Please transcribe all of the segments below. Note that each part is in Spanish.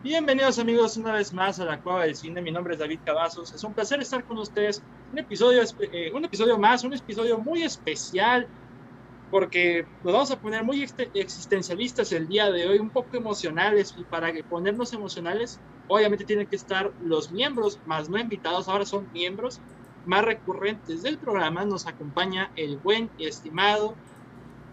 Bienvenidos amigos una vez más a la Cueva del Cine, mi nombre es David Cavazos, es un placer estar con ustedes, un episodio, eh, un episodio más, un episodio muy especial, porque nos vamos a poner muy existencialistas el día de hoy, un poco emocionales, y para ponernos emocionales, obviamente tienen que estar los miembros, más no invitados, ahora son miembros más recurrentes del programa, nos acompaña el buen y estimado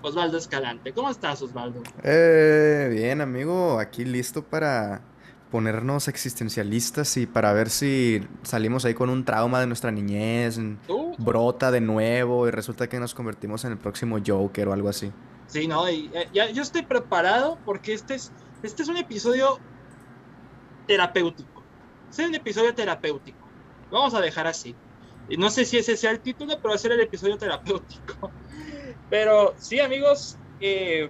Osvaldo Escalante. ¿Cómo estás, Osvaldo? Eh, bien, amigo, aquí listo para ponernos existencialistas y para ver si salimos ahí con un trauma de nuestra niñez, uh. brota de nuevo y resulta que nos convertimos en el próximo Joker o algo así. Sí, no, y, eh, ya, yo estoy preparado porque este es, este es un episodio terapéutico. Este es un episodio terapéutico. vamos a dejar así. Y no sé si ese sea el título, pero va a ser el episodio terapéutico. Pero sí, amigos, eh,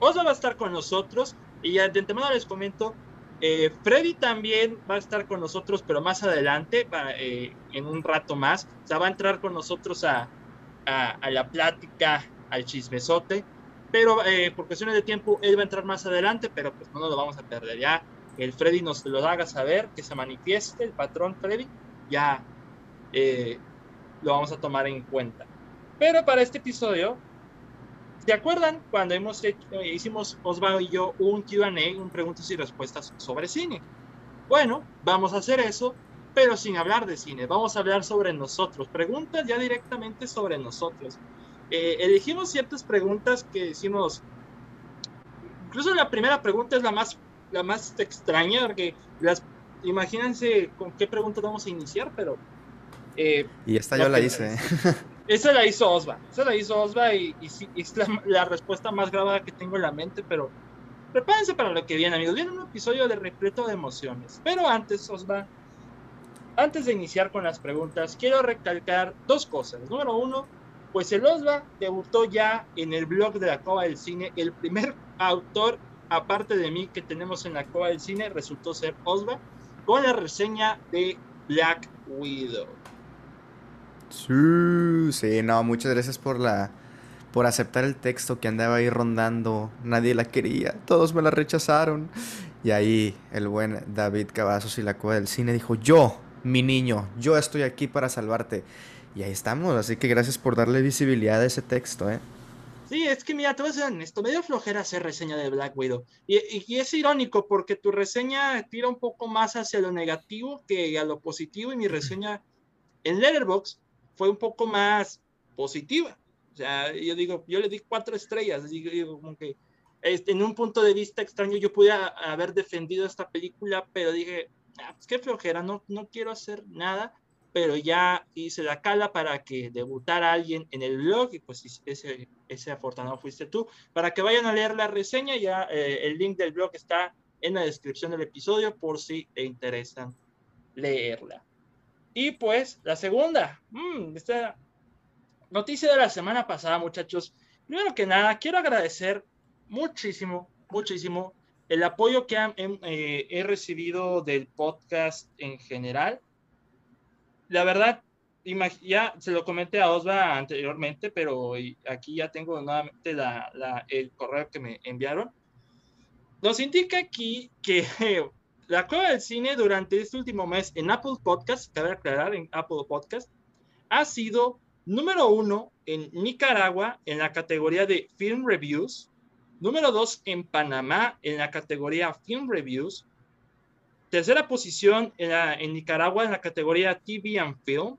Osva va a estar con nosotros. Y ya de antemano les comento eh, Freddy también va a estar con nosotros, pero más adelante, eh, en un rato más. O sea, va a entrar con nosotros a, la plática, al chismesote. Pero eh, por cuestiones de tiempo, él va a entrar más adelante, pero pues no nos lo vamos a perder. Ya el Freddy nos lo haga saber, que se manifieste, el patrón Freddy, ya lo vamos a tomar en cuenta. Pero para este episodio, ¿Se acuerdan cuando hemos hecho, hicimos Osvaldo y yo un QA, un preguntas y respuestas sobre cine? Bueno, vamos a hacer eso, pero sin hablar de cine. Vamos a hablar sobre nosotros. Preguntas ya directamente sobre nosotros. Eh, elegimos ciertas preguntas que decimos. Incluso la primera pregunta es la más, la más extraña, porque las, imagínense con qué pregunta vamos a iniciar, pero. Eh, y esta yo la hice. Esa la hizo Osva, esa la hizo Osva y, es la, respuesta más grabada que tengo en la mente, pero prepárense para lo que viene, amigos. Viene un episodio de repleto de emociones. Pero antes, Osva, antes de iniciar con las preguntas, quiero recalcar dos cosas. Número uno, pues el Osva debutó ya en el blog de la Cova del Cine. El primer autor, aparte de mí, que tenemos en la Cova del Cine, resultó ser Osva, con la reseña de Black Widow. Sí, sí, no, muchas gracias por la por aceptar el texto que andaba ahí rondando. Nadie la quería, todos me la rechazaron. Y ahí el buen David Cavazos y la cueva del cine dijo, "Yo, mi niño, yo estoy aquí para salvarte." Y ahí estamos, así que gracias por darle visibilidad a ese texto, ¿eh? Sí, es que mira, te voy a ser honesto, me dio flojera hacer reseña de Black Widow. Y, y, es irónico porque tu reseña tira un poco más hacia lo negativo que a lo positivo y mi reseña en Letterboxd fue un poco más positiva. O sea, yo digo, yo le di cuatro estrellas, digo, como que este, en un punto de vista extraño yo pude haber defendido esta película, pero dije, ah, pues qué flojera, no, no quiero hacer nada, pero ya hice la cala para que debutara alguien en el blog y pues ese, ese afortunado fuiste tú. Para que vayan a leer la reseña, ya eh, el link del blog está en la descripción del episodio por si te interesan leerla. Y pues la segunda, mm, esta noticia de la semana pasada, muchachos. Primero que nada, quiero agradecer muchísimo, muchísimo el apoyo que em, eh, he recibido del podcast en general. La verdad, ya se lo comenté a Osva anteriormente, pero aquí ya tengo nuevamente el correo que me enviaron. Nos indica aquí que La Cueva del Cine durante este último mes en Apple Podcast, cabe aclarar, en Apple Podcast, ha sido número uno en Nicaragua en la categoría de Film Reviews, número dos en Panamá en la categoría Film Reviews, tercera posición en, Nicaragua en la categoría TV and Film,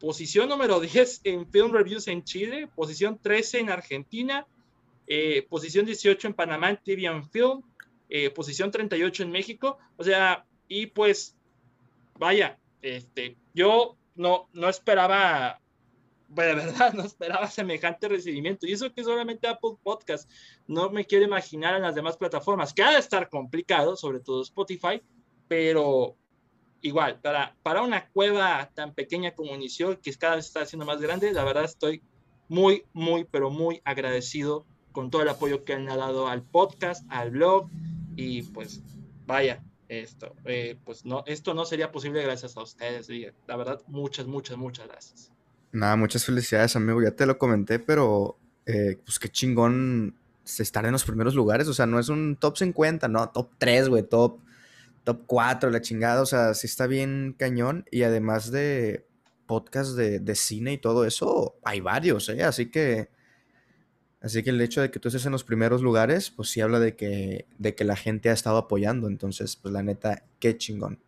posición número 10 en Film Reviews en Chile, posición 13 en Argentina, eh, posición 18 en Panamá en TV and Film, eh, posición 38 en México, o sea, y pues, vaya, este, yo no, no esperaba, bueno, de verdad, no esperaba semejante recibimiento, y eso que solamente Apple Podcast, no me quiero imaginar en las demás plataformas, que ha de estar complicado, sobre todo Spotify, pero igual, para, para una cueva tan pequeña como inició, que cada vez está siendo más grande, la verdad estoy muy, muy, pero muy agradecido con todo el apoyo que han dado al podcast, al blog, y pues vaya, esto, eh, pues no, esto no sería posible gracias a ustedes, la verdad, muchas, muchas, muchas gracias. Nada, muchas felicidades, amigo, ya te lo comenté, pero eh, pues qué chingón estar en los primeros lugares, o sea, no es un top 50, no, top 3, güey, top top 4, la chingada, o sea, sí está bien cañón. Y además de podcast de, de, cine y todo eso, hay varios, ¿eh? Así que, así que el hecho de que tú estés en los primeros lugares, pues sí habla de que, de que la gente ha estado apoyando. Entonces, pues la neta, qué chingón.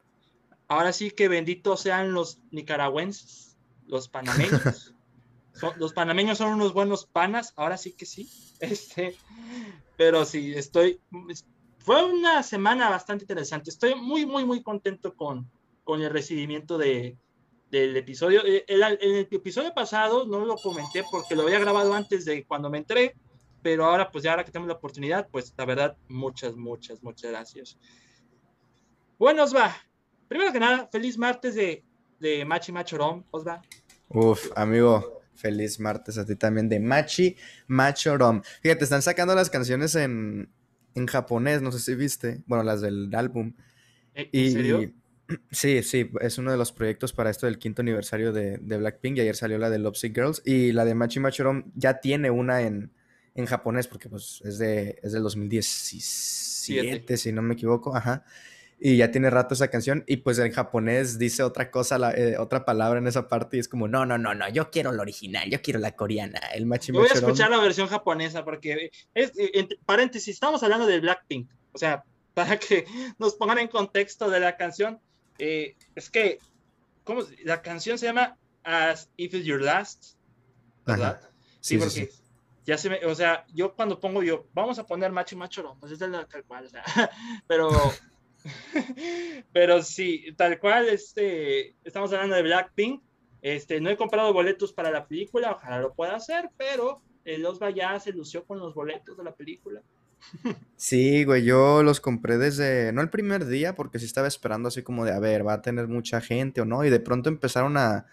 Ahora sí que benditos sean los nicaragüenses, los panameños. los panameños son unos buenos panas, ahora sí que sí. Este, pero sí, estoy, fue una semana bastante interesante. Estoy muy, muy, muy contento con, con el recibimiento de, del episodio. Eh, el, en el episodio pasado no lo comenté porque lo había grabado antes de cuando me entré, pero ahora, pues ya ahora que tenemos la oportunidad, pues la verdad, muchas, muchas, muchas gracias. Bueno, Osva, primero que nada, feliz martes de, de Machi Machorom, Osva. Uf, amigo, feliz martes a ti también de Machi Machorom. Fíjate, están sacando las canciones en, en japonés, no sé si viste, bueno, las del álbum. ¿En y, serio? Sí, sí, es uno de los proyectos para esto del quinto aniversario de, de Blackpink y ayer salió la de Lovesick Girls y la de Machi Machorom ya tiene una en, en japonés porque pues es, de, es del 2017, si no me equivoco, ajá y ya tiene rato esa canción y pues en japonés dice otra cosa, eh, otra palabra en esa parte y es como, no, no, no, no, yo quiero la original, yo quiero la coreana, el machi Voy a escuchar la versión japonesa porque, es, eh, paréntesis, estamos hablando de Blackpink, o sea, para que nos pongan en contexto de la canción, eh, es que, ¿cómo? La canción se llama As If It's Your Last, ¿verdad? Sí, porque... Ya se me, o sea, yo cuando pongo yo, vamos a poner macho macho, pues es de la tal cual, o sea, pero Pero sí, tal cual, este, estamos hablando de Blackpink. Este, no he comprado boletos para la película, ojalá lo pueda hacer, pero el Osva ya se lució con los boletos de la película. Sí, güey, yo los compré desde, no el primer día, porque sí estaba esperando así como de, a ver, va a tener mucha gente o no, y de pronto empezaron a,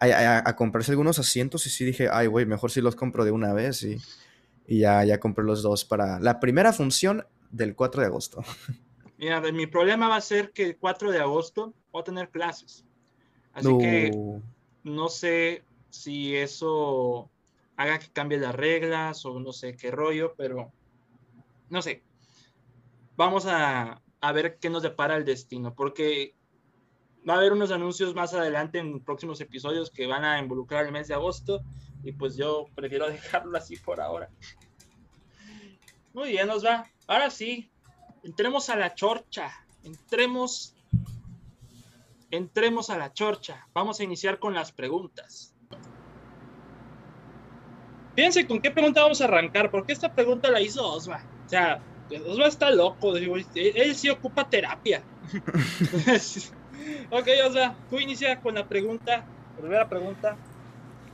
a, comprarse algunos asientos y sí dije, ay, güey, mejor si los compro de una vez y, y ya, ya compré los dos para la primera función del 4 de agosto. Mira, mi problema va a ser que el 4 de agosto voy a tener clases. Así que no sé si eso haga que cambie las reglas o no sé qué rollo, pero no sé. Vamos a, a ver qué nos depara el destino, porque va a haber unos anuncios más adelante en próximos episodios que van a involucrar el mes de agosto y pues yo prefiero dejarlo así por ahora. Muy bien, nos va. Ahora sí, entremos a la chorcha, entremos, entremos a la chorcha. Vamos a iniciar con las preguntas. Fíjense con qué pregunta vamos a arrancar, porque esta pregunta la hizo Osva. O sea, Osva está loco, él, sí ocupa terapia. ok, Osva, tú inicia con la pregunta, primera pregunta.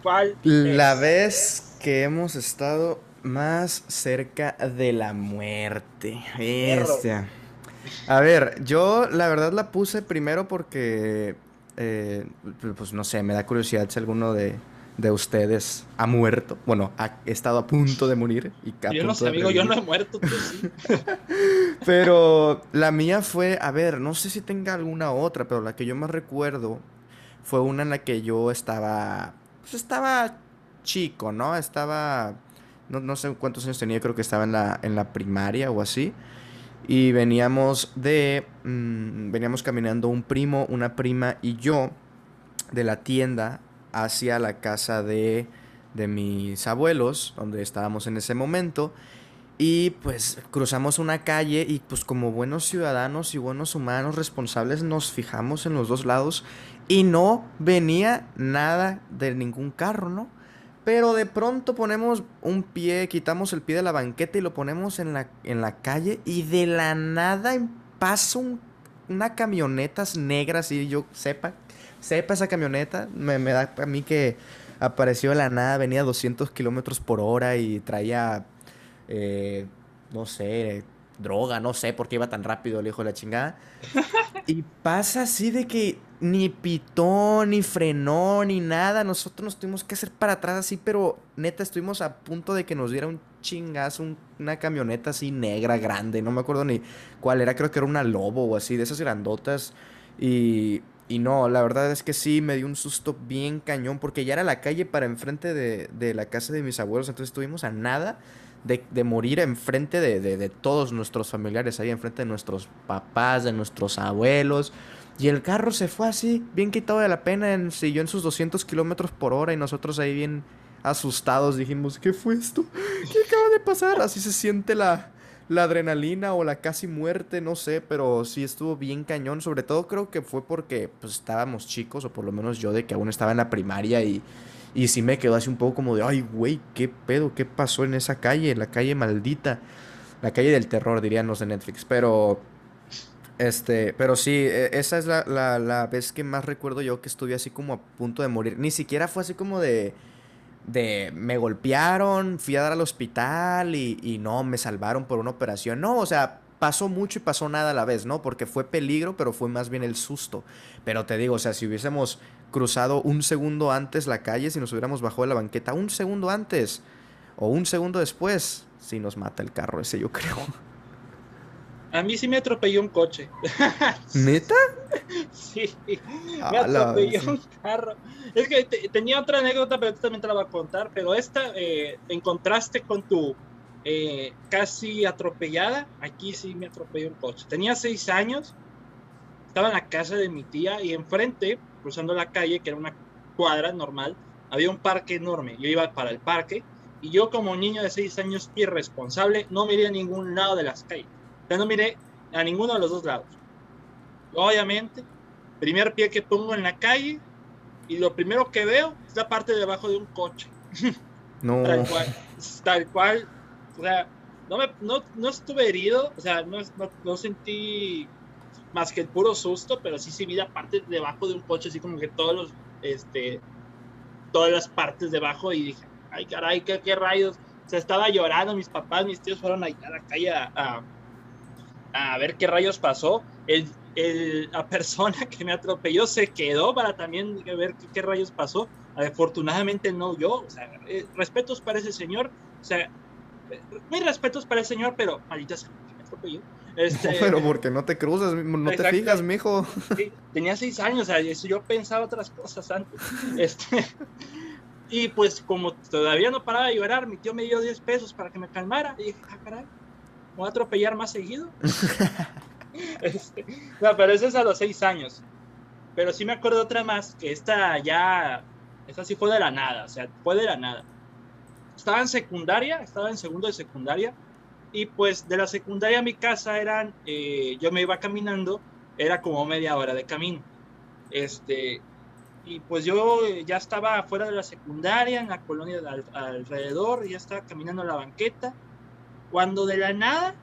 ¿Cuál? La vez que hemos estado más cerca de la muerte. Este. A ver, yo la verdad la puse primero porque, eh, pues no sé, me da curiosidad si alguno de, de ustedes ha muerto. Bueno, ha estado a punto de morir. Y yo no sé, amigo, yo no he muerto, tú sí. pero la mía fue, a ver, no sé si tenga alguna otra, pero la que yo más recuerdo fue una en la que yo estaba, pues estaba chico, ¿no? Estaba no, sé cuántos años tenía, creo que estaba en la, en la primaria o así. Y veníamos de, mm, veníamos caminando un primo, una prima y yo de la tienda hacia la casa de, de mis abuelos, donde estábamos en ese momento. Y pues cruzamos una calle y pues como buenos ciudadanos y buenos humanos responsables nos fijamos en los dos lados y no venía nada de ningún carro, ¿no? Pero de pronto ponemos un pie, quitamos el pie de la banqueta y lo ponemos en la, en la calle y de la nada pasa una camioneta negra y yo sepa, sepa esa camioneta, me, da a mí que apareció de la nada, venía a 200 kilómetros por hora y traía, eh, no sé, droga, no sé por qué iba tan rápido el hijo de la chingada. y pasa así de que ni pitó, ni frenó, ni nada. Nosotros nos tuvimos que hacer para atrás así, pero neta estuvimos a punto de que nos diera un chingazo, una camioneta así negra, grande. No me acuerdo ni cuál era, creo que era una lobo o así, de esas grandotas. Y, y no, la verdad es que sí, me dio un susto bien cañón, porque ya era la calle para enfrente de, de la casa de mis abuelos, entonces estuvimos a nada de, morir enfrente de, de, todos nuestros familiares, ahí enfrente de nuestros papás, de nuestros abuelos. Y el carro se fue así, bien quitado de la pena, en, siguió en sus 200 kilómetros por hora y nosotros ahí bien asustados dijimos, ¿qué fue esto? ¿Qué acaba de pasar? Así se siente la, la adrenalina o la casi muerte, no sé, pero sí estuvo bien cañón. Sobre todo creo que fue porque pues estábamos chicos, o por lo menos yo de que aún estaba en la primaria y y sí me quedó así un poco como de, ay, güey, ¿qué pedo? ¿Qué pasó en esa calle? La calle maldita. La calle del terror, dirían los de Netflix. Pero, este, pero sí, e, esa es la, la, vez que más recuerdo yo que estuve así como a punto de morir. Ni siquiera fue así como de, de, me golpearon, fui a dar al hospital y, y no, me salvaron por una operación. No, o sea, pasó mucho y pasó nada a la vez, ¿no? Porque fue peligro, pero fue más bien el susto. Pero te digo, o sea, si hubiésemos cruzado un segundo antes la calle, si nos hubiéramos bajado de la banqueta un segundo antes o un segundo después, si nos mata el carro ese, yo creo. A mí sí me atropelló un coche. ¿Neta? Sí, me atropelló un carro. Es que tenía otra anécdota, pero también te la voy a contar. Pero esta, eh, en contraste con tu eh, casi atropellada, aquí sí me atropelló un coche. Tenía seis años, estaba en la casa de mi tía y enfrente cruzando la calle, que era una cuadra normal, había un parque enorme. Yo iba para el parque y yo como niño de 6 años irresponsable no miré a ningún lado de las calles. O sea, no miré a ninguno de los dos lados. Obviamente, primer pie que pongo en la calle y lo primero que veo es la parte de abajo de un coche. No. tal cual. Tal cual. O sea, no, me, no, no estuve herido, o sea, no, no, no sentí más que el puro susto, pero sí se vi la parte debajo de un coche, así como que todos los, este, todas las partes debajo y dije, ay caray, qué, qué rayos. O sea, estaba llorando, mis papás, mis tíos fueron a la calle a, a, ver qué rayos pasó. El, el, la persona que me atropelló se quedó para también ver qué, qué rayos pasó. Afortunadamente no yo, o sea, eh, respetos para ese señor, o sea, eh, muy respetos para ese señor, pero maldita sea, me atropelló. Este, pero porque no te cruzas, no te fijas, mijo. tenía seis años, o sea, yo pensaba otras cosas antes. Este, y pues como todavía no paraba de llorar, mi tío me dio 10 pesos para que me calmara. Y dije, ah, caray, voy a atropellar más seguido. este, no, pero eso es a los seis años. Pero sí me acuerdo otra más, que esta ya, esta sí fue de la nada, o sea, fue de la nada. Estaba en secundaria, estaba en segundo de secundaria, y pues de la secundaria a mi casa eran, eh, yo me iba caminando, era como media hora de camino. Este, y pues yo ya estaba fuera de la secundaria, en la colonia alrededor, ya estaba caminando en la banqueta, cuando de la nada,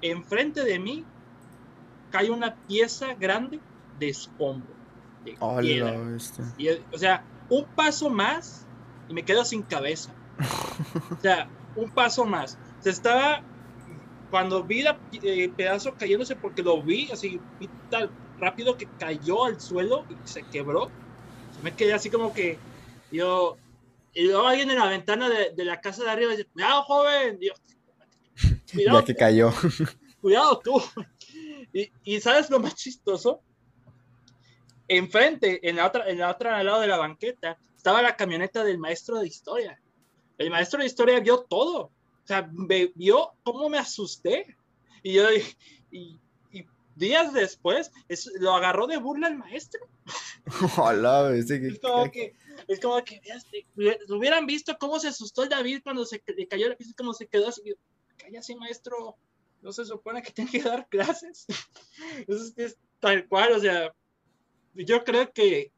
enfrente de mí, cae una pieza grande de escombro. De o sea, un paso más y me quedo sin cabeza. o sea, un paso más se estaba, cuando vi el eh, pedazo cayéndose, porque lo vi así, vi tan rápido que cayó al suelo y se quebró, me quedé así como que yo, y luego alguien en la ventana de, de la casa de arriba dice, cuidado joven, Dios, cuidado. ya que cayó. Cuidado tú. Y, y sabes lo más chistoso, enfrente, en la otra, en la otra al lado de la banqueta, estaba la camioneta del maestro de historia. El maestro de historia vio todo o sea, me vio cómo me asusté. Y yo, y, días después, lo agarró de burla el maestro. Hola, es como que, es como que, hubieran visto cómo se asustó el David cuando se cayó la pista, cómo se quedó así. Cállate, maestro. No se supone que tiene que dar clases. es, es, tal cual, o sea, yo creo que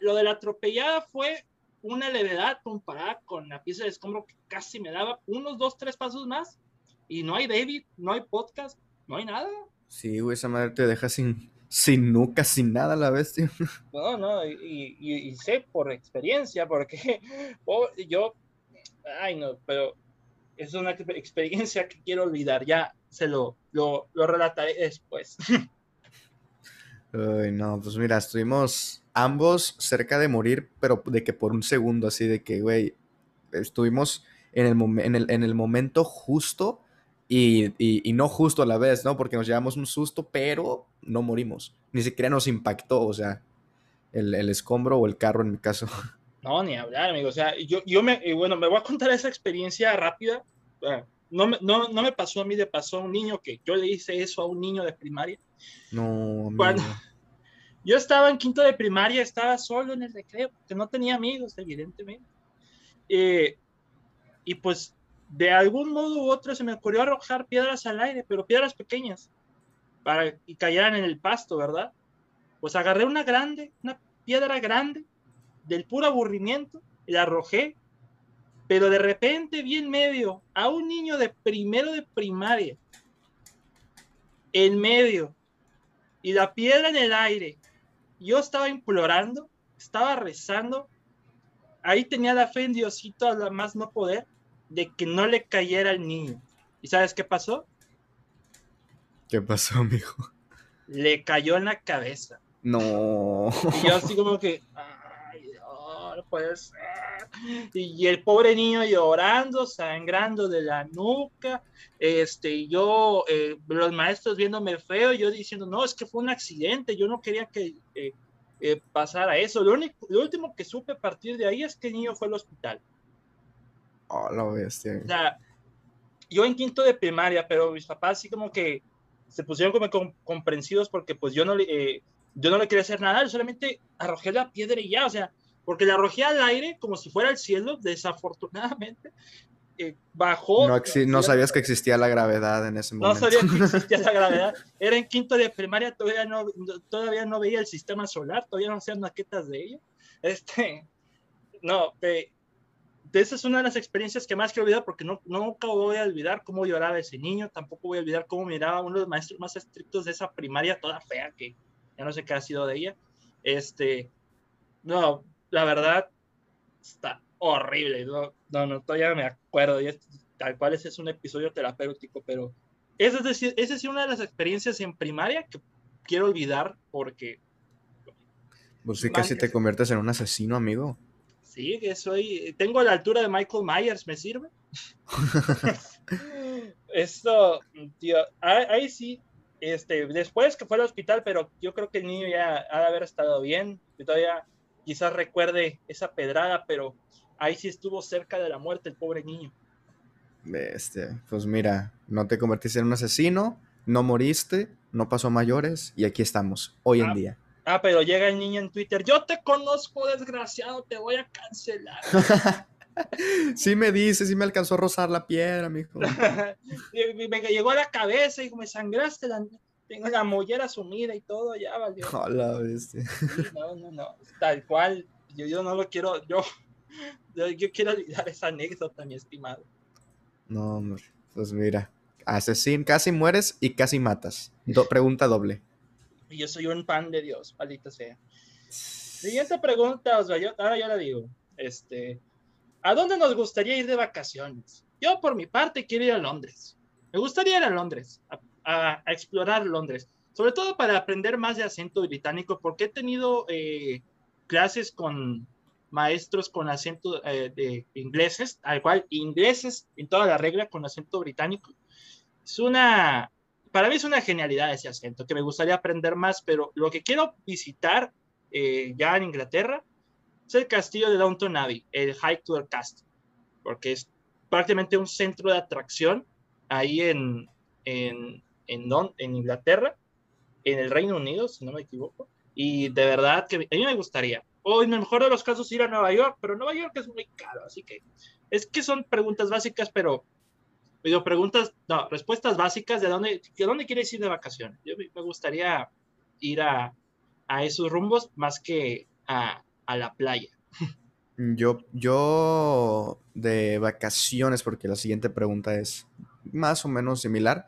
lo de la atropellada fue una levedad comparada con la pieza de escombro que casi me daba unos dos, tres pasos más. Y no hay David, no hay podcast, no hay nada. Sí, güey, esa madre te deja sin, sin nuca, sin nada la bestia. No, no, y, y, sé por experiencia, porque yo, ay no, pero es una experiencia que quiero olvidar. Ya se lo, lo, lo relataré después. Uy, no, pues mira, estuvimos ambos cerca de morir, pero de que por un segundo, así de que, güey, estuvimos en el, en el, en el momento justo y, y, no justo a la vez, ¿no? Porque nos llevamos un susto, pero no morimos. Ni siquiera nos impactó, o sea, el, el escombro o el carro en mi caso. No, ni hablar, amigo. O sea, yo, yo me, bueno, me voy a contar esa experiencia rápida. No me, no, no me pasó a mí, le pasó a un niño que yo le hice eso a un niño de primaria. No, Cuando yo estaba en quinto de primaria, estaba solo en el recreo, que no tenía amigos, evidentemente. Eh, y pues de algún modo u otro se me ocurrió arrojar piedras al aire, pero piedras pequeñas, para que cayeran en el pasto, ¿verdad? Pues agarré una grande, una piedra grande, del puro aburrimiento, la arrojé, pero de repente vi en medio a un niño de primero de primaria, en medio, y la piedra en el aire. Yo estaba implorando, estaba rezando, ahí tenía la fe en Diosito a la más no poder, de que no le cayera al niño. ¿Y sabes qué pasó? ¿Qué pasó, amigo? Le cayó en la cabeza. No. Y yo así como que, no, puede ser. Y el pobre niño llorando, sangrando de la nuca, este, yo, eh, los maestros viéndome feo, yo diciendo, no, es que fue un accidente, yo no quería que eh, eh, pasara eso. Lo, único, lo último que supe a partir de ahí es que el niño fue al hospital. Oh, lo bestia. O sea, yo en quinto de primaria, pero mis papás así como que se pusieron como comprensivos porque pues yo no le, eh, yo no le quería hacer nada, solamente arrojé la piedra y ya, o sea, porque la arrojé al aire como si fuera el cielo, desafortunadamente. Eh, bajó. No, no sabías que existía la gravedad en ese momento. No sabía que existía la gravedad. Era en quinto de primaria, todavía no, todavía no veía el sistema solar, todavía no hacían maquetas de ello. Este, no, eh, esa es una de las experiencias que más quiero olvidar porque no, nunca voy a olvidar cómo lloraba ese niño, tampoco voy a olvidar cómo miraba uno de los maestros más estrictos de esa primaria toda fea que ya no sé qué ha sido de ella. Este, no, la verdad está horrible, no, no, no todavía me acuerdo, y tal cual ese es un episodio terapéutico, pero esa es, decir, esa es una de las experiencias en primaria que quiero olvidar porque... Pues sí, casi te conviertes en un asesino, amigo. Sí, que soy. Tengo la altura de Michael Myers, ¿me sirve? Esto, tío, ahí sí. Este, después que fue al hospital, pero yo creo que el niño ya ha de haber estado bien. Que todavía quizás recuerde esa pedrada, pero ahí sí estuvo cerca de la muerte el pobre niño. Este, pues mira, no te convertiste en un asesino, no moriste, no pasó mayores y aquí estamos, hoy en ah, día. Ah, pero llega el niño en Twitter, yo te conozco, desgraciado, te voy a cancelar. sí me dice, sí me alcanzó a rozar la piedra, mijo. me llegó a la cabeza y me sangraste, tengo la mollera sumida y todo, ya valió. Hola, bestia. no, no, no, tal cual, yo, yo no lo quiero, yo, yo, quiero olvidar esa anécdota, mi estimado. No, hombre, pues mira, asesín, casi mueres y casi matas. pregunta doble yo soy un pan de Dios, maldita sea. Siguiente pregunta, ahora yo la digo. Este, ¿A dónde nos gustaría ir de vacaciones? Yo, por mi parte, quiero ir a Londres. Me gustaría ir a Londres, a, explorar Londres, sobre todo para aprender más de acento británico, porque he tenido eh, clases con maestros con acento eh, de ingleses, al cual ingleses en toda la regla con acento británico. Es una, para mí es una genialidad ese acento, que me gustaría aprender más, pero lo que quiero visitar eh, ya en Inglaterra es el castillo de Downton Abbey, el Highclere Castle, porque es prácticamente un centro de atracción ahí en, en, en, en Inglaterra, en el Reino Unido, si no me equivoco, y de verdad que a mí me gustaría. O en el mejor de los casos ir a Nueva York, pero Nueva York es muy caro, así que es que son preguntas básicas, pero Digo, preguntas, no, respuestas básicas de dónde, de dónde quieres ir de vacaciones. Yo me gustaría ir a, a esos rumbos más que a, a, la playa. Yo, yo de vacaciones, porque la siguiente pregunta es más o menos similar.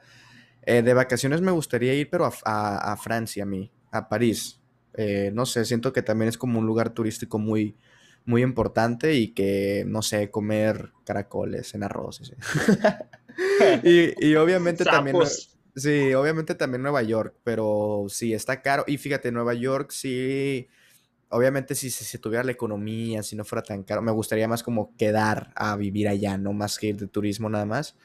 Eh, de vacaciones me gustaría ir, pero a, a Francia, a mí, a París. Eh, no sé, siento que también es como un lugar turístico muy, muy importante y que, no sé, comer caracoles en arroz. y, y, obviamente también... Sí, obviamente también Nueva York, pero sí, está caro. Y fíjate, Nueva York sí, obviamente si se tuviera la economía, si no fuera tan caro, me gustaría más como quedar a vivir allá, no más que ir de turismo nada más.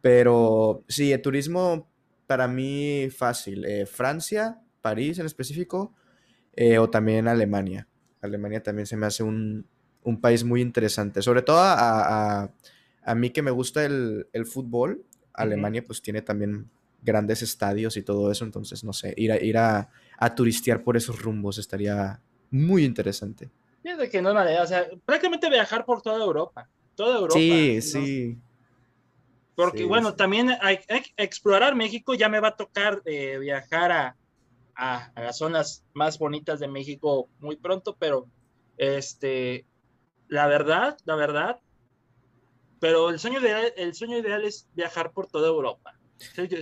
Pero sí, el turismo para mí fácil. Eh, Francia, París en específico, eh, o también Alemania. Alemania también se me hace un, país muy interesante. Sobre todo a, mí que me gusta el, fútbol, Alemania pues tiene también grandes estadios y todo eso, entonces no sé, ir a, ir a, turistear por esos rumbos estaría muy interesante. Fíjate que no es o sea, prácticamente viajar por toda Europa, toda Europa. Sí, sí. Porque bueno, también hay, explorar México, ya me va a tocar eh, viajar a, a, las zonas más bonitas de México muy pronto, pero este, la verdad, la verdad, pero el sueño ideal, el sueño ideal es viajar por toda Europa.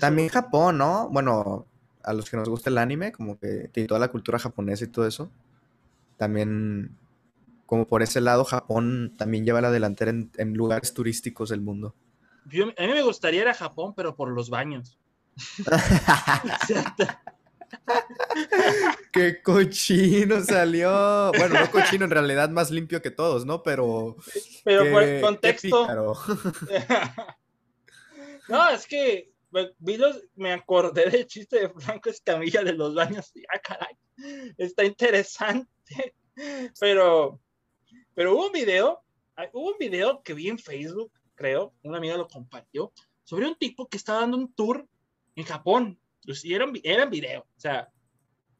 También Japón, ¿no? Bueno, a los que nos gusta el anime, como que tiene toda la cultura japonesa y todo eso. También, como por ese lado, Japón también lleva la delantera en, lugares turísticos del mundo. A mí me gustaría ir a Japón, pero por los baños. Qué cochino salió. Bueno, no cochino, en realidad más limpio que todos, ¿no? Pero. Pero por el contexto. no, es que me acordé del chiste de Franco Escamilla de los baños. Y, ah, caray, está interesante. Pero, pero hubo un video, hubo un video que vi en Facebook, creo, un amigo lo compartió, sobre un tipo que estaba dando un tour en Japón. Pues, y era, era en video, o sea,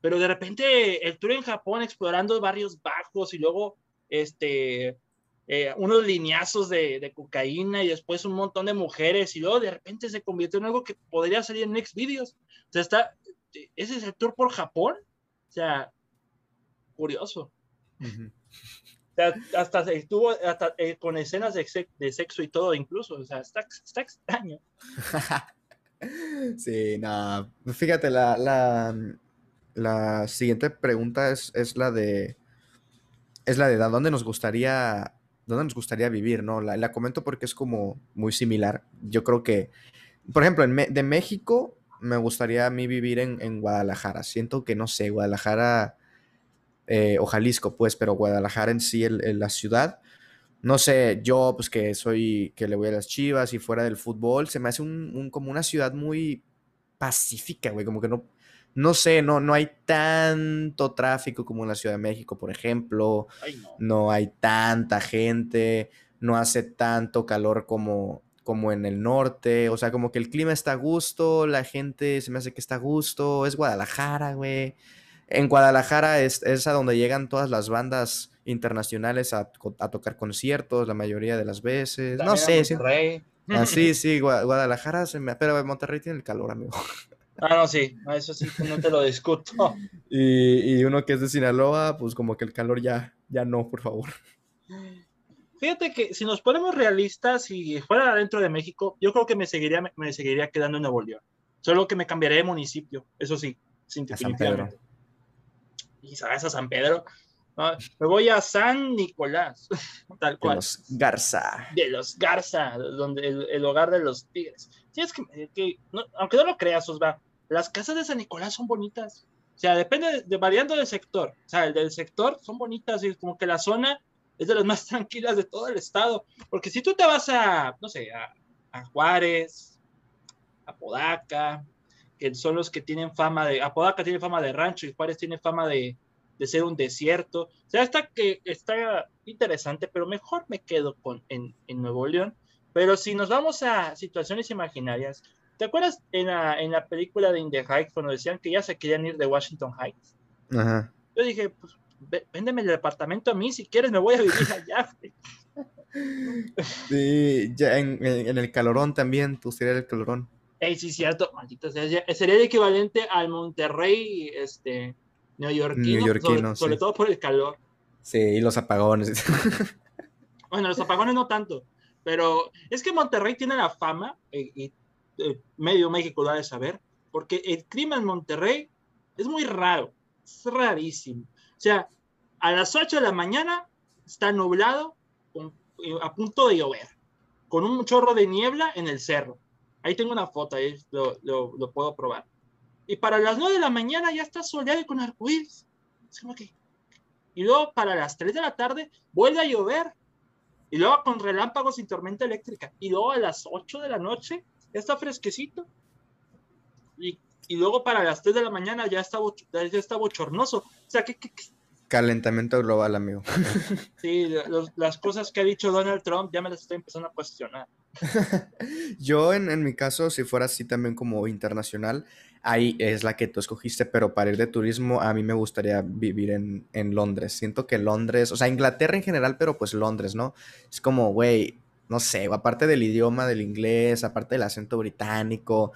pero de repente el tour en Japón explorando barrios bajos y luego este eh, unos lineazos de, cocaína y después un montón de mujeres y luego de repente se convirtió en algo que podría salir en Next Videos. O sea, está, ese es el tour por Japón. O sea, curioso. o sea, hasta estuvo hasta, eh, con escenas de, sexo y todo incluso. O sea, está, extraño. sí, no. Fíjate, la, la, la siguiente pregunta es, es la de. Es la de dónde nos gustaría dónde nos gustaría vivir, ¿no? La, comento porque es como muy similar. Yo creo que, por ejemplo, en de México me gustaría a mí vivir en, Guadalajara. Siento que, no sé, Guadalajara eh, o Jalisco, pues, pero Guadalajara en sí, en la ciudad. No sé, yo pues que soy, que le voy a las chivas y fuera del fútbol, se me hace un como una ciudad muy pacífica, güey, como que no, no sé, no, no hay tanto tráfico como en la Ciudad de México, por ejemplo. no. hay tanta gente, no hace tanto calor como, como en el norte. O sea, como que el clima está a gusto, la gente se me hace que está a gusto. Es Guadalajara, güey. En Guadalajara es, a donde llegan todas las bandas internacionales a, tocar conciertos la mayoría de las veces. no sé. Sí, así, sí, Guadalajara, se me, pero Monterrey tiene el calor, amigo. Ah, no, sí, eso sí, no te lo discuto. y, uno que es de Sinaloa, pues como que el calor ya, ya no, por favor. Fíjate que si nos ponemos realistas y fuera dentro de México, yo creo que me seguiría, me seguiría quedando en Nuevo León. Solo que me cambiaré de municipio, eso sí, sin definitivamente. Y sabes a San Pedro. me voy a San Nicolás, tal cual. De los Garza. De los Garza, donde el, hogar de los tigres. Sí, es que, aunque no lo creas, Osva, las casas de San Nicolás son bonitas. O sea, depende de, variando del sector. O sea, el del sector son bonitas y como que la zona es de las más tranquilas de todo el estado. Porque si tú te vas a, no sé, a, Juárez, a Podaca, son los que tienen fama de, Apodaca tiene fama de rancho y Juárez tiene fama de, de ser un desierto. O sea, está, que, está interesante, pero mejor me quedo con, en, en Nuevo León. Pero si nos vamos a situaciones imaginarias, ¿Te acuerdas en la, en la película de In the Heights cuando decían que ya se querían ir de Washington Heights? Ajá. Yo dije, pues véndeme el departamento a mí, si quieres me voy a vivir allá. sí, ya en, en, el calorón también, tú serías el calorón. Ey, sí, cierto, maldito sea, sería el equivalente al Monterrey este, neoyorquino, sobre, sobre todo por el calor. Sí, y los apagones. bueno, los apagones no tanto, pero es que Monterrey tiene la fama, y, y eh, medio México lo ha de saber, porque el clima en Monterrey es muy raro, es rarísimo. O sea, a las 8 de la mañana está nublado, eh, a punto de llover, con un chorro de niebla en el cerro. Ahí tengo una foto, ahí lo, lo, puedo probar. Y para las 9 de la mañana ya está soleado y con arcoíris. que... Y luego para las 3 de la tarde vuelve a llover. Y luego con relámpagos y tormenta eléctrica. Y luego a las 8 de la noche ya está fresquecito. Y, y luego para las 3 de la mañana ya está, ya está bochornoso. O sea, ¿qué, qué, Calentamiento global, amigo. Sí, las cosas que ha dicho Donald Trump ya me las estoy empezando a cuestionar. Yo, en, en, mi caso, si fuera así también como internacional, ahí es la que tú escogiste, pero para ir de turismo, a mí me gustaría vivir en, en Londres. Siento que Londres, o sea, Inglaterra en general, pero pues Londres, ¿no? Es como, güey, no sé, aparte del idioma, del inglés, aparte del acento británico,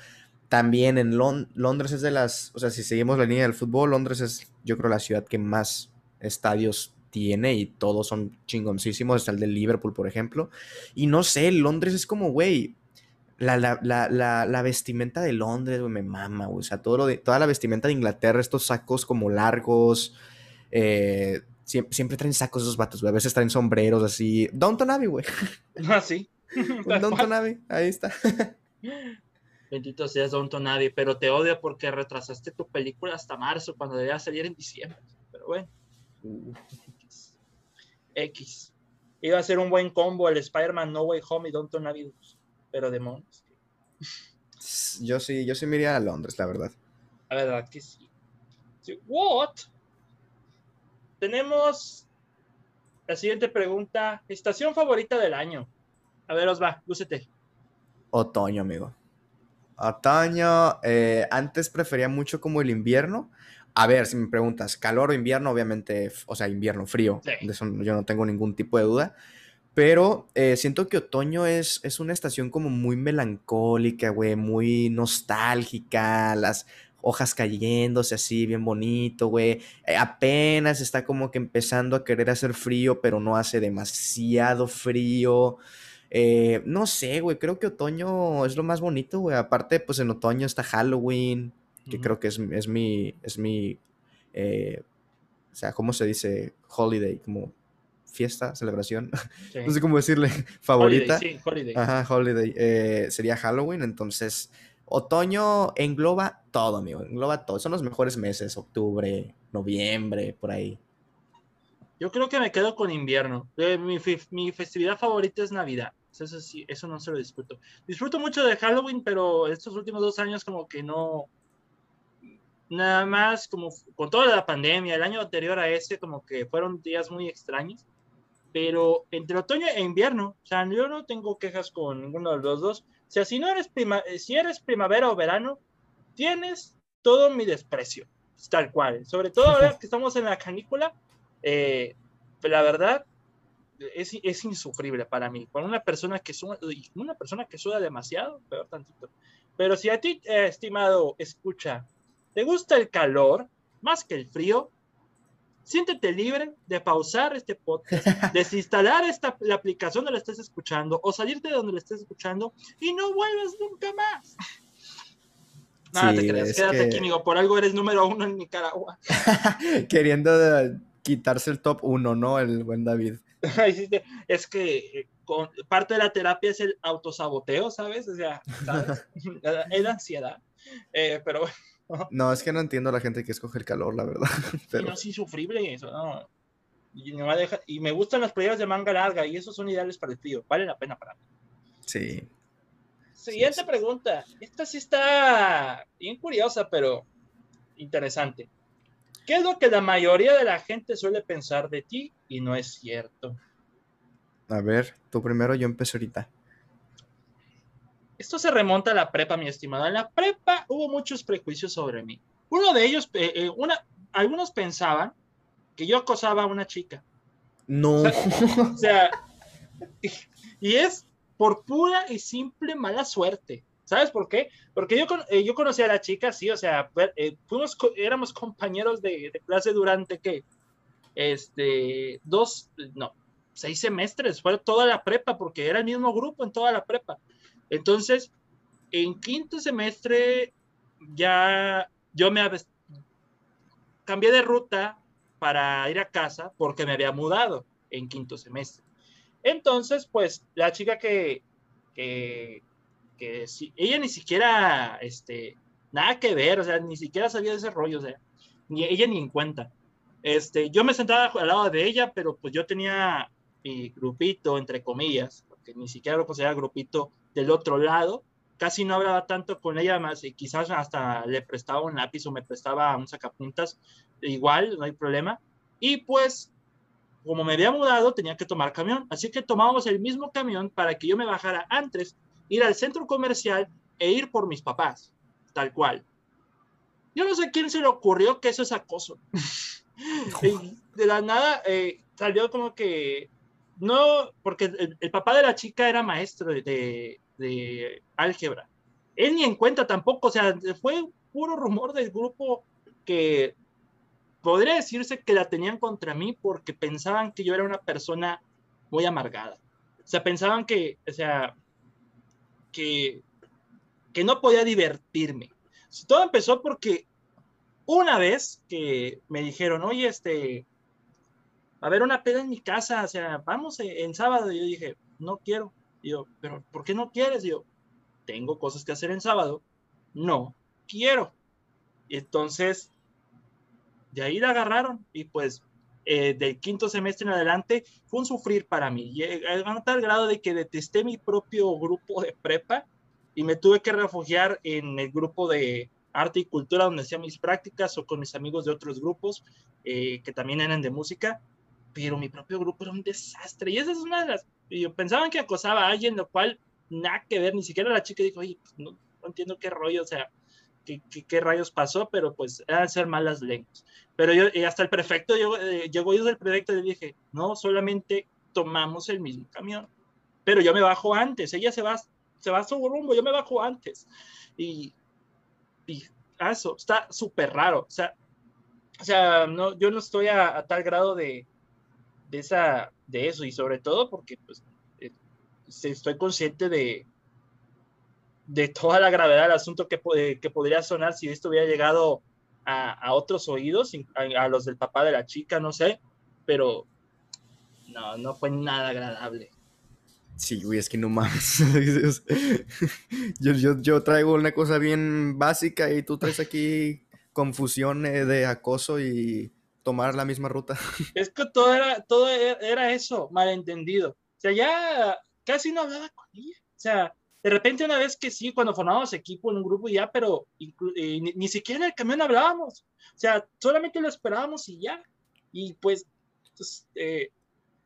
también en Londres es de las, o sea, si seguimos la línea del fútbol, Londres es, yo creo, la ciudad que más estadios tiene y todos son chingoncísimos, está el de Liverpool, por ejemplo. Y no sé, Londres es como, güey, la, la, vestimenta de Londres, güey, me mama, güey. O sea, todo lo de, toda la vestimenta de Inglaterra, estos sacos como largos, eh, siempre, traen sacos esos vatos, güey. A veces traen sombreros así. Downton Abbey, güey. Ah, sí. Downton Abbey, ahí está. Bendito seas Downton Abbey, pero te odio porque retrasaste tu película hasta marzo cuando debía salir en diciembre. Pero bueno. X. Iba a ser un buen combo el Spider-Man No Way Home y Don't Abbey pero demonios. Yo sí, yo sí me iría a Londres, la verdad. La verdad que sí. What? Tenemos la siguiente pregunta. Estación favorita del año. A ver, os va, lúcete. Otoño, amigo. Otoño. Eh, antes prefería mucho como el invierno, a ver, si me preguntas, calor o invierno, obviamente, o sea, invierno, frío. De eso yo no tengo ningún tipo de duda. Pero eh, siento que otoño es, es una estación como muy melancólica, güey, muy nostálgica, las hojas cayéndose así, bien bonito, güey. Eh, apenas está como que empezando a querer hacer frío, pero no hace demasiado frío. Eh, no sé, güey, creo que otoño es lo más bonito, güey. Aparte, pues en otoño está Halloween, que creo que es, es mi, es mi eh, o sea, ¿cómo se dice? Holiday, como fiesta, celebración, no sé cómo decirle, favorita. Holiday, sí, holiday. Ajá, holiday. Eh, sería Halloween, entonces otoño engloba todo, amigo, engloba todo. Son los mejores meses, octubre, noviembre, por ahí. Yo creo que me quedo con invierno. Eh, mi, mi, festividad favorita es Navidad. Eso sí, eso no se lo disfruto. Disfruto mucho de Halloween, pero estos últimos dos años como que no, nada más como con toda la pandemia, el año anterior a ese, como que fueron días muy extraños, pero entre otoño e invierno, o sea, yo no tengo quejas con ninguno de los dos. O sea, si no eres, prima, si eres primavera o verano, tienes todo mi desprecio, tal cual. Sobre todo ahora que estamos en la canícula, eh, la verdad es, es, insufrible para mí. Con una persona que suda, una persona que suda demasiado, peor tantito. Pero si a ti, eh, estimado, escucha, ¿Te gusta el calor más que el frío? Siéntete libre de pausar este podcast, desinstalar esta, la aplicación donde la estés escuchando o salirte de donde la estés escuchando y no vuelvas nunca más. Nada, te creas, quédate aquí, amigo. Por algo eres número uno en Nicaragua. Queriendo quitarse el top uno, ¿no? El buen David. es que eh, parte de la terapia es el autosaboteo, ¿sabes? O sea, ¿sabes? es la ansiedad. Eh, pero bueno. No, es que no entiendo a la gente que escoge el calor, la verdad. Pero... es insufrible eso, no. Y, me y me gustan las playeras de manga larga y esos son ideales para el frío. Vale la pena para mí. Sí. Siguiente pregunta. Esta sí está bien curiosa, pero interesante. ¿Qué es lo que la mayoría de la gente suele pensar de ti y no es cierto? A ver, tú primero, yo empecé ahorita. Esto se remonta a la prepa, mi estimado. En la prepa hubo muchos prejuicios sobre mí. Uno de ellos, eh, eh, una, algunos pensaban que yo acosaba a una chica. No. O sea, y, es por pura y simple mala suerte. ¿Sabes por qué? Porque yo, eh, yo conocí a la chica, sí, o sea, fuimos, éramos compañeros de, de, clase durante, ¿qué? Este, dos, no, seis semestres, fue toda la prepa, porque era el mismo grupo en toda la prepa. Entonces, en quinto semestre ya yo me cambié de ruta para ir a casa porque me había mudado. en quinto semestre. Entonces, pues la chica que, que, que ella ni siquiera, este, nada que ver, o sea, ni siquiera sabía de ese rollo, o sea, ni ella ni en cuenta. Este, yo me sentaba al lado de ella, pero pues yo tenía mi grupito, entre comillas, porque ni siquiera lo consideraba grupito del otro lado, casi no hablaba tanto con ella, más y quizás hasta le prestaba un lápiz o me prestaba un sacapuntas, igual, no hay problema. Y pues, como me había mudado, tenía que tomar camión, así que tomábamos el mismo camión para que yo me bajara antes, ir al centro comercial e ir por mis papás, tal cual. Yo no sé quién se le ocurrió que eso es acoso. de la nada eh, salió como que no, porque el, papá de la chica era maestro de, de, álgebra. Él ni en cuenta tampoco, o sea, fue puro rumor del grupo que podría decirse que la tenían contra mí porque pensaban que yo era una persona muy amargada. O sea, pensaban que, o sea, que, que no podía divertirme. Todo empezó porque una vez que me dijeron, oye, este, a ver una peda en mi casa, o sea, vamos en, sábado. Y yo dije, no quiero. Y yo, pero ¿por qué no quieres? Y yo, tengo cosas que hacer en sábado. No quiero. Entonces, de ahí la agarraron. Y pues, eh, del quinto semestre en adelante, fue un sufrir para mí. A tal grado de que detesté mi propio grupo de prepa y me tuve que refugiar en el grupo de arte y cultura donde hacía mis prácticas o con mis amigos de otros grupos eh, que también eran de música, pero mi propio grupo era un desastre y esa es una de las, yo pensaban que acosaba a alguien, lo cual nada que ver, ni siquiera la chica dijo, oye, pues no, entiendo qué rollo, o sea, qué, qué, rayos pasó, pero pues eran ser malas lenguas. Pero yo, y hasta el prefecto, yo, eh, llegó yo del prefecto y dije, no, solamente tomamos el mismo camión, pero yo me bajo antes, ella se va, se va a su rumbo, yo me bajo antes. Y y eso está súper raro. O sea, o sea no, yo no estoy a, tal grado de, de, esa, de eso y sobre todo porque pues, eh, estoy consciente de, de toda la gravedad del asunto que, que podría sonar si esto hubiera llegado a, a otros oídos, a, a, los del papá de la chica, no sé, pero no, no fue nada agradable. Sí, güey, es que no mames. yo, yo, yo, traigo una cosa bien básica y tú traes aquí confusión de acoso y tomar la misma ruta. Es que todo era, todo e, era eso, malentendido. O sea, ya casi no hablaba con ella. O sea, de repente una vez que sí, cuando formábamos equipo en un grupo ya, pero eh, ni, siquiera en el camión hablábamos. O sea, solamente lo esperábamos y ya. Y pues, pues eh,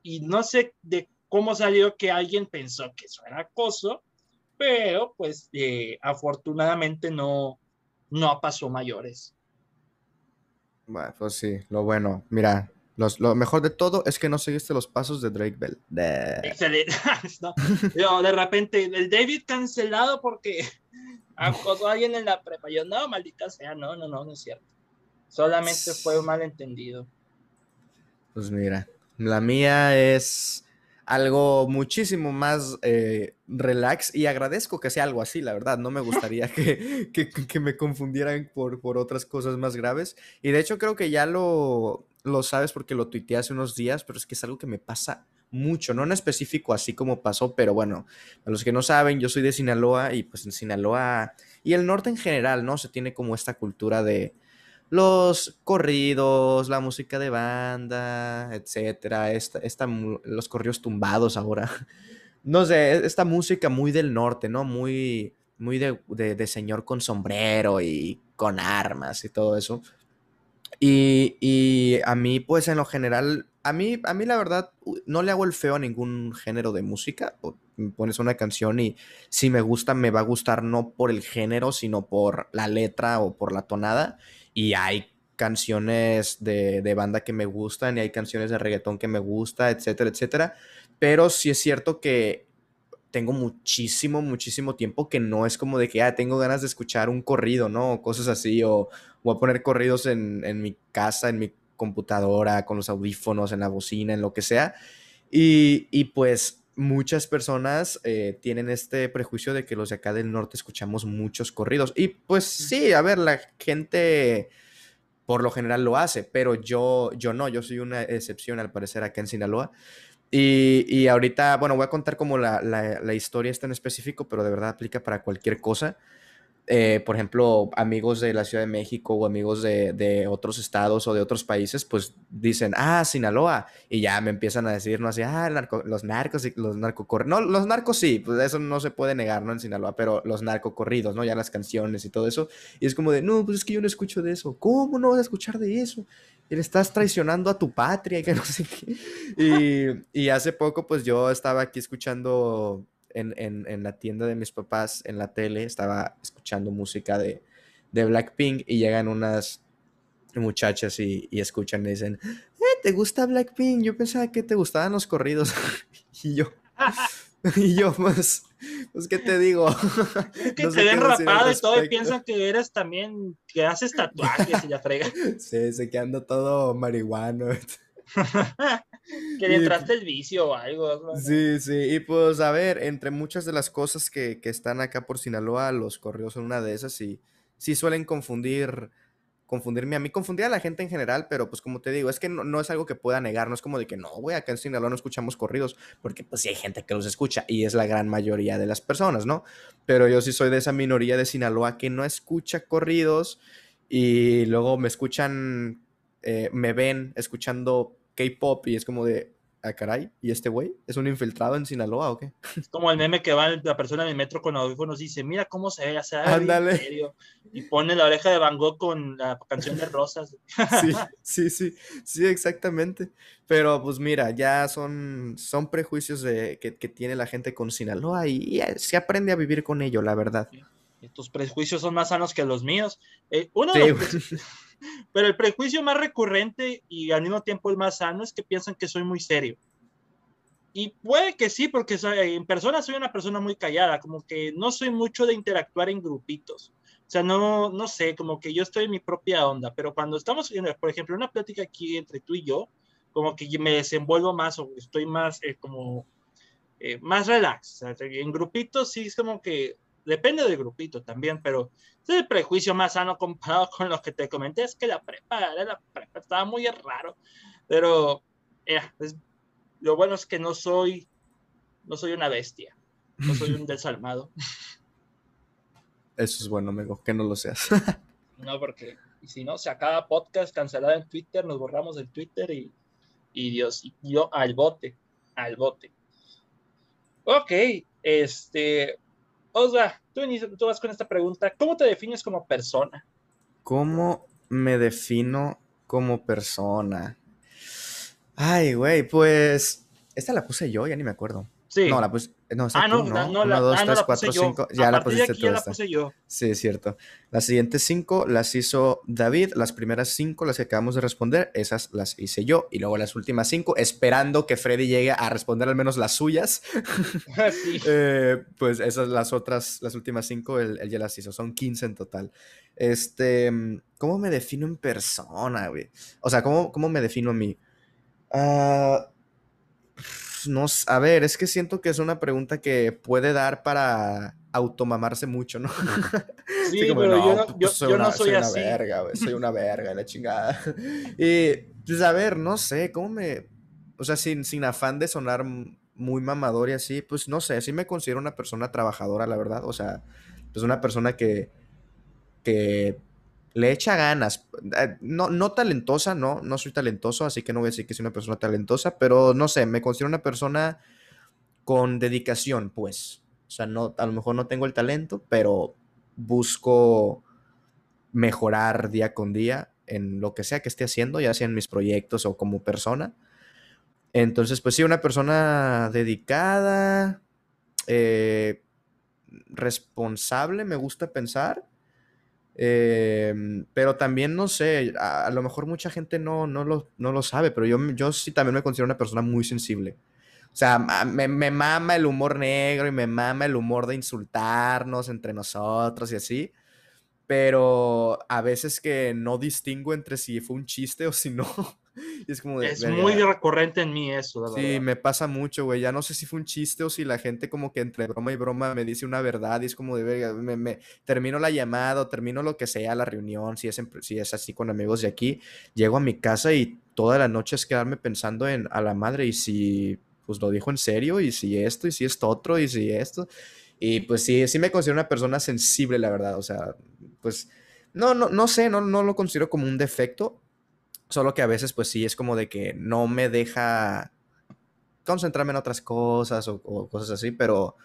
y no sé de cómo salió que alguien pensó que eso era acoso, pero pues eh, afortunadamente no, no pasó mayores. Bueno, pues sí, lo bueno, mira, lo mejor de todo es que no seguiste los pasos de Drake Bell. Excelente. no, de repente, el David cancelado porque acosó a alguien en la prepa. Yo, no, maldita sea, no, no, no, no es cierto. Solamente fue un malentendido. Pues mira, la mía es algo muchísimo más eh, relax y agradezco que sea algo así, la verdad. No me gustaría que, que, me confundieran por, por, otras cosas más graves. Y de hecho creo que ya lo, lo sabes porque lo tuiteé hace unos días, pero es que es algo que me pasa mucho, no en específico así como pasó, pero bueno, a los que no saben, yo soy de Sinaloa y pues en Sinaloa y el norte en general, ¿no? Se tiene como esta cultura de los corridos, la música de banda, etcétera, esta, esta, los corridos tumbados ahora. No sé, esta música muy del norte, ¿no? Muy, muy de, de, señor con sombrero y con armas y todo eso. Y, y, a mí, pues en lo general, a mí, a mí la verdad, no le hago el feo a ningún género de música. Me pones una canción y si me gusta, me va a gustar no por el género, sino por la letra o por la tonada y hay canciones de, banda que me gustan y hay canciones de reggaetón que me gusta, etcétera, etcétera. Pero sí es cierto que tengo muchísimo, muchísimo tiempo que no es como de que, ah, tengo ganas de escuchar un corrido, ¿no? O cosas así, o voy a poner corridos en, en mi casa, en mi computadora, con los audífonos, en la bocina, en lo que sea. Y, y pues muchas personas eh, tienen este prejuicio de que los de acá del norte escuchamos muchos corridos. Y pues sí, a ver, la gente por lo general lo hace, pero yo, yo no, yo soy una excepción al parecer acá en Sinaloa. Y, y, ahorita, bueno, voy a contar como la, la, historia está en específico, pero de verdad aplica para cualquier cosa. Eh, por ejemplo, amigos de la Ciudad de México o amigos de, de, otros estados o de otros países, pues dicen, ah, Sinaloa, y ya me empiezan a decir, no así, ah, narco, los narcos y los narcocorridos. No, los narcos sí, pues eso no se puede negar, ¿no? En Sinaloa, pero los narcocorridos, ¿no? Ya las canciones y todo eso. Y es como de, no, pues es que yo no escucho de eso. ¿Cómo no vas a escuchar de eso? Y le estás traicionando a tu patria y que no sé qué. Y, hace poco, pues yo estaba aquí escuchando en, en, en, la tienda de mis papás, en la tele, estaba escuchando música de, de Blackpink y llegan unas muchachas y, y escuchan y dicen, eh, ¿te gusta Blackpink? Yo pensaba que te gustaban los corridos. y yo, y yo, pues, pues, ¿qué te digo? Es que no te ven rapado y todo y piensan que eres también, que haces tatuajes y la frega. Sí, se que ando todo marihuano. que le entraste el vicio o algo. Sí, sí, y pues a ver, entre muchas de las cosas que, que, están acá por Sinaloa, los correos son una de esas y sí suelen confundir, confundirme a mí, confundir a la gente en general, pero pues como te digo, es que no, no es algo que pueda negar, no es como de que no, güey, acá en Sinaloa no escuchamos corridos, porque pues sí hay gente que los escucha y es la gran mayoría de las personas, ¿no? Pero yo sí soy de esa minoría de Sinaloa que no escucha corridos y luego me escuchan, eh, me ven escuchando K-pop y es como de, ah, caray, ¿y este güey es un infiltrado en Sinaloa o qué? Es como el meme que va la persona en el metro con audífonos y dice, mira cómo se ve, ya Ándale. Y pone la oreja de Van Gogh con la canción de Rosas. Sí, sí, sí, sí, exactamente. Pero pues mira, ya son, son prejuicios de, que, que tiene la gente con Sinaloa y, y, se aprende a vivir con ello, la verdad. Estos prejuicios son más sanos que los míos. Eh, uno de los pero el prejuicio más recurrente y al mismo tiempo el más sano es que piensan que soy muy serio. Y puede que sí, porque en persona soy una persona muy callada, como que no soy mucho de interactuar en grupitos. O sea, no, no sé, como que yo estoy en mi propia onda, pero cuando estamos, por ejemplo, en una plática aquí entre tú y yo, como que me desenvuelvo más o estoy más eh, como eh, más relax. O sea, en grupitos sí es como que depende del grupito también, pero es el prejuicio más sano comparado con lo que te comenté, es que la prepa, la prepa estaba muy raro, pero eh, es, lo bueno es que no soy, no soy una bestia, no soy un desalmado. Eso es bueno, amigo, que no lo seas. no, porque si no, se acaba podcast cancelado en Twitter, nos borramos del Twitter y, y Dios, y yo al bote, al bote. Ok, este, Osva, tú, tú vas con esta pregunta. ¿Cómo te defines como persona? ¿Cómo me defino como persona? Ay, güey, pues. Esta la puse yo, ya ni me acuerdo. Sí. No, la puse. No, ah, no, tú, no, no, 1, la, 2, ah, no, 3, la 4, puse yo. 5. Ya la pusiste tú. ya la puse yo. Sí, es cierto. Las siguientes cinco las hizo David. Las primeras cinco, las que acabamos de responder, esas las hice yo. Y luego las últimas cinco, esperando que Freddy llegue a responder al menos las suyas. Sí. Eh, pues esas, las otras, las últimas cinco, él, él ya las hizo. Son 15 en total. Este, ¿cómo me defino en persona, güey? O sea, ¿cómo, cómo me defino a mí? Ah, no, s- a ver, es que siento que es una pregunta que puede dar para automamarse mucho, ¿no? Sí, como, pero yo, no, no, pues, yo, yo no soy una así. verga, güey, soy una verga, la chingada. Y, pues, a ver, no sé, ¿cómo me...? O sea, sin, sin afán de sonar muy mamador y así, pues, no sé, sí me considero una persona trabajadora, la verdad. O sea, pues una persona que, que le echa ganas. Eh, No, no talentosa, no, no soy talentoso, así que no voy a decir que soy una persona talentosa, pero no sé, me considero una persona con dedicación, pues. O sea, no, a lo mejor no tengo el talento, pero busco mejorar día con día en lo que sea que esté haciendo, ya sea en mis proyectos o como persona. Entonces, pues sí, una persona dedicada, eh, responsable, me gusta pensar. Eh, pero también, no sé, a, a lo mejor mucha gente no, no, lo, no lo sabe, pero yo, yo sí también me considero una persona muy sensible. O sea, me, me mama el humor negro y me mama el humor de insultarnos entre nosotros y así. Pero a veces que no distingo entre si fue un chiste o si no. Es como de, Es verga. muy recurrente en mí eso, la Sí, verdad. me pasa mucho, güey. Ya no sé si fue un chiste o si la gente como que entre broma y broma me dice una verdad y es como de verga. Me, me- termino la llamada o termino lo que sea, la reunión, si es, en- si es así con amigos de aquí. Llego a mi casa y toda la noche es quedarme pensando en a la madre y si pues lo dijo en serio, y si esto, y si esto otro, y si esto. Y pues sí, sí me considero una persona sensible, la verdad. O sea, pues no, no, no sé, no, no lo considero como un defecto. Solo que a veces, pues sí, es como de que no me deja concentrarme en otras cosas o, o cosas así, pero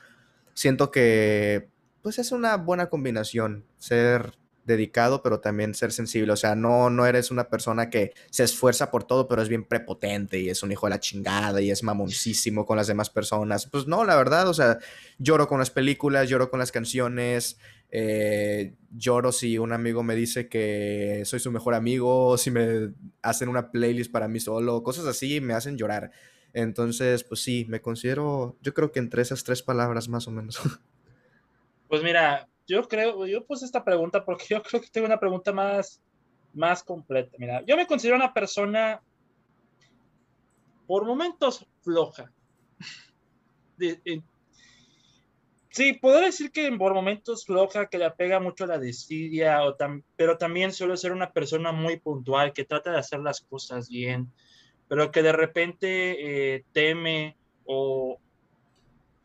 siento que pues es una buena combinación ser dedicado, pero también ser sensible. O sea, no, no eres una persona que se esfuerza por todo, pero es bien prepotente y es un hijo de la chingada y es mamoncísimo con las demás personas. Pues no, la verdad, o sea, lloro con las películas, lloro con las canciones, eh, lloro si un amigo me dice que soy su mejor amigo, si me hacen una playlist para mí solo, cosas así me hacen llorar. Entonces, pues sí, me considero, yo creo que entre esas tres palabras más o menos. Pues mira, yo creo, yo puse esta pregunta porque yo creo que tengo una pregunta más, más completa. Mira, yo me considero una persona por momentos floja. sí, puedo decir que por momentos floja, que le apega mucho la desidia, o pero también suelo ser una persona muy puntual, que trata de hacer las cosas bien, pero que de repente eh, teme o,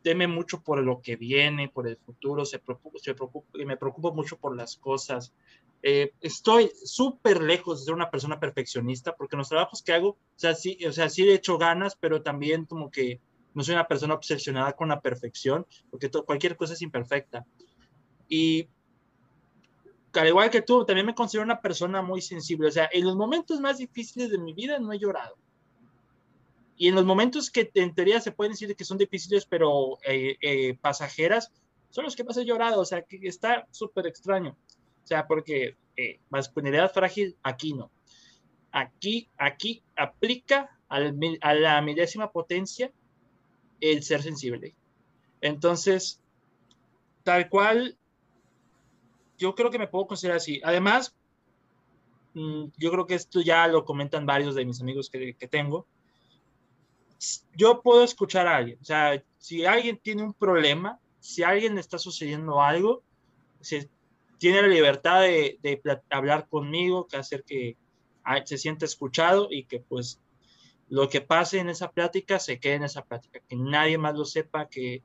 teme mucho por lo que viene, por el futuro, se preocupa, se preocupa, me preocupo mucho por las cosas. Eh, estoy súper lejos de ser una persona perfeccionista porque los trabajos que hago, o sea, sí, o sea, sí he hecho ganas, pero también como que no soy una persona obsesionada con la perfección, porque cualquier cosa es imperfecta. Y al igual que tú, también me considero una persona muy sensible. O sea, en los momentos más difíciles de mi vida no he llorado. Y en los momentos que en teoría se pueden decir que son difíciles, pero eh, eh, pasajeras, son los que más he llorado. O sea, que está súper extraño. O sea, porque eh, masculinidad frágil, aquí no. Aquí, aquí aplica a la milésima potencia el ser sensible. Entonces, tal cual, yo creo que me puedo considerar así. Además, mm, yo creo que esto ya lo comentan varios de mis amigos que, que tengo yo puedo escuchar a alguien. O sea, si alguien tiene un problema, si alguien le está sucediendo algo, si tiene la libertad de, hablar conmigo, que hacer que se sienta escuchado y que pues lo que pase en esa plática se quede en esa plática, que nadie más lo sepa, que,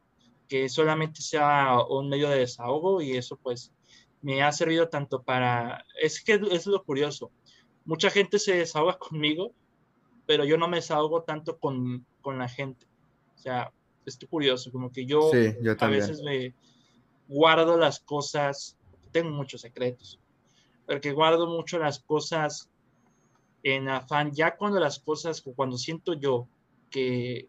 que solamente sea un medio de desahogo y eso pues me ha servido tanto para, es que es lo curioso, mucha gente se desahoga conmigo pero yo no me desahogo tanto con, con la gente. O sea, estoy curioso, como que yo, a veces me guardo las cosas, tengo muchos secretos, pero que guardo mucho las cosas en afán, ya cuando las cosas, cuando siento yo que,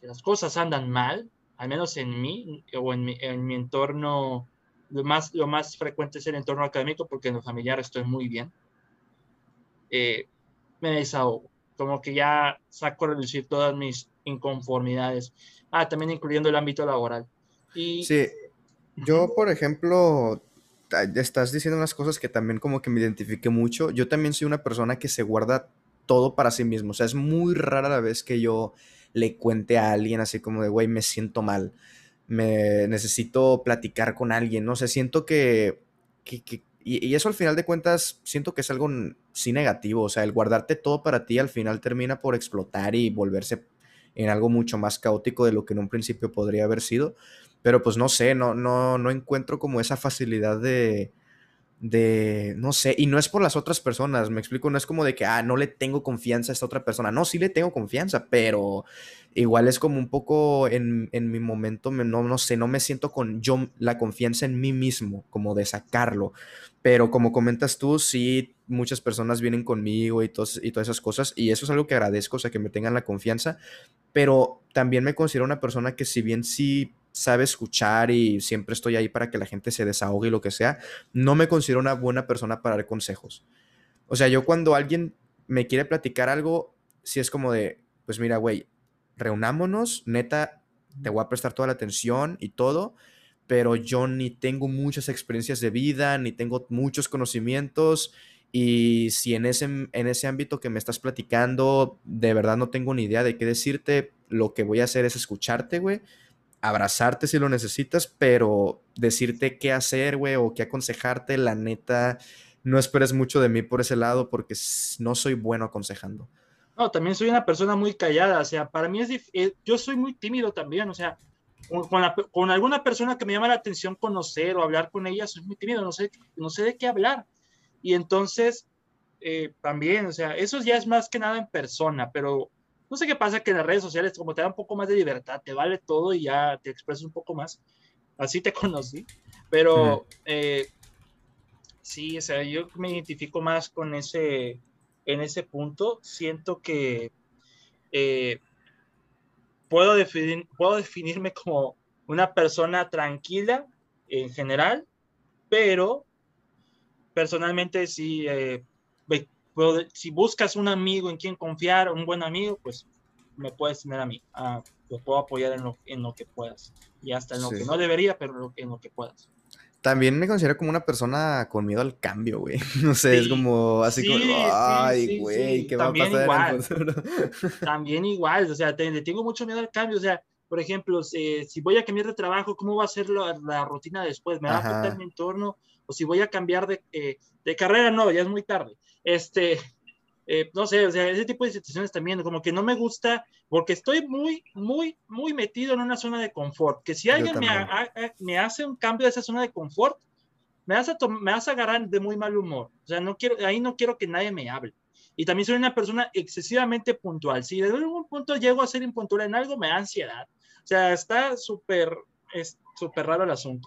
las cosas andan mal, al menos en mí o en mi, en mi entorno, lo más, lo más frecuente es el entorno académico porque en lo familiar estoy muy bien. Eh, me desahogo, como que ya saco a reducir todas mis inconformidades. Ah, también incluyendo el ámbito laboral. Y... Sí, yo, por ejemplo, estás diciendo unas cosas que también como que me identifique mucho. Yo también soy una persona que se guarda todo para sí mismo. O sea, es muy rara la vez que yo le cuente a alguien así como de, güey, me siento mal. Me necesito platicar con alguien. No sé, siento que, que y, eso al final de cuentas siento que es algo sí negativo, o sea, el guardarte todo para ti al final termina por explotar y volverse en algo mucho más caótico de lo que en un principio podría haber sido. Pero pues no sé, no, no, no encuentro como esa facilidad de, de, no sé, y no es por las otras personas, me explico, no es como de que, ah, no le tengo confianza a esta otra persona, no, sí le tengo confianza, pero igual es como un poco en, en mi momento, no, no sé, no me siento con yo la confianza en mí mismo, como de sacarlo, pero como comentas tú, sí, muchas personas vienen conmigo y, tos, y todas esas cosas, y eso es algo que agradezco, o sea, que me tengan la confianza, pero también me considero una persona que si bien sí sabe escuchar y siempre estoy ahí para que la gente se desahogue y lo que sea, no me considero una buena persona para dar consejos. O sea, yo cuando alguien me quiere platicar algo, si es como de, pues mira, güey, reunámonos, neta, te voy a prestar toda la atención y todo, pero yo ni tengo muchas experiencias de vida, ni tengo muchos conocimientos. Y si en ese, en ese ámbito que me estás platicando, de verdad no tengo ni idea de qué decirte, lo que voy a hacer es escucharte, güey abrazarte si lo necesitas, pero decirte qué hacer, güey, o qué aconsejarte, la neta, no esperes mucho de mí por ese lado porque no soy bueno aconsejando. No, también soy una persona muy callada, o sea, para mí es, eh, yo soy muy tímido también, o sea, con, alguna persona que me llama la atención conocer o hablar con ella, soy muy tímido, no sé, no sé de qué hablar. Y entonces, eh, también, o sea, eso ya es más que nada en persona, pero no sé qué pasa que en las redes sociales como te da un poco más de libertad, te vale todo y ya te expresas un poco más. Así te conocí, pero eh, sí, o sea, yo me identifico más con ese, en ese punto. Siento que eh, puedo, definir, puedo definirme como una persona tranquila en general, pero personalmente sí eh, si buscas un amigo en quien confiar, un buen amigo, pues me puedes tener a mí. Ah, te puedo apoyar en lo, en lo que puedas. Y hasta en lo que no debería, pero en lo que puedas. También me considero como una persona con miedo al cambio, güey. No sé, es como así como, ay, güey, ¿qué va a pasar igual. en el futuro? También igual, o sea, le tengo mucho miedo al cambio, o sea, por ejemplo, si, si voy a cambiar de trabajo, ¿cómo va a ser la, la rutina después? ¿Me va a afectar mi entorno? O si voy a cambiar de, eh, de carrera, no, ya es muy tarde. Este, eh, no sé, o sea, ese tipo de situaciones también, como que no me gusta, porque estoy muy, muy, muy metido en una zona de confort, que si alguien me, me, hace un cambio de esa zona de confort, me hace, me hace agarrar de muy mal humor, o sea, no quiero, ahí no quiero que nadie me hable. Y también soy una persona excesivamente puntual. Si de algún punto llego a ser impuntual en algo, me da ansiedad. O sea, está súper, es súper raro el asunto.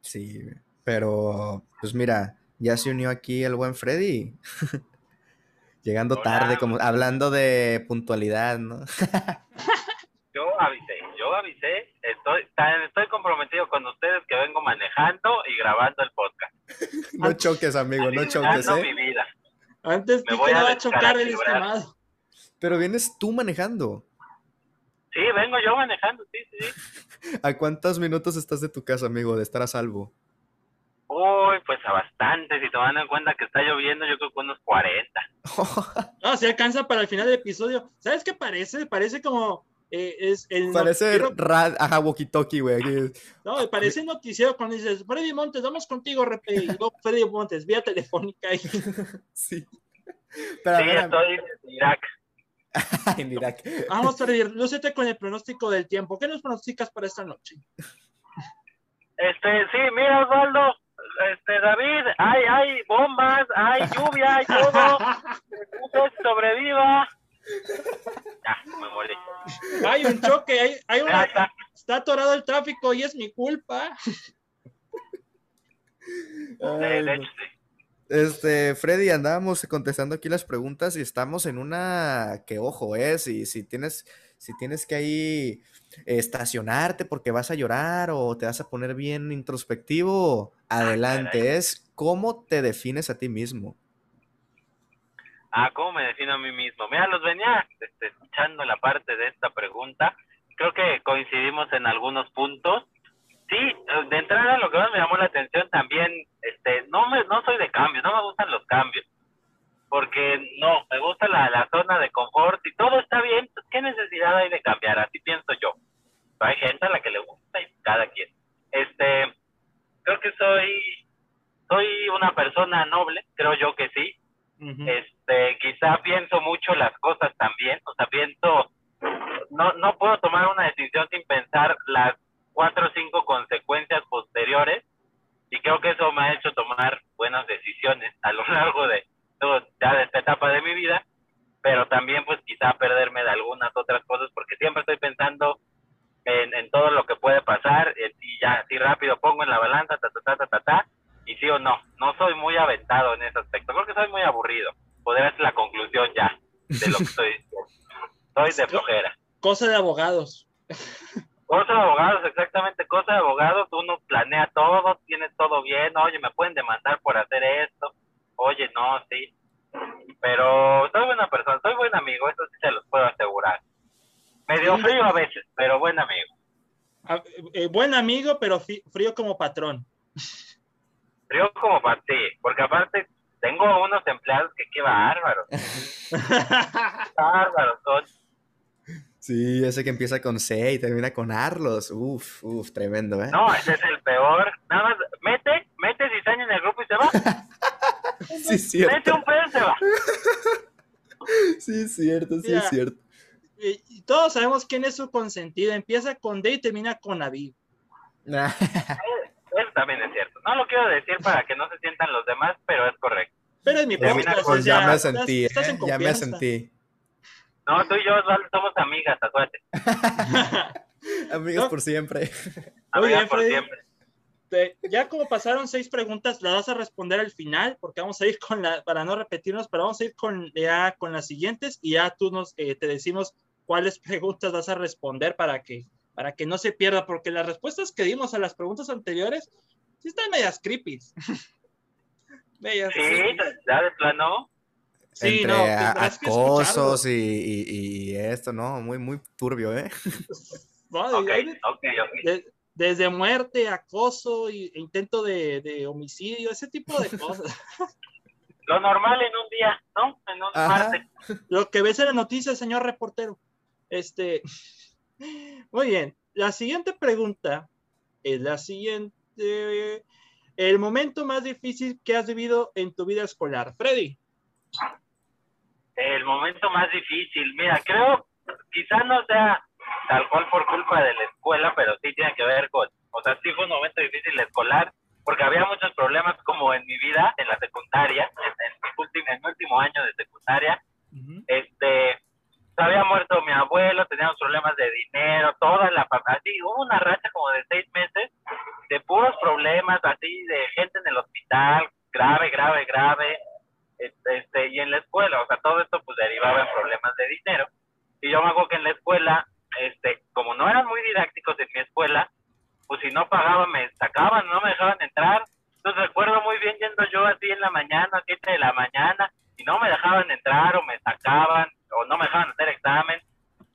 Sí, pero pues mira, ya se unió aquí el buen Freddy. Llegando tarde, como hablando de puntualidad, ¿no? yo avisé, yo avisé, estoy, estoy comprometido con ustedes que vengo manejando y grabando el podcast. no choques, amigo, no choques, ¿eh? Mi vida. Antes Me voy a, chocar el estimado. Pero vienes tú manejando. Sí, vengo yo manejando, sí, sí. ¿A cuántos minutos estás de tu casa, amigo, de estar a salvo? Uy, pues a bastante, si tomando en cuenta que está lloviendo, yo creo que unos 40. no, se alcanza para el final del episodio. ¿Sabes qué parece? Parece como eh, es el parece rad, ajá, walkie güey. No, parece noticiero cuando dices, Freddy Montes, vamos contigo, y no, Freddy Montes, vía telefónica. Y... sí. Pero, sí, estoy en Irak. en Irak. Vamos, Freddy, lúcete con el pronóstico del tiempo. ¿Qué nos pronosticas para esta noche? Este, sí, mira, Osvaldo, este, David, hay, hay bombas, hay lluvia, hay todo. Usted sobreviva. Ya, me morí. Hay un choque, hay, hay una, está. atorado el tráfico y es mi culpa. de hecho, sí. Este, Freddy, andábamos contestando aquí las preguntas y estamos en una que, ojo, es, y si tienes, si tienes que ahí estacionarte porque vas a llorar o te vas a poner bien introspectivo, ah, adelante. Es cómo te defines a ti mismo. Ah, ¿cómo me defino a mí mismo? Mira, los venía este, escuchando la parte de esta pregunta. Creo que coincidimos en algunos puntos. Sí, de entrada lo que más me llamó la atención también, este, no me, no soy de cambios, no me gustan los cambios porque no, me gusta la, la zona de confort y todo está bien, pues, ¿qué necesidad hay de cambiar? Así pienso yo. Hay gente a la que le gusta y cada quien. Este, creo que soy, soy una persona noble, creo yo que sí. Este, quizá pienso mucho las cosas también, o sea, pienso, no, no puedo tomar una decisión sin pensar las cuatro o cinco consecuencias posteriores y creo que eso me ha hecho tomar buenas decisiones a lo largo de, ya de esta etapa de mi vida, pero también pues quizá perderme de algunas otras cosas porque siempre estoy pensando en, en todo lo que puede pasar eh, y ya así rápido pongo en la balanza, ta, ta, ta, ta, ta, y sí o no, no soy muy aventado en ese aspecto, creo que soy muy aburrido, podría ser la conclusión ya de lo que estoy diciendo. Soy de flojera. Cosa de abogados. Cosa de abogados, exactamente, cosa de abogados, uno planea todo, tiene todo bien, oye, me pueden demandar por hacer esto, no, sí. Pero soy buena persona, soy buen amigo, eso sí se los puedo asegurar. Medio frío a veces, pero buen amigo. Ah, eh, buen amigo, pero frío como patrón. Frío como patrón, sí, porque aparte tengo unos empleados que qué bárbaros. bárbaros son. Sí, ese que empieza con C y termina con Arlos. Uf, uf, tremendo, ¿eh? No, ese es el peor. Nada más, mete, mete cizaña en el grupo y se va. sí, cierto. Mete un pedo y se va. Sí, es cierto, sí, es cierto. Y, todos sabemos quién es su consentido. Empieza con D y termina con Aviv. Eso también es cierto. No lo quiero decir para que no se sientan los demás, pero es correcto. Pero es mi podcast. Pues ya, me sentí, ¿eh? ya me sentí. No, tú y yo somos amigas, acuérdate. amigas por siempre. Amigas por siempre. Ya como pasaron seis preguntas, las vas a responder al final, porque vamos a ir con la, para no repetirnos, pero vamos a ir con ya con las siguientes y ya tú nos eh, te decimos cuáles preguntas vas a responder para que para que no se pierda, porque las respuestas que dimos a las preguntas anteriores sí están medias creepy. medias sí, ya de plano. Sí, Entre no, acosos y, y, esto, ¿no? Muy, muy turbio, ¿eh? desde muerte, acoso e intento de, de, homicidio, ese tipo de cosas. Lo normal en un día, ¿no? En un martes. Lo que ves en la noticia, señor reportero. Este, muy bien. La siguiente pregunta es la siguiente. El momento más difícil que has vivido en tu vida escolar. Freddy. El momento más difícil. Mira, creo, quizás no sea tal cual por culpa de la escuela, pero sí tiene que ver con, o sea, sí fue un momento difícil escolar, porque había muchos problemas como en mi vida, en la secundaria, en, mi, último, en mi último año de secundaria. Este, había muerto mi abuelo, teníamos problemas de dinero, toda la así, hubo una racha como de seis meses de puros problemas, así, de gente en el hospital, grave, grave, grave, este, este, y en la escuela, o sea, todo esto pues derivaba en problemas de dinero. Y yo me acuerdo que en la escuela, este, como no eran muy didácticos en mi escuela, pues si no pagaban me sacaban, no me dejaban entrar. Entonces recuerdo muy bien yendo yo así en la mañana, siete de la mañana, y no me dejaban entrar o me sacaban o no me dejaban hacer examen,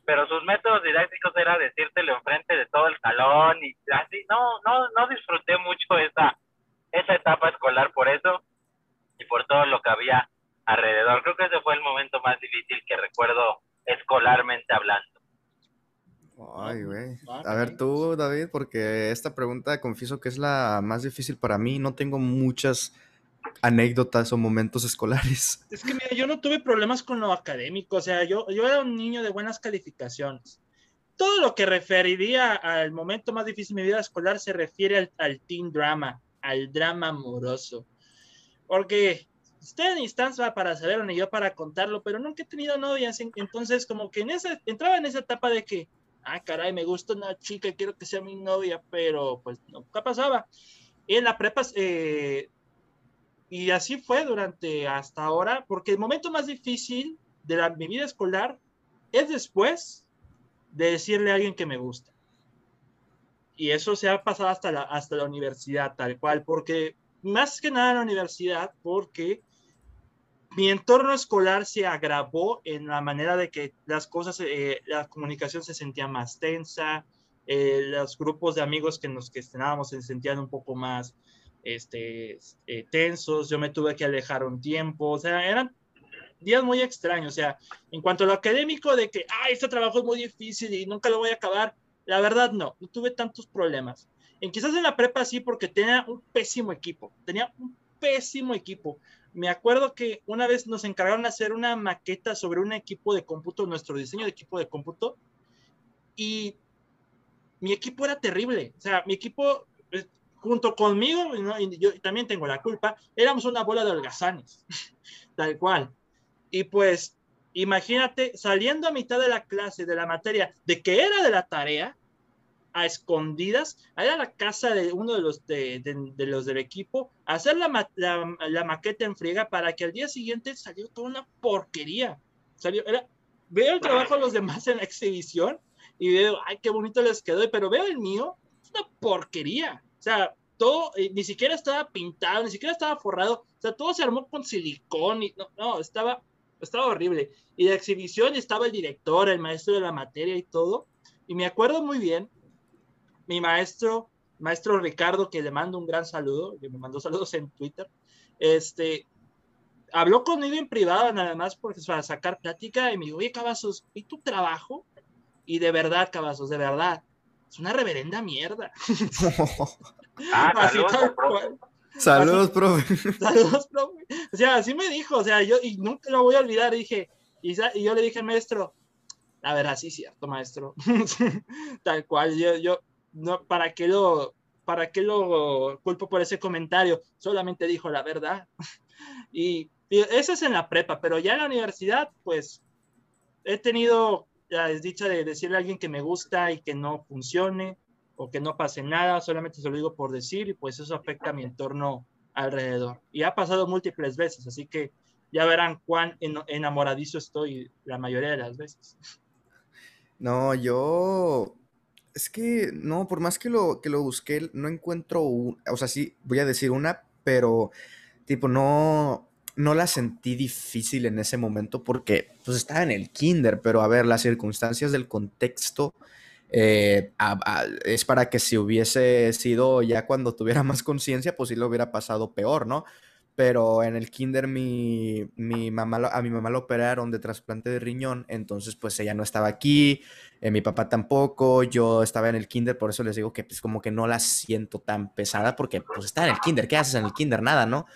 pero sus métodos didácticos era decírtelo enfrente de todo el salón y así, no, no, no disfruté mucho esa, esa etapa escolar por eso y por todo lo que había alrededor. Creo que ese fue el momento más difícil que recuerdo escolarmente hablando. Ay, güey. A ver tú, David, porque esta pregunta confieso que es la más difícil para mí. No tengo muchas anécdotas o momentos escolares. Es que mira, yo no tuve problemas con lo académico, o sea, yo, yo era un niño de buenas calificaciones. Todo lo que referiría al momento más difícil de mi vida escolar se refiere al, al teen drama, al drama amoroso. Porque usted en instancia para saberlo ni yo para contarlo, pero nunca he tenido novias, entonces como que en esa, entraba en esa etapa de que, ah, caray, me gusta una chica, quiero que sea mi novia, pero pues nunca pasaba. Y en la prepa eh, y así fue durante hasta ahora, porque el momento más difícil de la, mi vida escolar es después de decirle a alguien que me gusta. Y eso se ha pasado hasta la, hasta la universidad, tal cual, porque más que nada en la universidad, porque mi entorno escolar se agravó en la manera de que las cosas, eh, la comunicación se sentía más tensa, eh, los grupos de amigos que nos gestionábamos se sentían un poco más este, eh, tensos, yo me tuve que alejar un tiempo, o sea, eran días muy extraños, o sea, en cuanto a lo académico de que, ay, este trabajo es muy difícil y nunca lo voy a acabar, la verdad no, no tuve tantos problemas. En quizás en la prepa sí, porque tenía un pésimo equipo, tenía un pésimo equipo. Me acuerdo que una vez nos encargaron de hacer una maqueta sobre un equipo de cómputo, nuestro diseño de equipo de cómputo, y mi equipo era terrible. O sea, mi equipo junto conmigo, y yo también tengo la culpa, éramos una bola de holgazanes, tal cual. Y pues, imagínate, saliendo a mitad de la clase, de la materia, de que era de la tarea, a escondidas, a ir a la casa de uno de los, de, los del equipo, a hacer la, la, maqueta en friega para que al día siguiente salió toda una porquería. Salió, era, veo el trabajo de los demás en la exhibición y veo, ay, qué bonito les quedó, pero veo el mío, es una porquería. O sea, todo, eh, ni siquiera estaba pintado, ni siquiera estaba forrado, o sea, todo se armó con silicón y no, no, estaba, estaba horrible. Y de exhibición estaba el director, el maestro de la materia y todo. Y me acuerdo muy bien, mi maestro, maestro Ricardo, que le mando un gran saludo, que me mandó saludos en Twitter, este, habló conmigo en privado nada más porque, para sacar plática y me dijo, oye, Cavazos, ¿y tu trabajo? Y de verdad, Cavazos, de verdad, es una reverenda mierda. ah, saludos, profe. Saludos, profe. Saludos, profe. O sea, así me dijo, o sea, yo y nunca lo voy a olvidar. Dije, Y, yo le dije al maestro, la verdad, sí, cierto, maestro. Tal cual, yo, yo, no, ¿para qué lo, para qué lo culpo por ese comentario? Solamente dijo la verdad. y, eso es en la prepa, pero ya en la universidad, pues, he tenido la desdicha de decirle a alguien que me gusta y que no funcione o que no pase nada, solamente se lo digo por decir y pues eso afecta a mi entorno alrededor. Y ha pasado múltiples veces, así que ya verán cuán enamoradizo estoy la mayoría de las veces. No, yo... Es que, no, por más que lo, que lo busqué, no encuentro, o sea, sí, voy a decir una, pero tipo, no, no la sentí difícil en ese momento porque pues estaba en el kinder, pero a ver, las circunstancias del contexto eh, es para que si hubiese sido ya cuando tuviera más conciencia, pues sí lo hubiera pasado peor, ¿no? Pero en el kinder mi, mi mamá, a mi mamá lo operaron de trasplante de riñón, entonces pues ella no estaba aquí, eh, mi papá tampoco, yo estaba en el kinder, por eso les digo que pues como que no la siento tan pesada porque pues está en el kinder, ¿qué haces en el kinder? Nada, ¿no?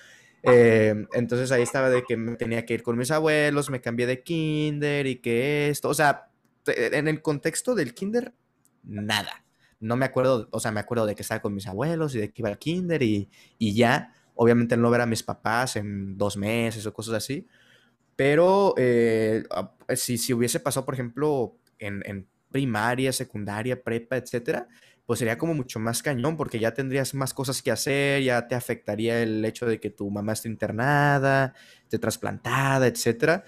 Eh, entonces ahí estaba de que me tenía que ir con mis abuelos, me cambié de kinder y que esto, o sea, en el contexto del kinder nada. No me acuerdo, o sea, me acuerdo de que estaba con mis abuelos y de que iba al kinder y, ya. Obviamente no ver a mis papás en dos meses o cosas así. Pero eh, ah, si, si, hubiese pasado, por ejemplo, en, primaria, secundaria, prepa, etcétera, pues sería como mucho más cañón porque ya tendrías más cosas que hacer, ya te afectaría el hecho de que tu mamá esté internada, esté trasplantada, etcétera.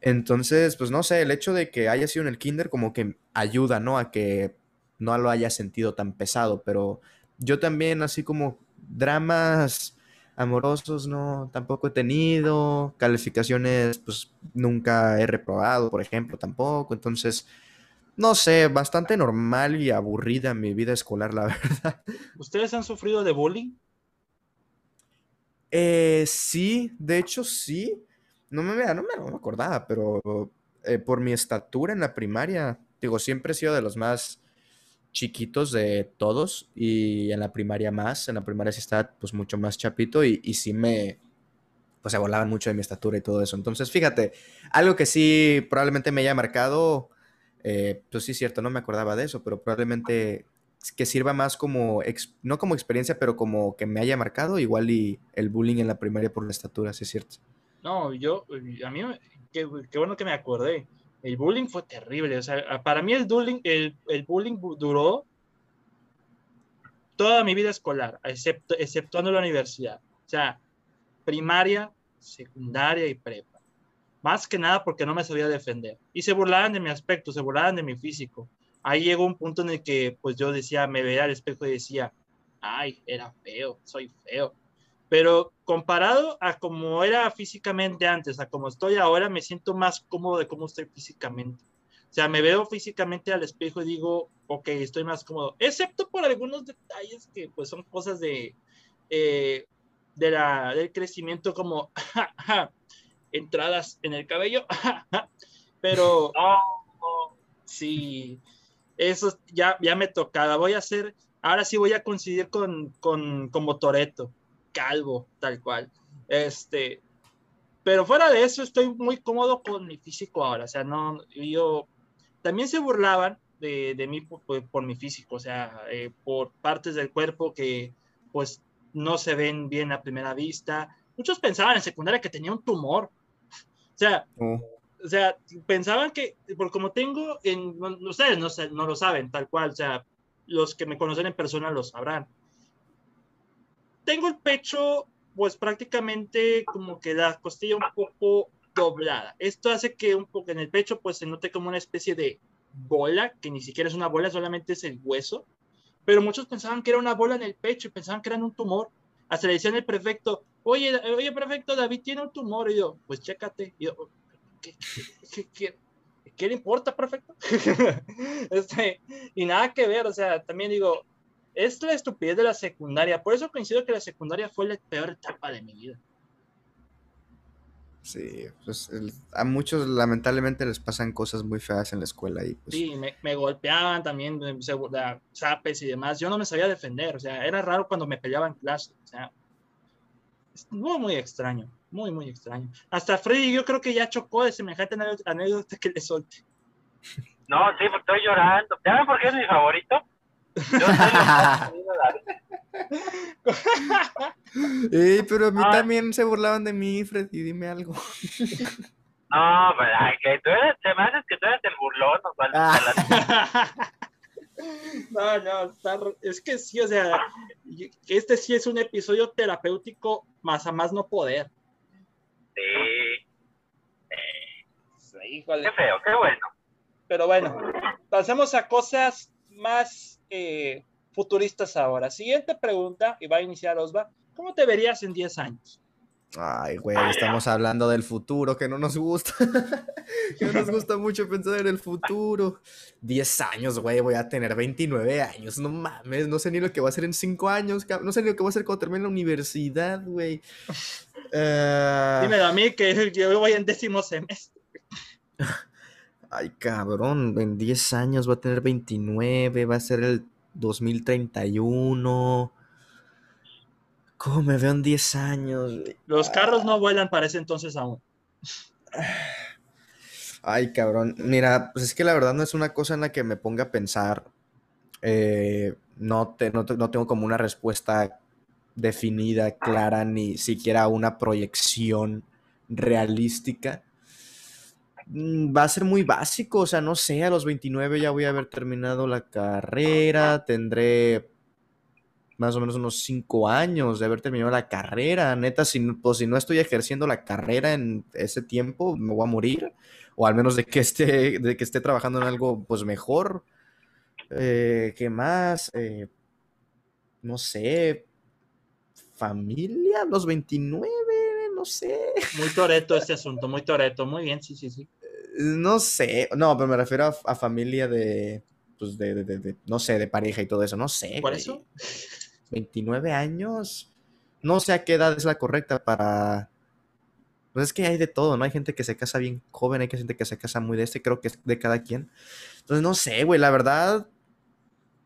Entonces, pues no sé, el hecho de que haya sido en el kinder como que ayuda, ¿no? A que no lo haya sentido tan pesado, pero yo también así como dramas amorosos no tampoco he tenido, calificaciones pues nunca he reprobado, por ejemplo, tampoco, entonces no sé, bastante normal y aburrida mi vida escolar, la verdad. ¿Ustedes han sufrido de bullying? Eh, sí, de hecho sí. No me, no me, no me acordaba, pero eh, por mi estatura en la primaria, digo, siempre he sido de los más chiquitos de todos y en la primaria más, en la primaria sí estaba pues mucho más chapito y, y sí me, pues se volaban mucho de mi estatura y todo eso. Entonces, fíjate, algo que sí probablemente me haya marcado, eh, pues sí es cierto, no me acordaba de eso, pero probablemente que sirva más como, no como experiencia, pero como que me haya marcado, igual y el bullying en la primaria por la estatura, sí es cierto. No, yo, a mí, qué, qué bueno que me acordé el bullying fue terrible. O sea, para mí el bullying, el, el bullying duró toda mi vida escolar, excepto, exceptuando la universidad. O sea, primaria, secundaria y prepa. Más que nada porque no me sabía defender. Y se burlaban de mi aspecto, se burlaban de mi físico. Ahí llegó un punto en el que pues yo decía, me veía al espejo y decía, ay, era feo, soy feo pero comparado a como era físicamente antes, a como estoy ahora, me siento más cómodo de cómo estoy físicamente. O sea, me veo físicamente al espejo y digo, ok, estoy más cómodo, excepto por algunos detalles que pues son cosas de, eh, de la, del crecimiento como entradas en el cabello, pero sí, eso ya, ya me tocaba, voy a hacer, ahora sí voy a coincidir con, con como Toreto calvo, tal cual. Este, pero fuera de eso, estoy muy cómodo con mi físico ahora. O sea, no, yo también se burlaban de, de mí por, mi físico, o sea, eh, por partes del cuerpo que pues no se ven bien a primera vista. Muchos pensaban en secundaria que tenía un tumor. O sea, o sea, pensaban que, por como tengo, en, ustedes no, no lo saben tal cual, o sea, los que me conocen en persona lo sabrán tengo el pecho, pues prácticamente como que la costilla un poco doblada. Esto hace que un poco en el pecho, pues se note como una especie de bola, que ni siquiera es una bola, solamente es el hueso. Pero muchos pensaban que era una bola en el pecho y pensaban que era un tumor. Hasta le decían al prefecto, oye, oye, prefecto, David tiene un tumor. Y yo, pues chécate. Y yo, ¿qué, qué, qué, le importa, prefecto? este, y nada que ver, o sea, también digo, es la estupidez de la secundaria. Por eso coincido que la secundaria fue la peor etapa de mi vida. Sí, pues a muchos lamentablemente les pasan cosas muy feas en la escuela. Y pues... Sí, me, golpeaban también, zapes y demás. Yo no me sabía defender, o sea, era raro cuando me peleaban en clase. O sea, Es muy, muy extraño, muy, muy extraño. Hasta Freddy yo creo que ya chocó de semejante anécdota que le solte. No, sí, porque estoy llorando. ¿Saben por qué es mi favorito? Yo Ey, pero a mí también se burlaban de mí, Freddy, dime algo. No, pero ay, que tú eres, se me hace que tú eres el burlón, ¿no? Ah. No, no, es que sí, o sea, este sí es un episodio terapéutico más a más no poder. Sí. Híjole. Qué feo, qué bueno. Pero bueno, pasemos a cosas más eh, futuristas ahora. Siguiente pregunta, y va a iniciar Osva. ¿Cómo te verías en 10 años? Ay, güey, estamos hablando del futuro, que no nos gusta. que no nos gusta mucho pensar en el futuro. 10 años, güey, voy a tener 29 años. No mames, no sé ni lo que voy a hacer en 5 años. No sé ni lo que voy a hacer cuando termine la universidad, güey. Uh... Dímelo a mí, que yo voy en décimo semestre. Ay, cabrón, en 10 años va a tener 29, va a ser el 2031. ¿Cómo me veo en 10 años? Los carros no vuelan para ese entonces aún. Ay, cabrón. Mira, pues es que la verdad no es una cosa en la que me ponga a pensar. Eh, no, no, no tengo como una respuesta definida, clara, ni siquiera una proyección realística. Mm, va a ser muy básico, o sea, no sé, a los 29 ya voy a haber terminado la carrera, tendré más o menos unos cinco años de haber terminado la carrera. Neta, si, pues, si no estoy ejerciendo la carrera en ese tiempo, me voy a morir. O al menos de que esté, de que esté trabajando en algo pues mejor. Eh, ¿Qué más? Eh, no sé. Familia, los 29, no sé. Muy toreto este asunto, muy toreto. Muy bien, sí, sí, sí. No sé. No, pero me refiero a, familia de, pues de, de, no sé, de pareja y todo eso. No sé. ¿Por eso? 29 años. No sé a qué edad es la correcta para... Pues es que hay de todo, ¿no? Hay gente que se casa bien joven, hay gente que se casa muy de este, creo que es de cada quien. Entonces, no sé, güey, la verdad,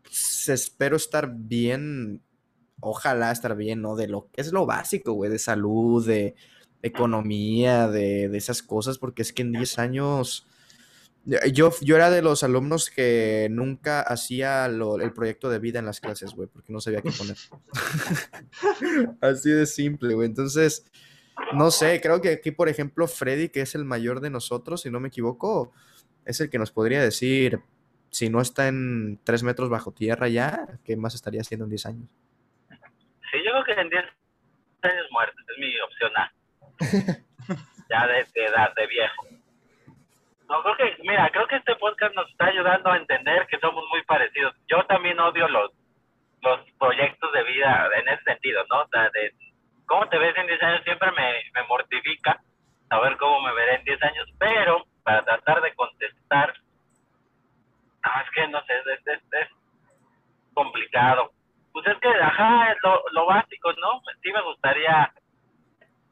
pues, espero estar bien, ojalá estar bien, ¿no? De lo que es lo básico, güey, de salud, de economía, de, de esas cosas, porque es que en 10 años yo, yo era de los alumnos que nunca hacía el proyecto de vida en las clases, güey, porque no sabía qué poner. Así de simple, güey. Entonces, no sé, creo que aquí, por ejemplo, Freddy, que es el mayor de nosotros, si no me equivoco, es el que nos podría decir, si no está en tres metros bajo tierra ya, ¿qué más estaría haciendo en 10 años? Sí, yo creo que en 10 años muertos, es mi opción A. ya de edad, de viejo. No, creo que, mira, creo que este podcast nos está ayudando a entender que somos muy parecidos. Yo también odio los, los proyectos de vida en ese sentido, ¿no? O sea, de cómo te ves en 10 años siempre me, me mortifica saber cómo me veré en 10 años, pero para tratar de contestar, es que no sé, es, es, es complicado. Pues es que, ajá, es lo, lo básico, ¿no? Sí me gustaría,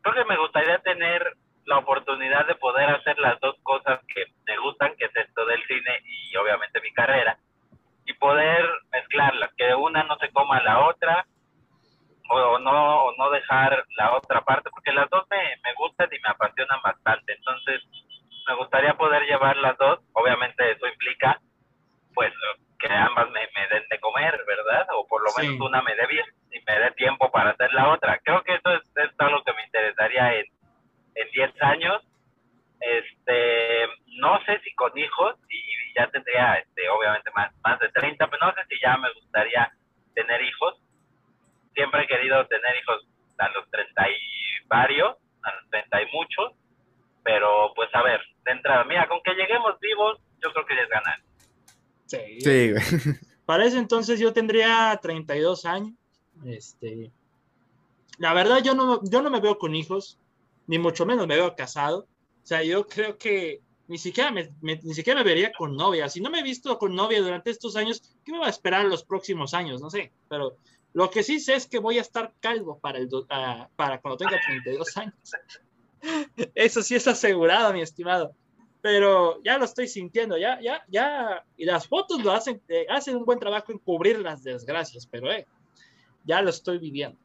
creo que me gustaría tener la oportunidad de poder hacer las dos cosas que me gustan, que es esto del cine y obviamente mi carrera, y poder mezclarlas, que una no se coma a la otra, o, no, o no dejar la otra parte, porque las dos me, me gustan y me apasionan bastante. Entonces, me gustaría poder llevar las dos. Obviamente, eso implica, pues, que ambas me, me den de comer, ¿verdad? O por lo menos una me dé bien y me dé tiempo para hacer la otra. Creo que eso es, es algo que me interesaría en en 10 años. Este, no sé si con hijos, y ya tendría, este, obviamente, más, más de 30, pero no sé si ya me gustaría tener hijos. Siempre he querido tener hijos a los 30 y varios, a los 30 y muchos, pero pues a ver, de entrada, mira, con que lleguemos vivos, yo creo que ya es ganar. Sí. sí. Para ese entonces yo tendría 32 años. Este, la verdad yo no, yo no me veo con hijos ni mucho menos me veo casado. O sea, yo creo que ni siquiera me, ni siquiera me vería con novia. Si no me he visto con novia durante estos años, ¿qué me va a esperar los próximos años? No sé. Pero lo que sí sé es que voy a estar calvo para, el, uh, para cuando tenga 32 años. Eso sí es asegurado, mi estimado. Pero ya lo estoy sintiendo, ya, ya, ya. Y las fotos lo hacen, eh, hacen un buen trabajo en cubrir las desgracias, pero eh, ya lo estoy viviendo.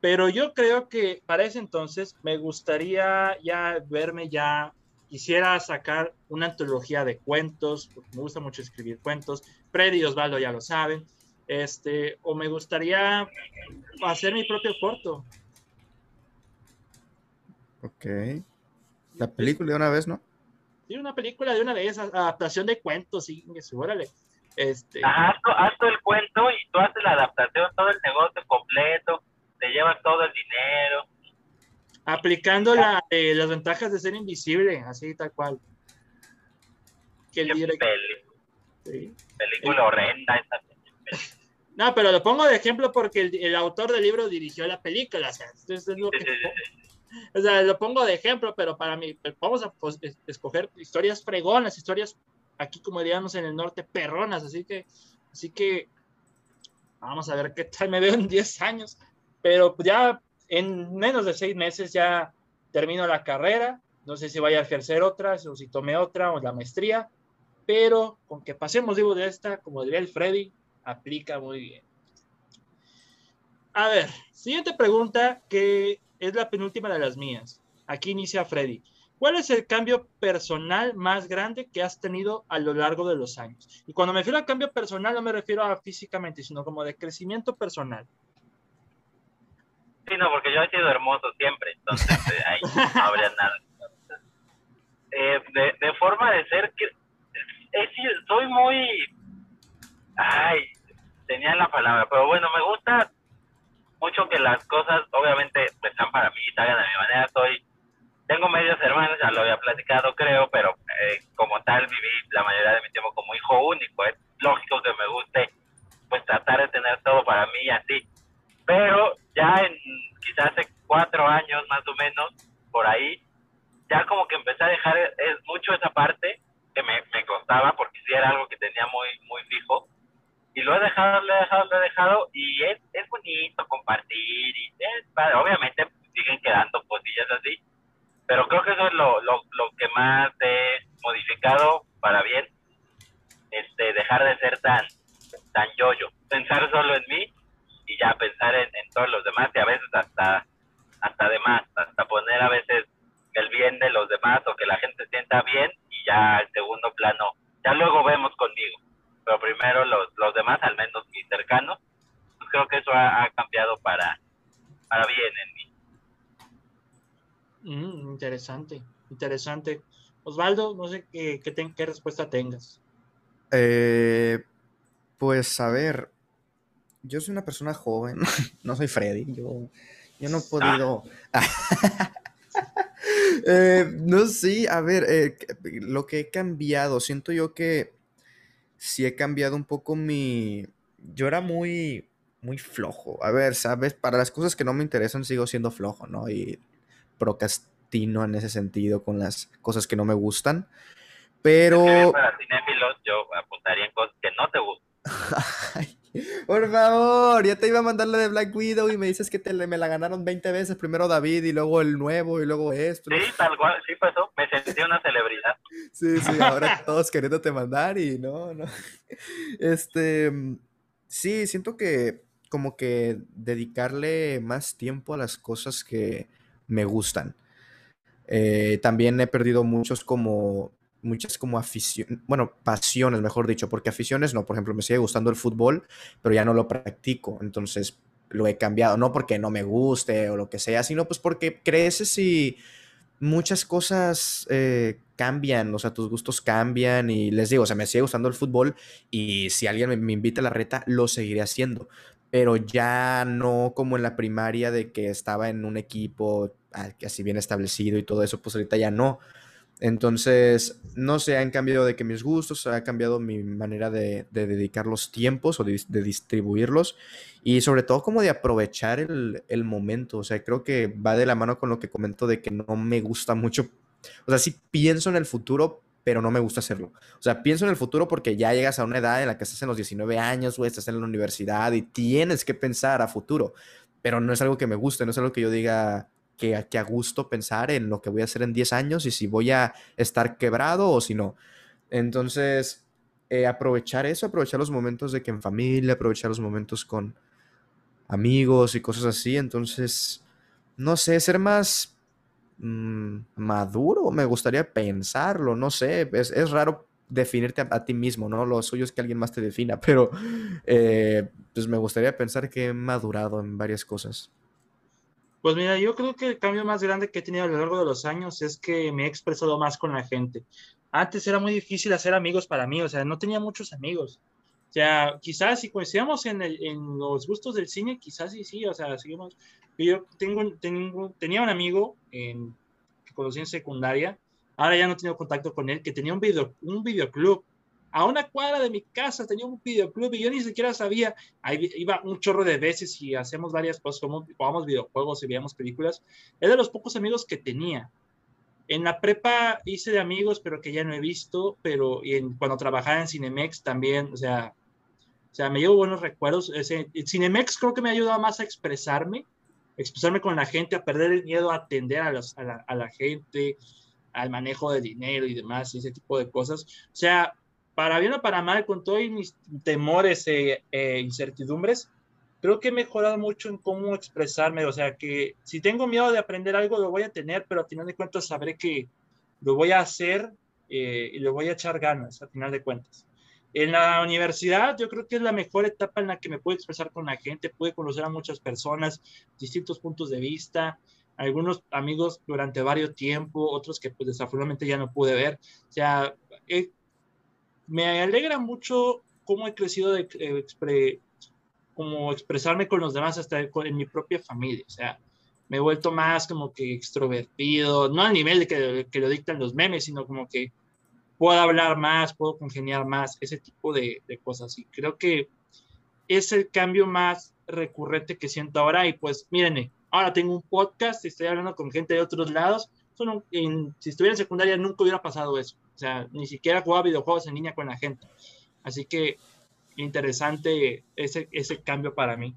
Pero yo creo que para ese entonces me gustaría ya verme ya, quisiera sacar una antología de cuentos, porque me gusta mucho escribir cuentos. Freddy y Osvaldo ya lo saben. Este, o me gustaría hacer mi propio corto. Ok. La película de una vez, ¿no? Sí, una película de una vez, adaptación de cuentos, sí, órale. Este... Haz, haz el cuento y tú haces la adaptación, todo el negocio completo, te llevas todo el dinero. Aplicando la, eh, las ventajas de ser invisible, así tal cual. Que el director... sí. Película horrenda esa no, pero lo pongo de ejemplo porque el, autor del libro dirigió la película. O sea, es lo que, o sea, lo pongo de ejemplo, pero para mí, vamos a pues, escoger historias fregonas, historias aquí, como diríamos en el norte, perronas. Así que, así que vamos a ver qué tal me veo en 10 años. Pero ya en menos de 6 meses ya termino la carrera. No sé si vaya a ejercer otra, o si tome otra o la maestría. Pero con que pasemos, digo, de esta, como diría el Freddy, aplica muy bien. A ver, siguiente pregunta que es la penúltima de las mías. Aquí inicia Freddy. ¿Cuál es el cambio personal más grande que has tenido a lo largo de los años? Y cuando me refiero a cambio personal no me refiero a físicamente, sino como de crecimiento personal. Sí, no, porque yo he sido hermoso siempre, entonces eh, ahí no habría nada. Eh, de, forma de ser, que, soy muy Ay, tenía la palabra, pero bueno, me gusta mucho que las cosas, obviamente, pues, están para mí, salgan de mi manera. Soy, tengo medios hermanos, ya lo había platicado, creo, pero eh, como tal viví la mayoría de mi tiempo como hijo único. Es lógico que me guste, pues, tratar de tener todo para mí así. Pero ya en quizás hace cuatro años más o menos, por ahí, ya como que empecé a dejar es mucho esa parte que me, me costaba porque sí era algo que tenía muy, muy fijo y lo he dejado, lo he dejado, lo he dejado y es, es bonito compartir y es Obviamente siguen quedando cosillas así, pero creo que eso es lo, lo, lo que más he modificado para bien, este, dejar de ser tan, tan yo-yo, pensar solo en mí y ya pensar en, en todos los demás y a veces hasta, hasta de más, hasta poner a veces el bien de los demás o que la gente sienta bien y ya el segundo plano, ya luego vemos conmigo pero primero los, los demás, al menos mis cercanos, pues creo que eso ha, cambiado para, para bien en mí. Mm, interesante, interesante. Osvaldo, no sé qué, qué, qué respuesta tengas. Eh, pues a ver, yo soy una persona joven, no soy Freddy, yo, yo no he podido... Eh, no sé, a ver, eh, lo que he cambiado, siento yo que sí he cambiado un poco mi... Yo era muy, muy flojo. A ver, ¿sabes? Para las cosas que no me interesan sigo siendo flojo, ¿no? Y procrastino en ese sentido con las cosas que no me gustan. Pero... para cinéfilos yo apuntaría en cosas que no te gustan. Por favor, ya te iba a mandar la de Black Widow y me dices que te, me la ganaron 20 veces. Primero David y luego el nuevo y luego esto. Sí, tal cual, sí pasó. Me sentí una celebridad. Sí, sí, ahora todos queriéndote mandar y no, no. Este, sí, siento que como que dedicarle más tiempo a las cosas que me gustan. Eh, también he perdido muchos como muchas como aficiones, bueno, pasiones, mejor dicho, porque aficiones no, por ejemplo, me sigue gustando el fútbol, pero ya no lo practico, entonces lo he cambiado, no porque no me guste o lo que sea, sino pues porque creces y muchas cosas eh, cambian, o sea, tus gustos cambian y les digo, o sea, me sigue gustando el fútbol y si alguien me, invita a la reta, lo seguiré haciendo, pero ya no como en la primaria de que estaba en un equipo así bien establecido y todo eso, pues ahorita ya no. Entonces, no sé, han cambiado de que mis gustos, ha cambiado mi manera de, dedicar los tiempos o de, distribuirlos y sobre todo como de aprovechar el, momento. O sea, creo que va de la mano con lo que comento de que no me gusta mucho. O sea, sí pienso en el futuro, pero no me gusta hacerlo. O sea, pienso en el futuro porque ya llegas a una edad en la que estás en los 19 años, o estás en la universidad y tienes que pensar a futuro. Pero no es algo que me guste, no es algo que yo diga, que, a gusto pensar en lo que voy a hacer en 10 años y si voy a estar quebrado o si no. Entonces, eh, aprovechar eso, aprovechar los momentos de que en familia, aprovechar los momentos con, amigos y cosas así. Entonces, no sé, ser más mm, maduro, me gustaría pensarlo, no sé, es, es raro definirte a, ti mismo, ¿no? Lo suyo es que alguien más te defina, pero eh, pues me gustaría pensar que he madurado en varias cosas. Pues mira, yo creo que el cambio más grande que he tenido a lo largo de los años es que me he expresado más con la gente. Antes era muy difícil hacer amigos para mí, o sea, no tenía muchos amigos. O sea, quizás si coincidíamos en, en los gustos del cine, quizás sí, sí, o sea, seguimos. Yo tengo, tengo tenía un amigo que conocí en secundaria, ahora ya no tengo contacto con él, que tenía un, video, un videoclub. A una cuadra de mi casa tenía un videoclub y yo ni siquiera sabía. Ahí iba un chorro de veces y hacemos varias cosas, como jugamos videojuegos y veíamos películas. Es de los pocos amigos que tenía. En la prepa hice de amigos, pero que ya no he visto, pero en, cuando trabajaba en Cinemex también, o sea, o sea, me llevo buenos recuerdos. Cinemex creo que me ha ayudado más a expresarme, expresarme con la gente, a perder el miedo a atender a, los, a, la, a la gente, al manejo de dinero y demás, ese tipo de cosas. O sea, para bien o para mal, con todos mis temores e incertidumbres, creo que he mejorado mucho en cómo expresarme. O sea, que si tengo miedo de aprender algo, lo voy a tener, pero al final de cuentas sabré que lo voy a hacer eh, y lo voy a echar ganas, al final de cuentas. En la universidad yo creo que es la mejor etapa en la que me puedo expresar con la gente, pude conocer a muchas personas, distintos puntos de vista, algunos amigos durante varios tiempo, otros que pues desafortunadamente ya no pude ver. O sea, eh, me alegra mucho cómo he crecido eh, como expresarme con los demás hasta en mi propia familia. O sea, me he vuelto más como que extrovertido, no al nivel de que, lo dictan los memes, sino como que puedo hablar más, puedo congeniar más, ese tipo de, de cosas. Y creo que es el cambio más recurrente que siento ahora. Y pues, mírenme, ahora tengo un podcast, estoy hablando con gente de otros lados. si estuviera en secundaria nunca hubiera pasado eso. O sea, ni siquiera jugaba videojuegos en línea con la gente. Así que interesante ese, ese cambio para mí.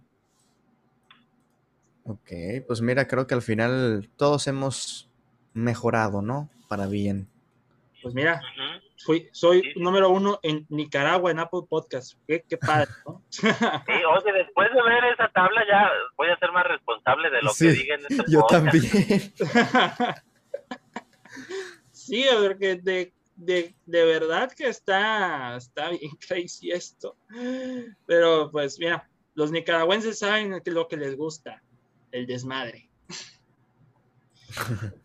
Ok, pues mira, creo que al final todos hemos mejorado, ¿no? Para bien. Pues mira, fui, soy número uno en Nicaragua en Apple Podcast. Qué, qué padre, ¿no? sí, oye, después de ver esa tabla ya voy a ser más responsable de lo que digan en este Yo también. sí, porque de, de, de, verdad que está, está bien crazy esto. Pero pues mira, los nicaragüenses saben lo que les gusta, el desmadre.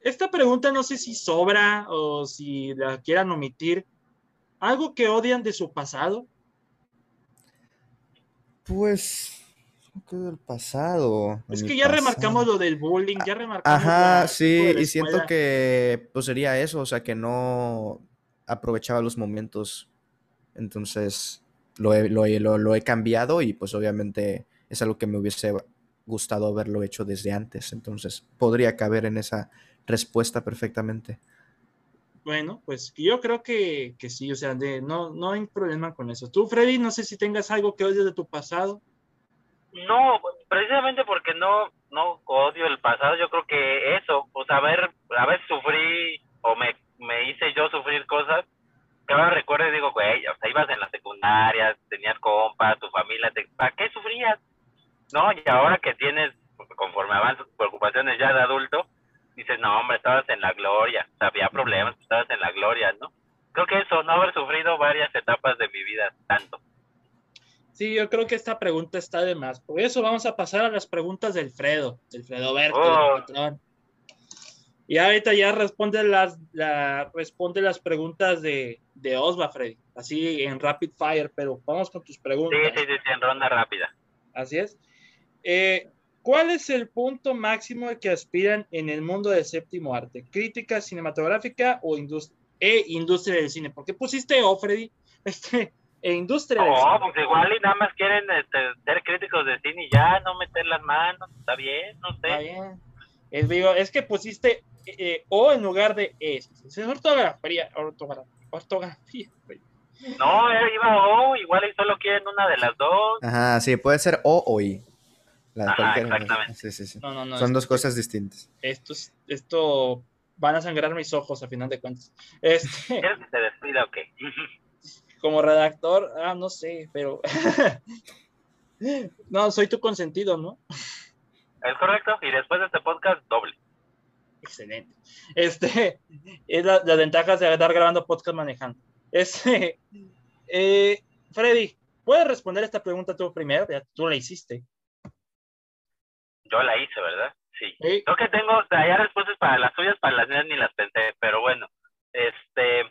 Esta pregunta no sé si sobra o si la quieran omitir. ¿Algo que odian de su pasado? Pues, ¿qué del pasado? Es que ya remarcamos lo del bullying, ya remarcamos. Ajá, sí, y siento que pues sería eso, o sea, que no aprovechaba los momentos. Entonces, lo he, lo, lo he cambiado y pues obviamente es algo que me hubiese gustado haberlo hecho desde antes. Entonces, podría caber en esa respuesta perfectamente. Bueno, pues yo creo que, que sí, o sea, de, no, no hay problema con eso. Tú, Freddy, no sé si tengas algo que odies de tu pasado. No, precisamente porque no, no odio el pasado, yo creo que eso, sea, a ver, a ver, sufrí o me, me hice yo sufrir cosas que ahora recuerdo y digo, güey, o sea, ibas en la secundaria, tenías compas, tu familia, te, ¿para qué sufrías? No, y ahora que tienes, conforme avanzas, preocupaciones ya de adulto, dices, no, hombre, estabas en la gloria, había problemas, estabas en la gloria, ¿no? Creo que eso, no haber sufrido varias etapas de mi vida tanto. Sí, yo creo que esta pregunta está de más. Por eso vamos a pasar a las preguntas del Fredo, del Fredo Berto, Oh. patrón. Y ahorita ya responde las, la, responde las preguntas de, de Osva, Freddy. Así en rapid fire, pero vamos con tus preguntas. sí, sí, sí, en ronda rápida. Así es. Eh, ¿Cuál es el punto máximo al que aspiran en el mundo del séptimo arte? ¿Crítica cinematográfica o indust- e industria del cine? ¿Por qué pusiste O, Freddy? Este, e industria No, cine. pues igual y nada más quieren este, ser críticos de cine y ya, no meter las manos, está bien, no Está sé. bien. Es, digo, es que pusiste eh, O en lugar de E. Es ortografía. ortogra- ortografía. güey. No, eh, iba O, igual y solo quieren una de las dos. Ajá, sí, puede ser O o I. La- Ajá, exactamente. Sí, sí, sí. No, no, no. Son es- dos cosas distintas. Esto, es- esto van a sangrar mis ojos a final de cuentas. Este, ¿Quieres que te despida o qué? como redactor, ah, no sé, pero no, soy tu consentido, ¿no? Es correcto, y después de este podcast, doble. Excelente. Este es la, las ventajas de estar grabando podcast manejando. Este, eh, Freddy, ¿puedes responder esta pregunta tú primero? Ya tú la hiciste. Yo la hice, ¿verdad? Sí. Creo que tengo, ya respuestas para las suyas, para las mías ni las pensé, pero bueno, este,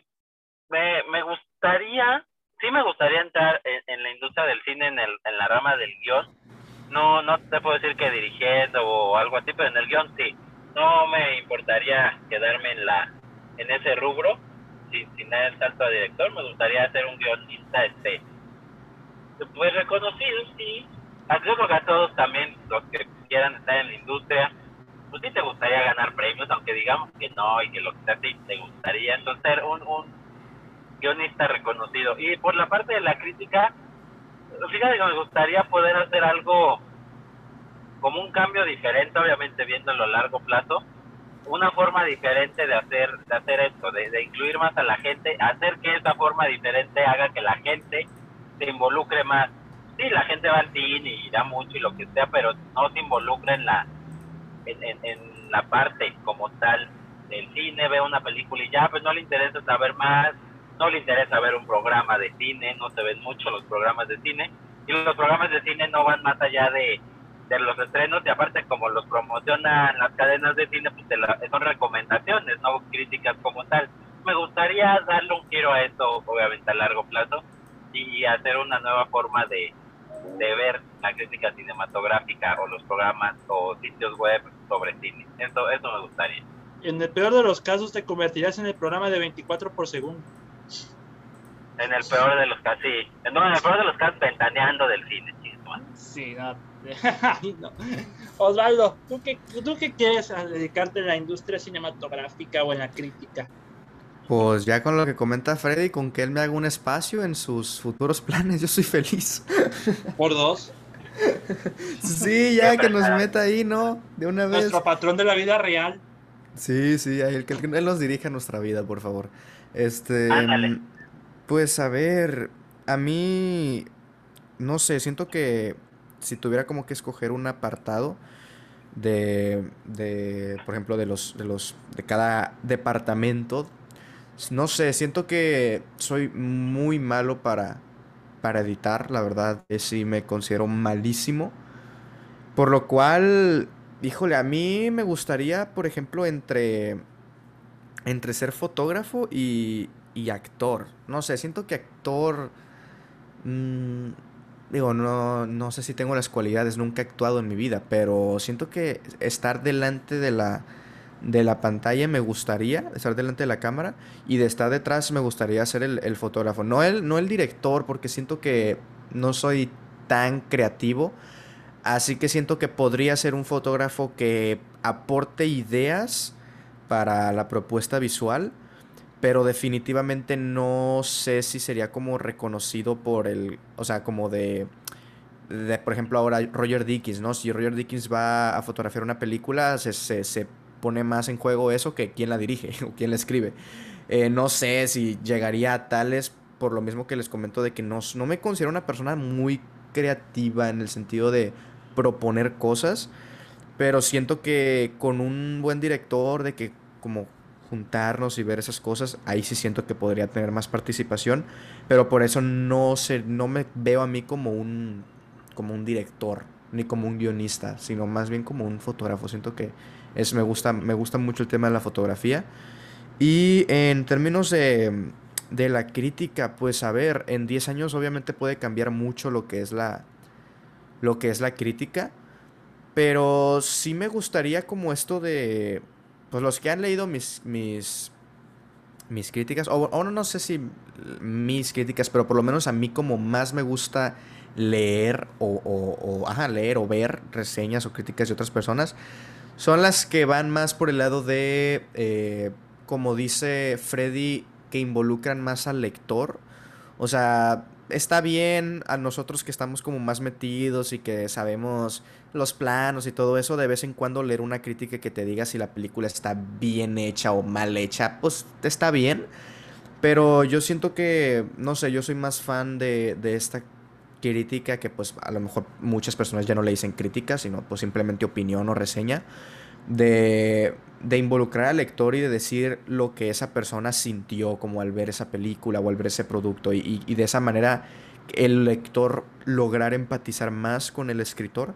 me, me gustaría, sí me gustaría entrar en, la industria del cine, en, el, en la rama del guion. No, no te puedo decir que dirigiendo o algo así, pero en el guion sí. No me importaría quedarme en la, en ese rubro, sin, sin dar el salto a director. Me gustaría ser un guionista, este, pues reconocido, sí. Yo que a todos también, los que quieran estar en la industria, pues sí te gustaría ganar premios, aunque digamos que no y que lo que sea sí te gustaría. Entonces, ser un, un guionista reconocido. Y por la parte de la crítica, fíjate que me gustaría poder hacer algo como un cambio diferente, obviamente viéndolo a largo plazo, una forma diferente de hacer de hacer esto, de, incluir más a la gente, hacer que esa forma diferente haga que la gente se involucre más sí, la gente va al cine y da mucho y lo que sea, pero no se involucra en la, en, en, la parte como tal del cine, ve una película y ya, pues no le interesa saber más, no le interesa ver un programa de cine, no se ven mucho los programas de cine, y los programas de cine no van más allá de, de los estrenos, y aparte como los promocionan las cadenas de cine, pues son recomendaciones, no críticas como tal. Me gustaría darle un giro a esto, obviamente a largo plazo, y hacer una nueva forma de, de ver la crítica cinematográfica o los programas o sitios web sobre cine. Eso, eso me gustaría. En el peor de los casos te convertirías en el programa de 24 por segundo. En el peor de los casos, sí. No, en el peor de los casos, ventaneando del cine, Sí, no. Osvaldo, ¿tú qué, ¿tú qué quieres dedicarte a la industria cinematográfica o en la crítica? Pues ya con lo que comenta Freddy, con que él me haga un espacio en sus futuros planes, yo soy feliz. ¿Por dos? Sí, ya que nos meta ahí, ¿no? De una vez. Nuestro patrón de la vida real. Sí, sí, el que él nos dirija nuestra vida, por favor. Este. Pues a ver, a mí. No sé, siento que si tuviera como que escoger un apartado de, de por ejemplo, de los, de los, de cada departamento no sé, siento que soy muy malo para, para editar, la verdad, es sí me considero malísimo. Por lo cual, híjole, a mí me gustaría, por ejemplo, entre, entre ser fotógrafo y, y actor. No sé, siento que actor... Mm, digo, no, no sé si tengo las cualidades, nunca he actuado en mi vida, pero siento que estar delante de la de la pantalla me gustaría estar delante de la cámara y de estar detrás me gustaría ser el, fotógrafo. No el, no el director porque siento que no soy tan creativo. Así que siento que podría ser un fotógrafo que aporte ideas para la propuesta visual. Pero definitivamente no sé si sería como reconocido por el... O sea, como de... de por ejemplo, ahora Roger Dickens, ¿no? Si Roger Dickens va a fotografiar una película, se, se, se pone más en juego eso que quién la dirige o quién la escribe. Eh, no sé si llegaría a tales, por lo mismo que les comento, de que no, no me considero una persona muy creativa en el sentido de proponer cosas, pero siento que con un buen director, de que como juntarnos y ver esas cosas, ahí sí siento que podría tener más participación, pero por eso no, sé, no me veo a mí como un, como un director, ni como un guionista, sino más bien como un fotógrafo. Siento que es, me, gusta, me gusta mucho el tema de la fotografía. Y en términos de, de la crítica, pues a ver, en 10 años obviamente puede cambiar mucho lo que es la, lo que es la crítica. Pero sí me gustaría como esto de... Pues los que han leído mis, mis, mis críticas, o, no, no sé si mis críticas, pero por lo menos a mí como más me gusta leer o, o, ajá, leer o ver reseñas o críticas de otras personas, son las que van más por el lado de, eh, como dice Freddy, que involucran más al lector. O sea, está bien a nosotros que estamos como más metidos y que sabemos los planos y todo eso, de vez en cuando leer una crítica que te diga si la película está bien hecha o mal hecha, pues está bien. Pero yo siento que, no sé, yo soy más fan de, de esta crítica que pues a lo mejor muchas personas ya no le dicen crítica, sino pues simplemente opinión o reseña, de, de involucrar al lector y de decir lo que esa persona sintió como al ver esa película o al ver ese producto y, y de esa manera el lector lograr empatizar más con el escritor,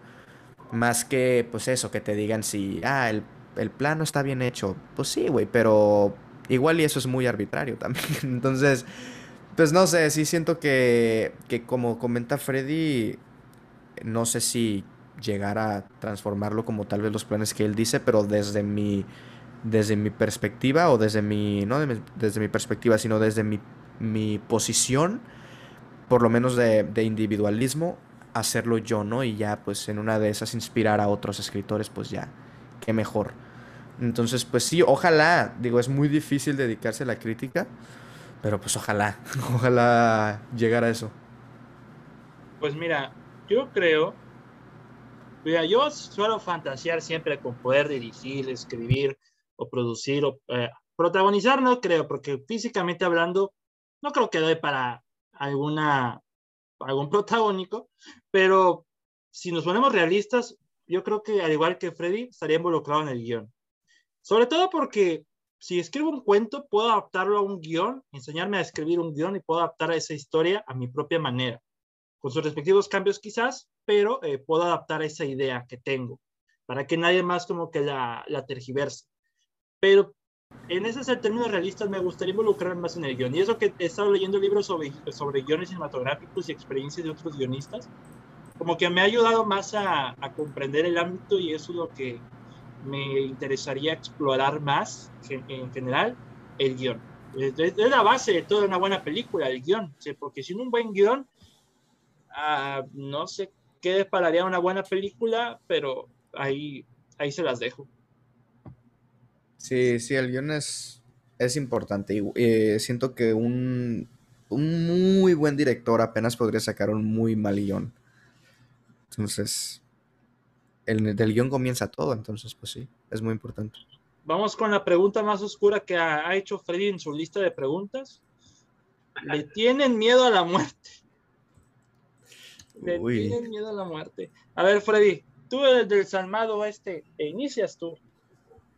más que pues eso, que te digan si, ah, el, el plano está bien hecho, pues sí, güey, pero igual y eso es muy arbitrario también, entonces pues no sé, sí siento que, que como comenta Freddy, no sé si llegar a transformarlo como tal vez los planes que él dice, pero desde mi, desde mi perspectiva, o desde mi, no desde mi perspectiva, sino desde mi, mi posición, por lo menos de, de, individualismo, hacerlo yo, ¿no? Y ya, pues en una de esas inspirar a otros escritores, pues ya, qué mejor. Entonces, pues sí, ojalá, digo, es muy difícil dedicarse a la crítica, pero pues ojalá, ojalá llegara a eso. Pues mira, yo creo, mira, yo suelo fantasear siempre con poder dirigir, escribir o producir o eh, protagonizar, no creo, porque físicamente hablando, no creo que doy para alguna, algún protagónico, pero si nos ponemos realistas, yo creo que al igual que Freddy, estaría involucrado en el guion. Sobre todo porque si escribo un cuento, puedo adaptarlo a un guion, enseñarme a escribir un guion y puedo adaptar a esa historia a mi propia manera, con sus respectivos cambios quizás, pero eh, puedo adaptar esa idea que tengo, para que nadie más como que la, la tergiverse. Pero en ese término realistas me gustaría involucrar más en el guion. Y eso que he estado leyendo libros sobre, sobre guiones cinematográficos y experiencias de otros guionistas, como que me ha ayudado más a, a comprender el ámbito y eso es lo que me interesaría explorar más en general el guion. Es, la base de toda una buena película, el guion, porque sin un buen guion, uh, no sé qué despararía una buena película, pero ahí, ahí se las dejo. Sí, sí, el guion es, es importante. Y, eh, siento que un, un muy buen director apenas podría sacar un muy mal guion. Entonces, el, del guion comienza todo, entonces pues sí, es muy importante. Vamos con la pregunta más oscura que ha, hecho Freddy en su lista de preguntas. ¿Le tienen miedo a la muerte? Le tienen miedo a la muerte. A ver, Freddy, tú eres del Salmado Oeste, ¿te inicias tú?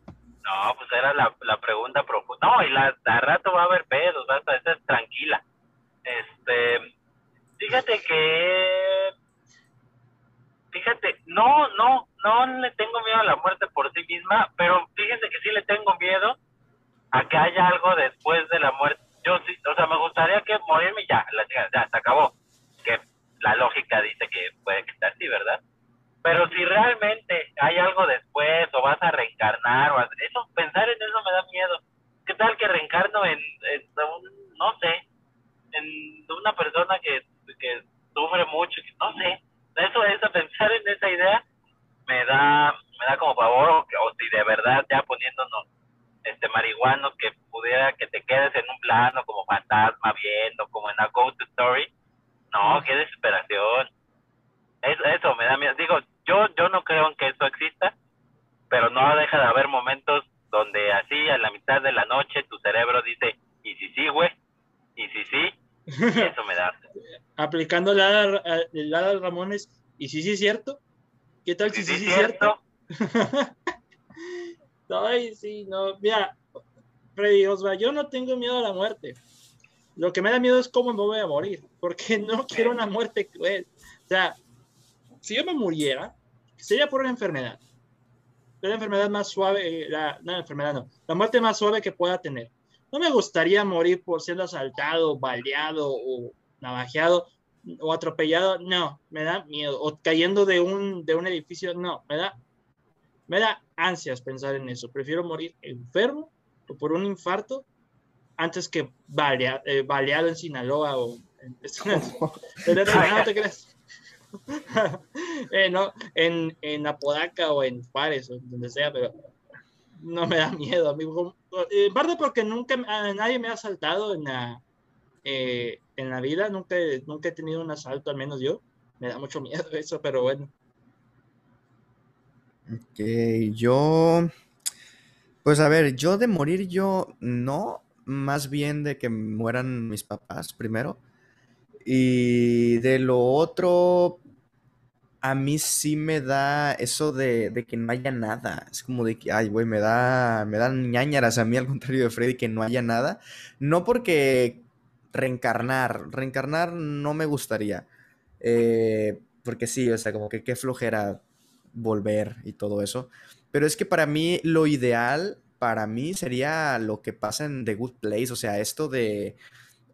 No, pues era la, la pregunta profunda. No, y la, de rato va a haber pedos, va a estar tranquila. Este, fíjate que fíjate, no, no, no le tengo miedo a la muerte por sí misma, pero fíjense que sí le tengo miedo a que haya algo después de la muerte. Yo sí, o sea, me gustaría que morirme ya, la, ya, se acabó. Que la lógica dice que puede que esté así, ¿verdad? Pero si realmente hay algo después o vas a reencarnar o eso, pensar en eso me da miedo. ¿Qué tal que reencarno en, en un, no sé, en una persona que, que sufre mucho, no sé, eso, eso, pensar en esa idea me da, me da como favor, o, si de verdad ya poniéndonos este marihuanos que pudiera que te quedes en un plano como fantasma viendo, como en a ghost story, no, qué desesperación. Eso, eso me da miedo. Digo, yo, yo no creo en que eso exista, pero no deja de haber momentos donde así a la mitad de la noche tu cerebro dice, y si sí, güey, y si sí, eso me da. Aplicando el Lara Ramones, ¿y si sí es cierto? ¿Qué tal si sí, sí, es cierto? Ay, sí, no, mira, Freddy Osva, yo no tengo miedo a la muerte. Lo que me da miedo es cómo me voy a morir, porque no quiero una muerte cruel. O sea, si yo me muriera, sería por una enfermedad. La enfermedad más suave, la, no, la enfermedad no, la muerte más suave que pueda tener. No me gustaría morir por siendo asaltado, baleado o navajeado o atropellado. No, me da miedo. O cayendo de un, de un edificio. No, me da, me da ansias pensar en eso. Prefiero morir enfermo o por un infarto antes que eh, baleado en Sinaloa o en, no te. Eh, no, en, en Apodaca o en Juárez o donde sea, pero no me da miedo, amigo. En parte porque nunca nadie me ha asaltado en la, eh, en la vida, nunca, nunca he tenido un asalto, al menos yo. Me da mucho miedo eso, pero bueno. Ok, yo. Pues a ver, yo de morir, yo no. Más bien de que mueran mis papás primero. Y de lo otro, a mí sí me da eso de, de, que no haya nada. Es como de que, ay, güey, me da, me dan ñañaras a mí, al contrario de Freddy, que no haya nada. No porque reencarnar, reencarnar no me gustaría. Eh, porque sí, o sea, como que qué flojera volver y todo eso. Pero es que para mí lo ideal, para mí sería lo que pasa en The Good Place, o sea, esto de,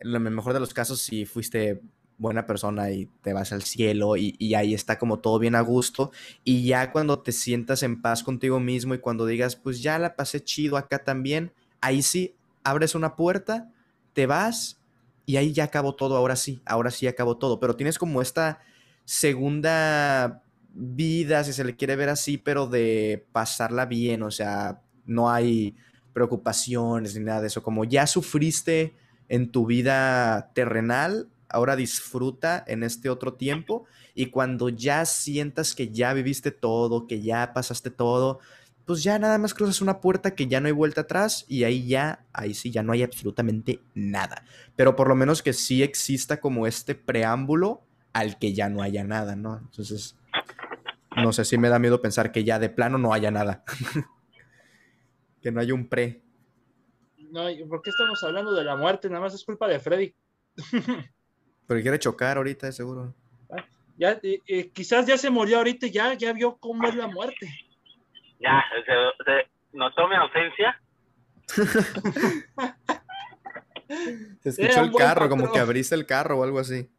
en lo mejor de los casos, si fuiste buena persona y te vas al cielo y, y, ahí está como todo bien a gusto y ya cuando te sientas en paz contigo mismo y cuando digas, pues ya la pasé chido acá también, ahí sí, abres una puerta, te vas y ahí ya acabó todo, ahora sí, ahora sí acabó todo, pero tienes como esta segunda vida, si se le quiere ver así, pero de pasarla bien, o sea, no hay preocupaciones ni nada de eso, como ya sufriste en tu vida terrenal, ahora disfruta en este otro tiempo y cuando ya sientas que ya viviste todo, que ya pasaste todo, pues ya nada más cruzas una puerta que ya no hay vuelta atrás y ahí ya, ahí sí, ya no hay absolutamente nada. Pero por lo menos que sí exista como este preámbulo al que ya no haya nada, ¿no? Entonces, no sé si me da miedo pensar que ya de plano no haya nada. que no haya un pre. No, ¿por qué estamos hablando de la muerte? Nada más es culpa de Freddy. Pero quiere chocar ahorita, seguro. Ah, ya, eh, quizás ya se murió ahorita y ya, ya vio cómo es la muerte. Ya, se, se notó mi ausencia. se escuchó el carro, como que abriste el carro o algo así.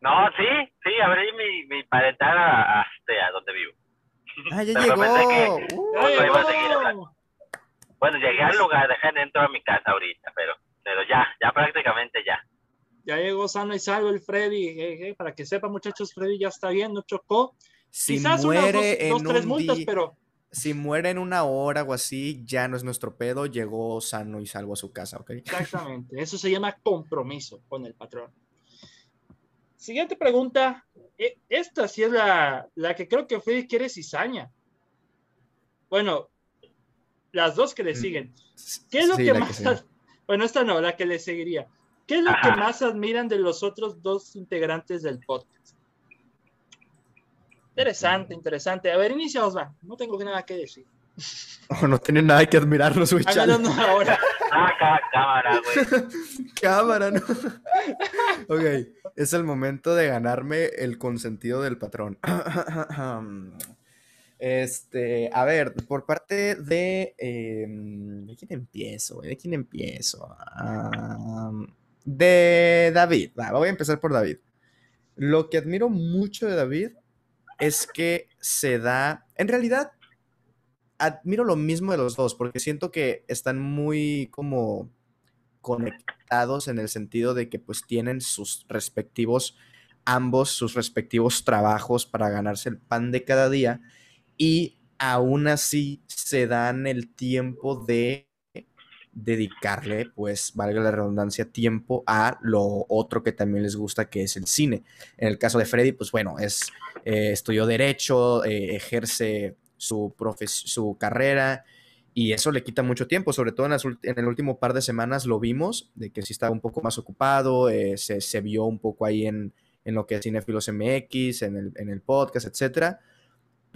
No, sí, sí, abrí mi, mi hasta a donde vivo. Ah, ya llegó. Que, uh, no, iba a seguir bueno, llegué al lugar, dejé dentro de mi casa ahorita, pero, pero ya, ya prácticamente ya. Ya llegó sano y salvo el Freddy. Eh, eh, para que sepa, muchachos, Freddy ya está bien, no chocó. Si Quizás muere unas dos, tres multas, pero. Si muere en una hora o así, ya no es nuestro pedo, llegó sano y salvo a su casa, ¿ok? Exactamente, eso se llama compromiso con el patrón. Siguiente pregunta. E, esta sí es la, la que creo que Freddy quiere cizaña. Bueno, las dos que le mm. siguen. ¿Qué es lo que más... bueno, esta no, la que le seguiría. ¿Qué es lo que más admiran de los otros dos integrantes del podcast? Interesante, interesante. A ver, inicia va. No tengo nada que decir. Oh, no tiene nada que admirarnos, güey. No, ahora. Ah, cámara, güey. cámara, no. ok, es el momento de ganarme el consentido del patrón. Este, a ver, por parte de. Em, ¿De quién empiezo? ¿De quién empiezo? de David. voy a empezar por David. Lo que admiro mucho de David es que se da. En realidad, admiro lo mismo de los dos, porque siento que están muy como conectados en el sentido de que pues tienen sus respectivos, ambos sus respectivos trabajos para ganarse el pan de cada día y aún así se dan el tiempo de dedicarle, pues, valga la redundancia, tiempo a lo otro que también les gusta, que es el cine. En el caso de Freddy, pues bueno, es, eh, estudió derecho, eh, ejerce su, su carrera y eso le quita mucho tiempo, sobre todo en, el último par de semanas lo vimos, de que sí estaba un poco más ocupado, eh, se, se, vio un poco ahí en, en lo que es Cinefilos MX, en el, en el podcast, etcétera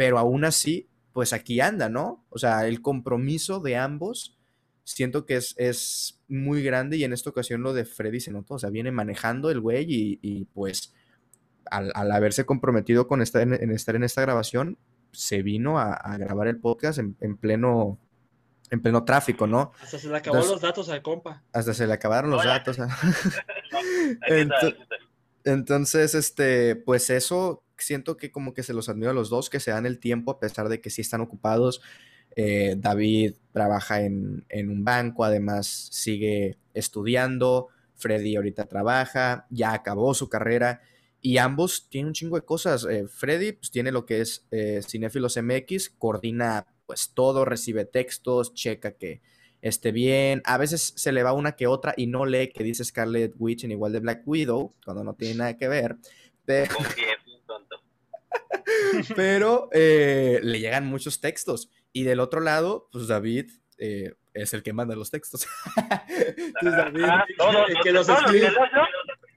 pero aún así, pues aquí anda, ¿no? O sea, el compromiso de ambos siento que es, es muy grande y en esta ocasión lo de Freddy se notó, o sea, viene manejando el güey y, pues al, haberse comprometido con estar en, estar en esta grabación, se vino a, grabar el podcast en, pleno en pleno tráfico, ¿no? Hasta se le acabó los datos al compa. Hasta se le acabaron los datos. entonces, este, pues eso siento que como que se los admiro a los dos, que se dan el tiempo a pesar de que sí están ocupados. Eh, David trabaja en, un banco, además sigue estudiando. Freddy ahorita trabaja, ya acabó su carrera y ambos tienen un chingo de cosas. Eh, Freddy pues, tiene lo que es eh, Cinefilos MX, coordina pues todo, recibe textos, checa que esté bien. A veces se le va una que otra y no lee que dice Scarlet Witch en igual de Black Widow, cuando no tiene nada que ver. Pero... Pero eh, le llegan muchos textos. Y del otro lado, pues David, eh, es el que manda los textos. Entonces, David, el que los escribe.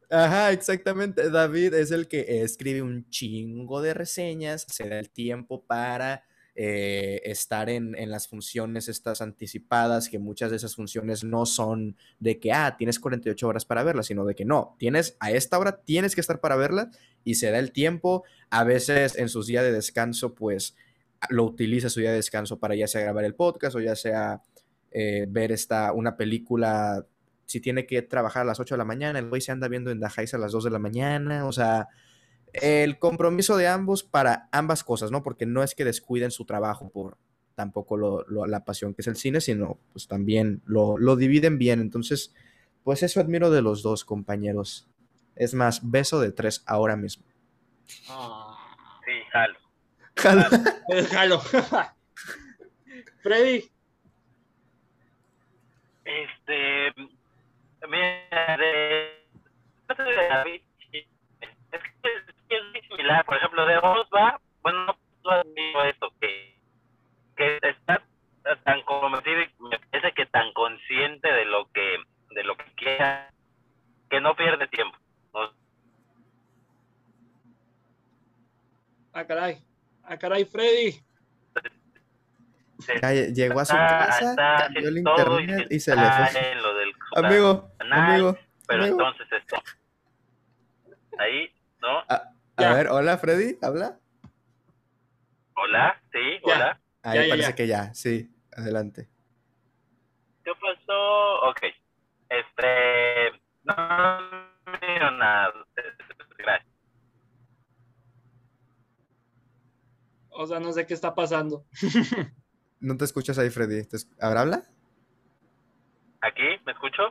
Ajá, exactamente. David es el que escribe un chingo de reseñas, se da el tiempo para eh, estar en, las funciones estas anticipadas, que muchas de esas funciones no son de que, ah, tienes 48 horas para verla, sino de que no, tienes a esta hora, tienes que estar para verla y se da el tiempo. A veces en sus días de descanso, pues lo utiliza su día de descanso para ya sea grabar el podcast o ya sea eh, ver esta, una película. Si tiene que trabajar a las 8 de la mañana, el güey se anda viendo en Dajais a las 2 de la mañana, o sea, el compromiso de ambos para ambas cosas, ¿no? Porque no es que descuiden su trabajo por tampoco la pasión que es el cine, sino pues también lo, dividen bien. Entonces, pues eso admiro de los dos compañeros. Es más, beso de tres ahora mismo. Ah. sí, jalo. Jalo. jalo. Freddy. Este, mira, de, de David, similar. Por ejemplo, de Osva, bueno, no digo esto, que, que está tan comprometido y me parece que tan consciente de lo que de lo que quiera que no pierde tiempo. Ah, caray. Ah, caray, Freddy. llegó a su casa, cambió el internet y, se le fue. amigo, amigo. Pero entonces esto. Ahí, ¿no? Ah, a ver, hola Freddy, ¿habla? Hola, sí, hola. Ahí parece que ya, sí, adelante. ¿Qué pasó? Ok. Este. No, no nada. Gracias. O sea, no sé qué está pasando. no te escuchas ahí, Freddy. ¿Ahora habla? ¿Aquí? ¿Me escucho?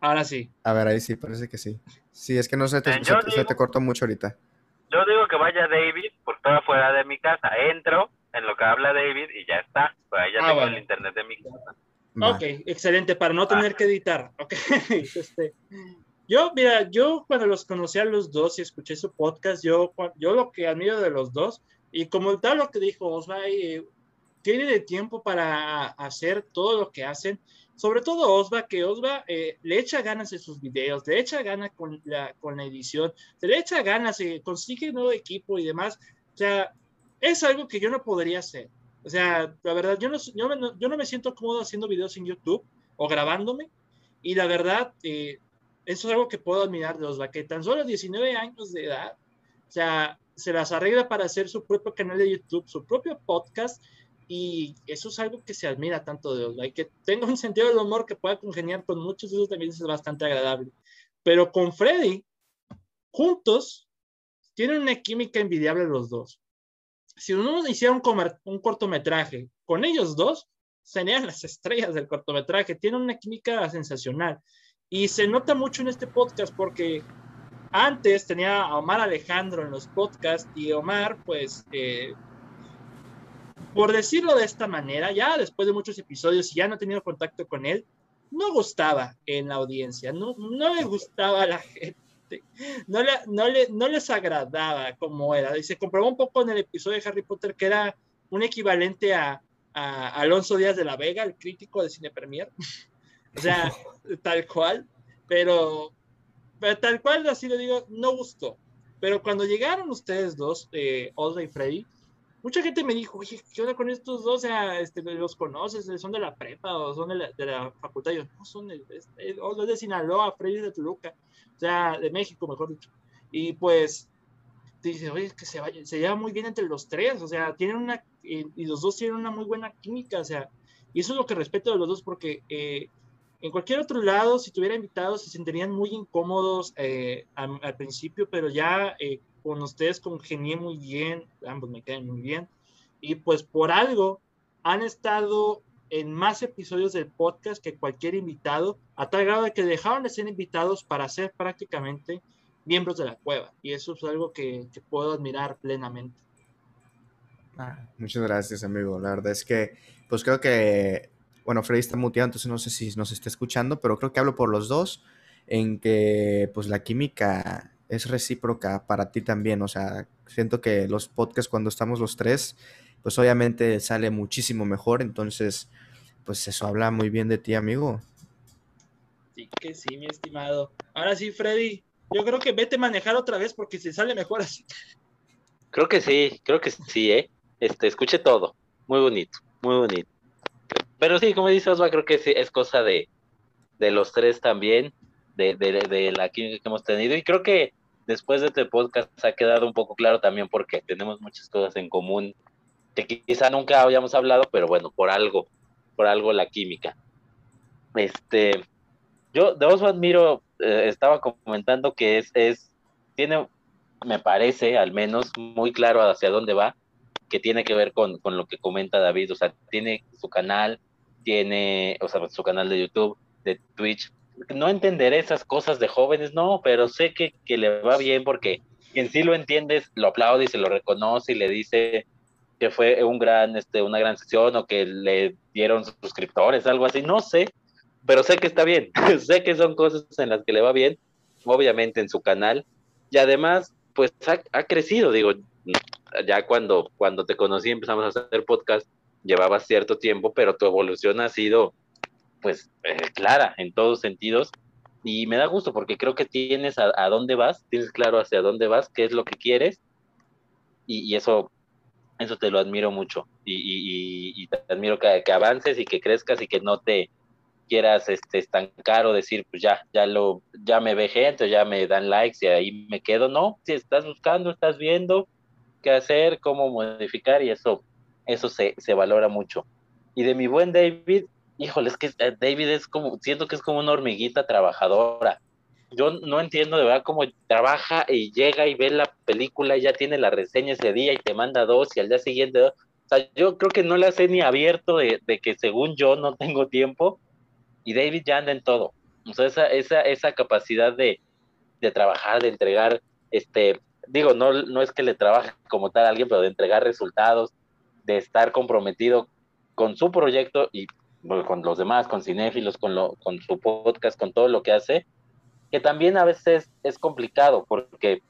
Ahora sí. A ver, ahí sí, parece que sí. Sí, es que no se te, se te cortó mucho ahorita. Yo digo que vaya David por toda fuera de mi casa. Entro en lo que habla David y ya está. Pues ahí ya ah, tengo el internet de mi casa. Ok, excelente, para no tener que editar. Okay. este, yo, mira, yo cuando los conocí a los dos y escuché su podcast, yo, yo lo que admiro de los dos, y como tal lo que dijo Osva, eh, tiene de tiempo para hacer todo lo que hacen sobre todo Osva, que Osva eh, le echa ganas en sus videos, le echa ganas con la, con la edición, le echa ganas, eh, consigue nuevo equipo y demás. O sea, es algo que yo no podría hacer. O sea, la verdad, yo no, yo, no me siento cómodo haciendo videos en YouTube o grabándome. Y la verdad, eh, eso es algo que puedo admirar de Osva, que tan solo 19 años de edad, o sea, se las arregla para hacer su propio canal de YouTube, su propio podcast y eso es algo que se admira tanto de Osva y que tenga un sentido del humor que pueda congeniar con muchos, eso también es bastante agradable. Pero con Freddy, juntos, tienen una química envidiable los dos. Si uno hiciera un, un cortometraje con ellos dos, serían las estrellas del cortometraje. Tienen una química sensacional. Y se nota mucho en este podcast porque antes tenía a Omar Alejandro en los podcasts y Omar, pues, eh, por decirlo de esta manera, ya después de muchos episodios y ya no he tenido contacto con él, no gustaba en la audiencia, no, no le gustaba a la gente, no, le, no, le, no les agradaba como era. Y se comprobó un poco en el episodio de Harry Potter que era un equivalente a, a Alonso Díaz de la Vega, el crítico de Cine Premier. o sea, tal cual, pero, pero, tal cual, así lo digo, no gustó. Pero cuando llegaron ustedes dos, eh, y Freddy, mucha gente me dijo, oye, ¿qué onda con estos dos? O sea, este, ¿los conoces? ¿Son de la prepa o son de la, de la facultad? yo, no, son de, este, o de Sinaloa, Freddy de Toluca, o sea, de México, mejor dicho. Y pues, dice, oye, que se, vaya, se lleva muy bien entre los tres, o sea, tienen una, y los dos tienen una muy buena química, o sea, y eso es lo que respeto de los dos, porque eh, en cualquier otro lado, si tuviera invitados, se sentirían muy incómodos eh, al, al, principio, pero ya eh, con ustedes congenié muy bien, ambos me quedan muy bien, y pues por algo han estado en más episodios del podcast que cualquier invitado, a tal grado de que dejaron de ser invitados para ser prácticamente miembros de la cueva, y eso es algo que, puedo admirar plenamente. Ah, muchas gracias, amigo. La verdad es que, pues creo que, bueno, Freddy está muteado, entonces no sé si nos está escuchando, pero creo que hablo por los dos en que, pues la química es recíproca para ti también. O sea, siento que los podcasts cuando estamos los tres, pues obviamente sale muchísimo mejor. Entonces, pues eso habla muy bien de ti, amigo. Sí que sí, mi estimado. Ahora sí, Freddy, yo creo que vete a manejar otra vez porque se sale mejor así. Creo que sí, creo que sí, ¿eh? Este, escuche todo. Muy bonito, muy bonito. Pero sí, como dice Osva, creo que sí, es cosa de, de los tres también, de, de, de la química que hemos tenido. Y creo que después de este podcast ha quedado un poco claro también porque tenemos muchas cosas en común que quizá nunca habíamos hablado, pero bueno, por algo, por algo la química. Este, yo de Oswald admiro, eh, estaba comentando que es, es, tiene, me parece al menos muy claro hacia dónde va, que tiene que ver con, con lo que comenta David, o sea, tiene su canal, tiene, o sea, su canal de YouTube, de Twitch, no entenderé esas cosas de jóvenes, no, pero sé que, que le va bien porque quien sí lo entiendes lo aplaude y se lo reconoce y le dice que fue un gran, este, una gran sesión o que le dieron suscriptores, algo así, no sé, pero sé que está bien, sé que son cosas en las que le va bien, obviamente en su canal, y además, pues ha, ha crecido, digo, ya cuando, cuando te conocí empezamos a hacer podcast, llevaba cierto tiempo, pero tu evolución ha sido pues eh, clara en todos sentidos. Y me da gusto porque creo que tienes a, dónde vas, tienes claro hacia dónde vas, qué es lo que quieres. Y, y eso, eso te lo admiro mucho. Y, y, y te admiro que, que, avances y que crezcas y que no te quieras este, estancar o decir pues ya, ya lo, ya me ve gente, ya me dan likes y ahí me quedo, no, si estás buscando, estás viendo qué hacer, cómo modificar y eso, eso se, se valora mucho. Y de mi buen David, híjole, es que eh, David es como, siento que es como una hormiguita trabajadora. Yo no entiendo de verdad cómo trabaja y llega y ve la película y ya tiene la reseña ese día y te manda dos y al día siguiente dos. O sea, yo creo que no la sé ni abierto de, de, que según yo no tengo tiempo y David ya anda en todo. O sea, esa, esa, esa capacidad de, de trabajar, de entregar, este, digo, no, no es que le trabaje como tal a alguien, pero de entregar resultados, de estar comprometido con su proyecto y con los demás, con cinéfilos, con, lo, con su podcast, con todo lo que hace, que también a veces es complicado porque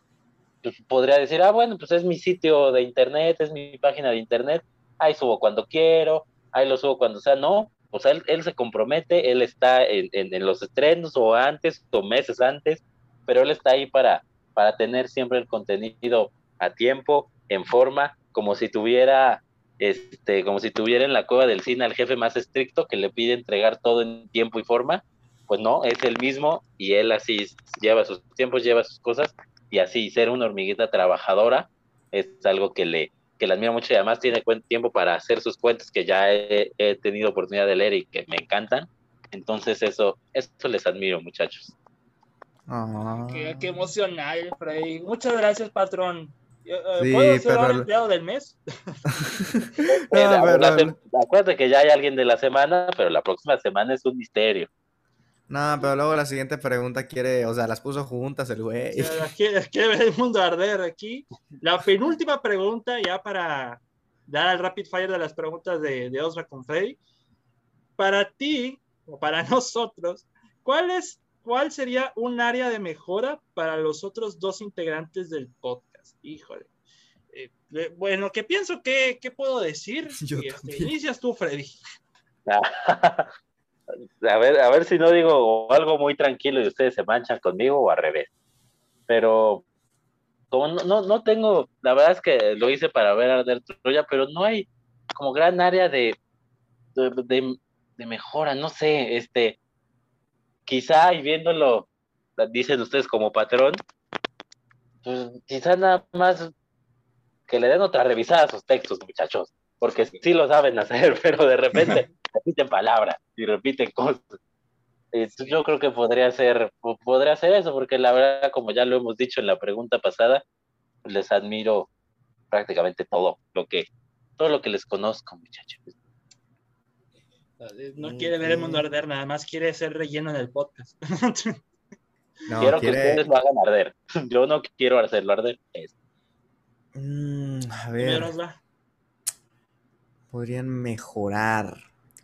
pues, podría decir, ah, bueno, pues es mi sitio de internet, es mi página de internet, ahí subo cuando quiero, ahí lo subo cuando sea, no, o sea, él, él se compromete, él está en, los estrenos o antes o meses antes, pero él está ahí para, para tener siempre el contenido a tiempo, en forma, como si tuviera este, como si tuviera en la cueva del cine al jefe más estricto que le pide entregar todo en tiempo y forma, pues no, es el mismo y él así lleva sus tiempos, lleva sus cosas y así ser una hormiguita trabajadora es algo que le, que le admiro mucho y además tiene tiempo para hacer sus cuentos que ya he, he tenido oportunidad de leer y que me encantan. Entonces eso, eso les admiro muchachos. Oh. Qué, qué emocional, Freddy. Muchas gracias, patrón. Sí, ¿Puedo ser pero... empleado del mes? no, pero... Acuérdate que ya hay alguien de la semana, pero la próxima semana es un misterio. No, pero luego la siguiente pregunta quiere, o sea, las puso juntas el güey. O sea, quiere, quiere, ver el mundo arder aquí. La penúltima pregunta, ya para dar al rapid fire de las preguntas de, de Osra con Freddy. Para ti, o para nosotros, ¿cuál, es, ¿cuál sería un área de mejora para los otros dos integrantes del podcast? Híjole. Eh, bueno, ¿qué pienso? ¿Qué, qué puedo decir? Yo y, este, inicias tú, Freddy. a ver, a ver si no digo algo muy tranquilo y ustedes se manchan conmigo o al revés. Pero como no, no, no tengo, la verdad es que lo hice para ver Arder Troya, pero no hay como gran área de, de, de, de mejora, no sé, este, quizá y viéndolo, dicen ustedes como patrón, pues quizás nada más que le den otra revisada a sus textos, muchachos, porque sí lo saben hacer, pero de repente repiten palabras y repiten cosas. Yo creo que podría ser, podría ser eso, porque la verdad, como ya lo hemos dicho en la pregunta pasada, les admiro prácticamente todo lo que, todo lo que les conozco, muchachos. No quiere ver el mundo arder, nada más quiere ser relleno en el podcast. No, quiero quiere... que ustedes lo hagan arder. Yo no quiero hacerlo arder. Mm, a ver. Podrían mejorar.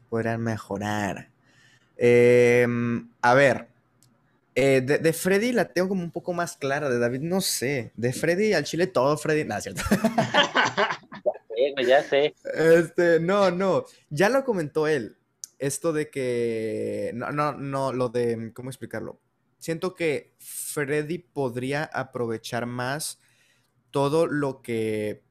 Podrían mejorar. Eh, a ver. Eh, de, de, Freddy la tengo como un poco más clara. De David, no sé. De Freddy al chile todo Freddy. Nada, cierto. ya sé, ya sé. Este, no, no. Ya lo comentó él. esto de que, no, no, no, lo de, ¿cómo explicarlo? Siento que Freddy podría aprovechar más todo lo que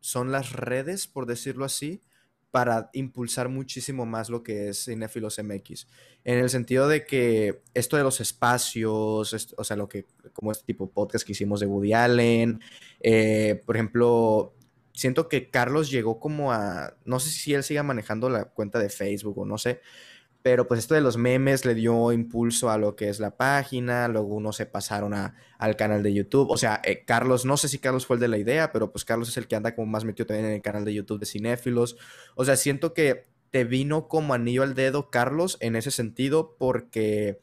son las redes, por decirlo así, para impulsar muchísimo más lo que es Cinefilos MX. En el sentido de que esto de los espacios, o sea, lo que, como este tipo de podcast que hicimos de Woody Allen, eh, por ejemplo, siento que Carlos llegó como a, no sé si él siga manejando la cuenta de Facebook o no sé, pero pues esto de los memes le dio impulso a lo que es la página, luego uno se pasaron a, al canal de YouTube, o sea, eh, Carlos, no sé si Carlos fue el de la idea, pero pues Carlos es el que anda como más metido también en el canal de YouTube de Cinéfilos, o sea, siento que te vino como anillo al dedo Carlos en ese sentido porque,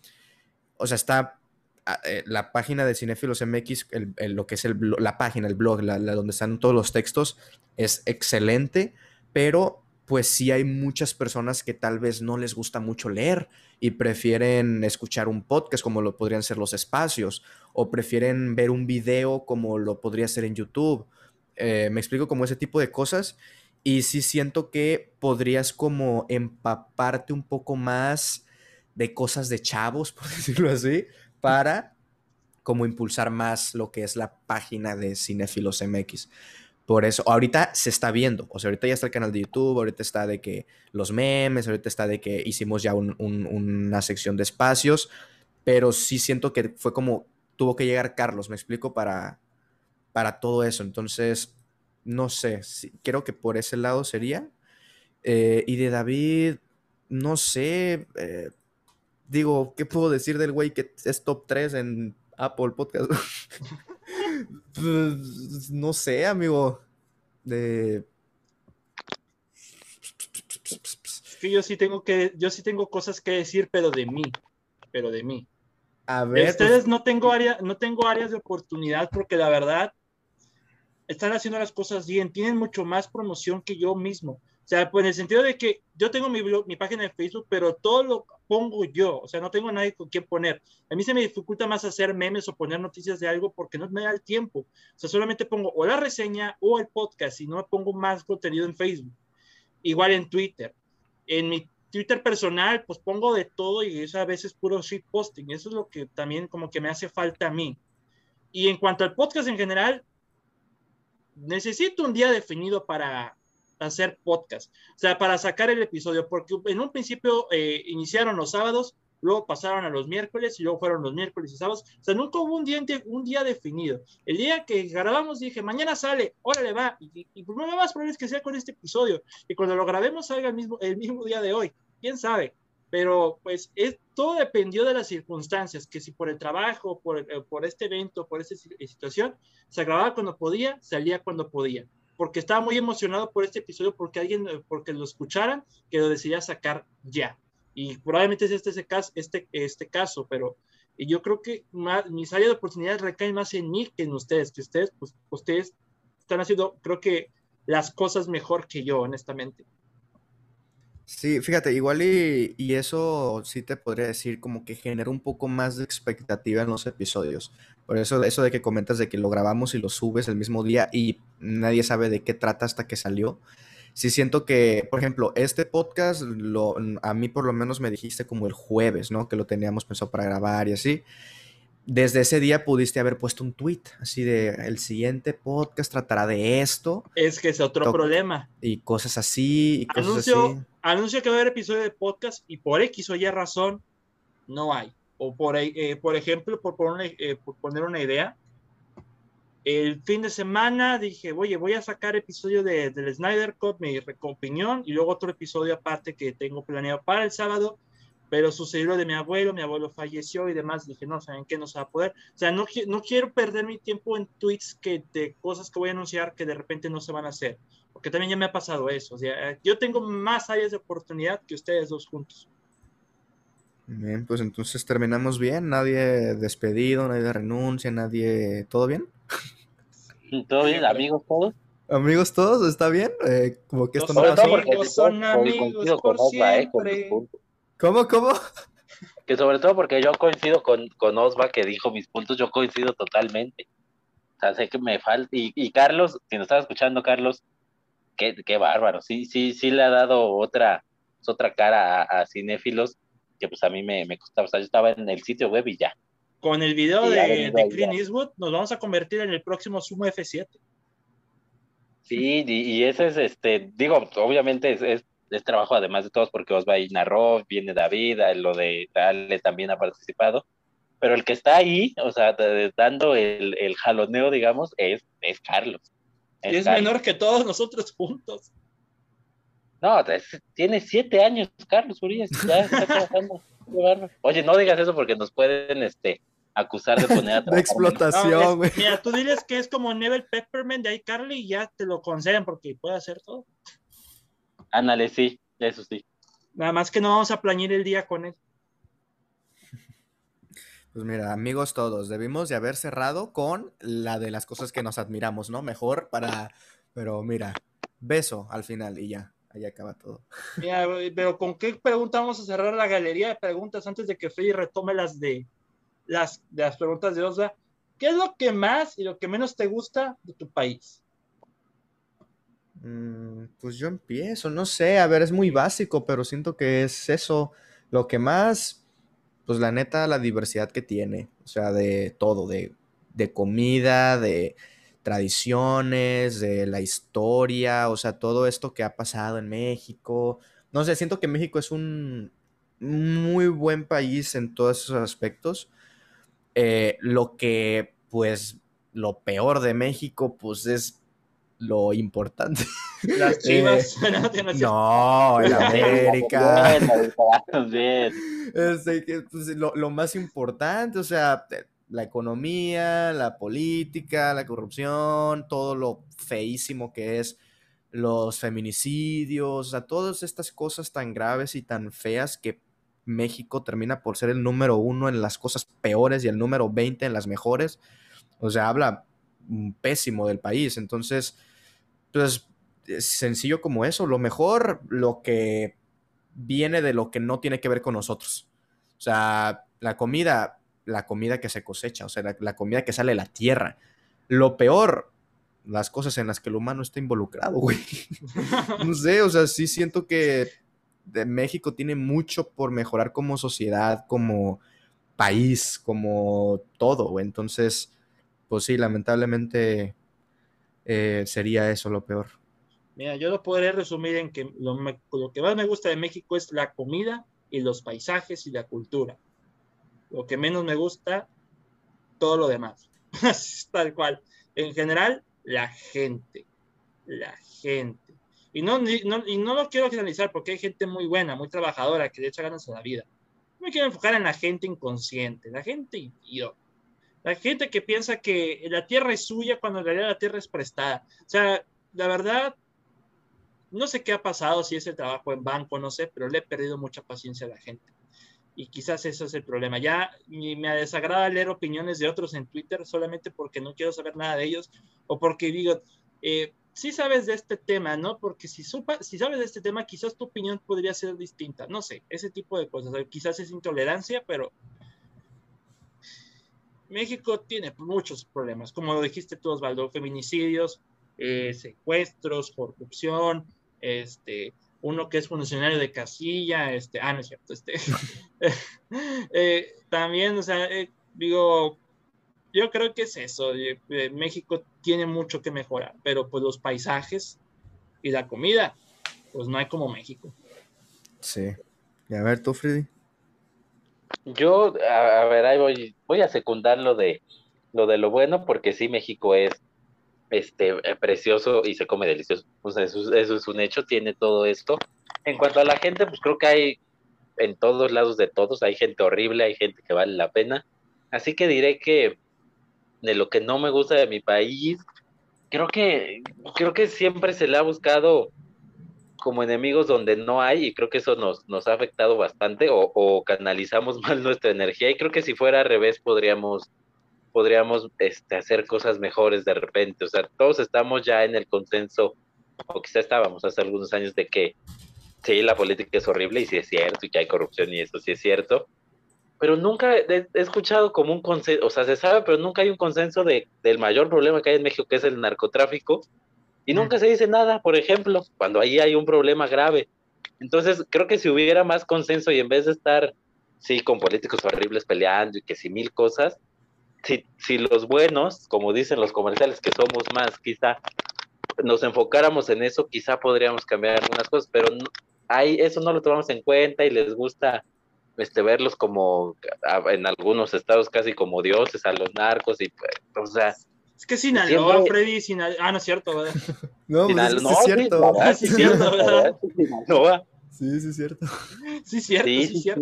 o sea, está ah, eh, la página de Cinéfilos MX, lo que es el, la página, el blog, la, donde están todos los textos, es excelente, pero pues sí hay muchas personas que tal vez no les gusta mucho leer y prefieren escuchar un podcast como lo podrían ser los espacios o prefieren ver un video como lo podría ser en YouTube. Eh, me explico como ese tipo de cosas y sí siento que podrías como empaparte un poco más de cosas de chavos, por decirlo así, para como impulsar más lo que es la página de Cinefilos MX. Por eso, ahorita se está viendo, o sea, ahorita ya está el canal de YouTube, ahorita está de que los memes, ahorita está de que hicimos ya una sección de espacios, pero sí siento que fue como, tuvo que llegar Carlos, me explico, para, para todo eso. Entonces, no sé, creo que por ese lado sería. Eh, y de David, no sé, eh, digo, ¿qué puedo decir del güey que es top 3 en Apple Podcast? Pues, no sé, amigo. De. Es que yo sí tengo que, yo sí tengo cosas que decir, pero de mí. Pero de mí. A ver. ustedes pues no tengo área, no tengo áreas de oportunidad porque la verdad están haciendo las cosas bien, tienen mucho más promoción que yo mismo. O sea, pues en el sentido de que yo tengo mi, blog, mi página de Facebook, pero todo lo pongo yo. O sea, no tengo nadie con quien poner. A mí se me dificulta más hacer memes o poner noticias de algo porque no me da el tiempo. O sea, solamente pongo o la reseña o el podcast y no me pongo más contenido en Facebook. Igual en Twitter. En mi Twitter personal, pues pongo de todo y eso a veces puro shit posting. Eso es lo que también como que me hace falta a mí. Y en cuanto al podcast en general, necesito un día definido para hacer podcast, o sea, para sacar el episodio, porque en un principio eh, iniciaron los sábados, luego pasaron a los miércoles y luego fueron los miércoles y sábados, o sea, nunca hubo un día, un día definido. El día que grabamos dije, mañana sale, órale va, y, y pues lo más probable es que sea con este episodio, y cuando lo grabemos salga el mismo, el mismo día de hoy, quién sabe, pero pues es, todo dependió de las circunstancias, que si por el trabajo, por, eh, por este evento, por esta situación, se grababa cuando podía, salía cuando podía porque estaba muy emocionado por este episodio, porque alguien, eh, porque lo escucharan, que lo decidía sacar ya. Y probablemente es este, ese caso, este, este caso, pero yo creo que mis áreas de oportunidad recaen más en mí que en ustedes, que ustedes, pues, ustedes están haciendo, creo que las cosas mejor que yo, honestamente. Sí, fíjate, igual y, y, eso sí te podría decir como que genera un poco más de expectativa en los episodios. Por eso, eso de que comentas de que lo grabamos y lo subes el mismo día y nadie sabe de qué trata hasta que salió. Sí siento que, por ejemplo, este podcast, lo, a mí por lo menos me dijiste como el jueves, ¿no? Que lo teníamos pensado para grabar y así desde ese día pudiste haber puesto un tweet así de el siguiente podcast tratará de esto. Es que es otro problema. Y cosas así. Y cosas anuncio, así. anuncio que va a haber episodio de podcast y por X o Y razón no hay. O por, eh, por ejemplo, por poner, eh, por poner una idea, el fin de semana dije, oye, voy a sacar episodio de, del Snyder Cut, mi opinión, y luego otro episodio aparte que tengo planeado para el sábado pero sucedió lo de mi abuelo, mi abuelo falleció y demás, dije, no, ¿saben qué? No se va a poder. O sea, no, no quiero perder mi tiempo en tweets que, de cosas que voy a anunciar que de repente no se van a hacer, porque también ya me ha pasado eso. O sea, yo tengo más áreas de oportunidad que ustedes dos juntos. Bien, pues entonces terminamos bien, nadie despedido, nadie renuncia, nadie... ¿Todo bien? ¿Todo bien, amigos todos? Amigos todos, ¿está bien? Eh, como que esto no pasó. Son amigos por siempre. ¿Cómo, cómo? Que sobre todo porque yo coincido con, con Osva que dijo mis puntos, yo coincido totalmente. O sea, sé que me falta. Y, Carlos, si nos estaba escuchando, Carlos, qué, qué bárbaro. Sí, sí, sí le ha dado otra, otra cara a, cinéfilos que pues a mí me, me costaba, o sea, yo estaba en el sitio web y ya. Con el video de, de Clint Eastwood nos vamos a convertir en el próximo Sumo F7. Sí, y, ese es, este, digo, obviamente es, es, trabajo además de todos, porque Osvaldo narró, viene David, lo de Ale también ha participado, pero el que está ahí, o sea, dando el, el jaloneo, digamos, es, es Carlos. y es menor que todos nosotros juntos. No, tiene siete años, Carlos Urias, ya está trabajando. Oye, no digas eso porque nos pueden, este, acusar de poner a De explotación, güey. mira, tú diles que es como Neville Pepperman de iCarly y ya te lo conceden porque puede hacer todo. Ándale, sí, eso sí. Nada más que no vamos a planear el día con él. Pues mira, amigos todos, debimos de haber cerrado con la de las cosas que nos admiramos, ¿no? Mejor para, pero mira, beso al final y ya, ahí acaba todo. Mira, pero ¿con qué pregunta vamos a cerrar la galería de preguntas antes de que Freddy retome las de, las, de las preguntas de Osva. ¿Qué es lo que más y lo que menos te gusta de tu país? Mm, pues yo empiezo, no sé, a ver, es muy básico, pero siento que es eso. Lo que más, pues la neta, la diversidad que tiene, o sea, de todo, de, de comida, de tradiciones, de la historia, o sea, todo esto que ha pasado en México. No sé, siento que México es un muy buen país en todos esos aspectos. Eh, lo que, pues, lo peor de México, pues es lo importante. Las chivas. no, el América. Este, pues, lo, lo, más importante, o sea, la economía, la política, la corrupción, todo lo feísimo que es los feminicidios, o sea, todas estas cosas tan graves y tan feas que México termina por ser el número uno en las cosas peores y el número 20 en las mejores. O sea, habla pésimo del país. Entonces, pues, es sencillo como eso. Lo mejor, lo que viene de lo que no tiene que ver con nosotros. O sea, la comida, la comida que se cosecha, o sea, la, la comida que sale de la tierra. Lo peor, las cosas en las que el humano está involucrado, güey. no sé, o sea, sí siento que de México tiene mucho por mejorar como sociedad, como país, como todo. Entonces, pues sí, lamentablemente eh, sería eso lo peor. Mira, yo lo podría resumir en que lo, que más me gusta de México es la comida y los paisajes y la cultura. Lo que menos me gusta, todo lo demás. Tal cual. En general, la gente. La gente. Y no, y no lo quiero generalizar porque hay gente muy buena, muy trabajadora, que de hecho ganas a la vida. No me quiero enfocar en la gente inconsciente, la gente idiota. La gente que piensa que la tierra es suya cuando en realidad la tierra es prestada. O sea, la verdad, no sé qué ha pasado, si es el trabajo en banco, no sé, pero le he perdido mucha paciencia a la gente. Y quizás eso es el problema. Ya me desagrada leer opiniones de otros en Twitter solamente porque no quiero saber nada de ellos o porque digo, eh, sí sabes de este tema, ¿no? Porque si, si sabes de este tema, quizás tu opinión podría ser distinta. No sé, ese tipo de cosas. Quizás es intolerancia, pero México tiene muchos problemas. Como lo dijiste tú, Osvaldo, feminicidios, eh, secuestros, corrupción, este, uno que es funcionario de casilla, este, ah, no es cierto, este, eh, también, o sea, eh, digo, yo creo que es eso. México tiene mucho que mejorar, pero pues los paisajes y la comida, pues no hay como México. Sí. Y a ver, tú, Freddy. Yo, a, ver, ahí voy, voy a secundar lo de lo de lo bueno, porque sí, México es este eh, precioso y se come delicioso. O sea, eso, eso es un hecho, tiene todo esto. En cuanto a la gente, pues creo que hay en todos lados de todos, hay gente horrible, hay gente que vale la pena. Así que diré que de lo que no me gusta de mi país, creo que, creo que siempre se le ha buscado como enemigos donde no hay y creo que eso nos, nos ha afectado bastante o, canalizamos mal nuestra energía y creo que si fuera al revés podríamos podríamos este, hacer cosas mejores de repente, o sea, todos estamos ya en el consenso o quizá estábamos hace algunos años de que sí, la política es horrible y sí es cierto y que hay corrupción y eso sí es cierto, pero nunca he, escuchado como un consenso, o sea, se sabe, pero nunca hay un consenso de, del mayor problema que hay en México, que es el narcotráfico, y nunca se dice nada, por ejemplo, cuando ahí hay un problema grave. Entonces, creo que si hubiera más consenso y en vez de estar, sí, con políticos horribles peleando y que si mil cosas, si, si los buenos, como dicen los comerciales, que somos más, quizá nos enfocáramos en eso, quizá podríamos cambiar algunas cosas, pero ahí eso no lo tomamos en cuenta y les gusta este verlos como en algunos estados casi como dioses a los narcos y pues, o sea es que Sinaloa, siempre... Freddy, Sinaloa. Ah, no es cierto, ¿verdad? no, pues es, no, es cierto. Sí, es cierto, ¿verdad? Sí, sí, es cierto. Sí, es cierto, sí, sí, cierto.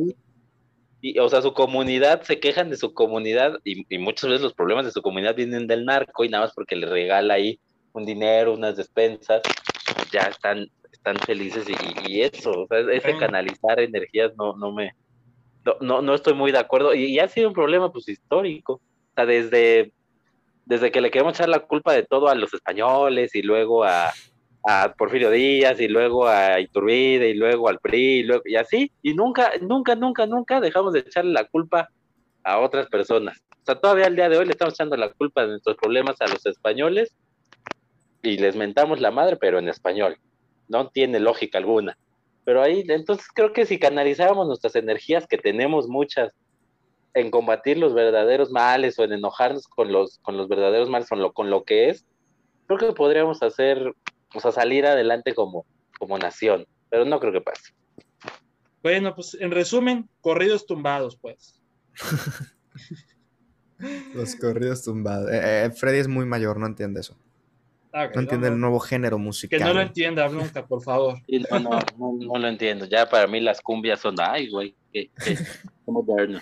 Y, o sea, su comunidad, se quejan de su comunidad y, y, muchas veces los problemas de su comunidad vienen del narco y nada más porque le regala ahí un dinero, unas despensas, ya están, están felices y, y eso, o sea, ese canalizar energías no, no me, no, no, no estoy muy de acuerdo y, y, ha sido un problema pues histórico, o sea, desde desde que le queremos echar la culpa de todo a los españoles y luego a, a Porfirio Díaz y luego a Iturbide y luego al PRI y, luego, y así, y nunca, nunca, nunca, nunca dejamos de echarle la culpa a otras personas. O sea, todavía al día de hoy le estamos echando la culpa de nuestros problemas a los españoles y les mentamos la madre, pero en español. No tiene lógica alguna. Pero ahí, entonces creo que si canalizáramos nuestras energías, que tenemos muchas, en combatir los verdaderos males o en enojarnos con los, con los verdaderos males, con lo, con lo que es, creo que podríamos hacer, o sea, salir adelante como, como nación, pero no creo que pase. Bueno, pues en resumen, corridos tumbados, pues. los corridos tumbados. Eh, eh, Freddy es muy mayor, no entiende eso. Okay, no entiende no, el nuevo género musical. Que no lo entienda nunca, por favor. no, no, no, no, lo entiendo. Ya para mí las cumbias son, ay, güey, qué, qué moderno.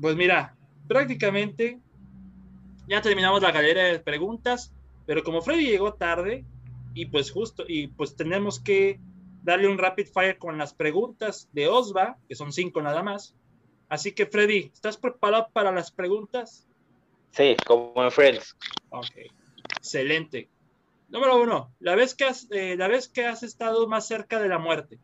Pues mira, prácticamente ya terminamos la galera de preguntas, pero como Freddy llegó tarde y pues justo, y pues tenemos que darle un rapid fire con las preguntas de Osva, que son cinco nada más. Así que Freddy, ¿estás preparado para las preguntas? Sí, como en Friends. Ok, excelente. Número uno, la vez que has, eh, la vez que has estado más cerca de la muerte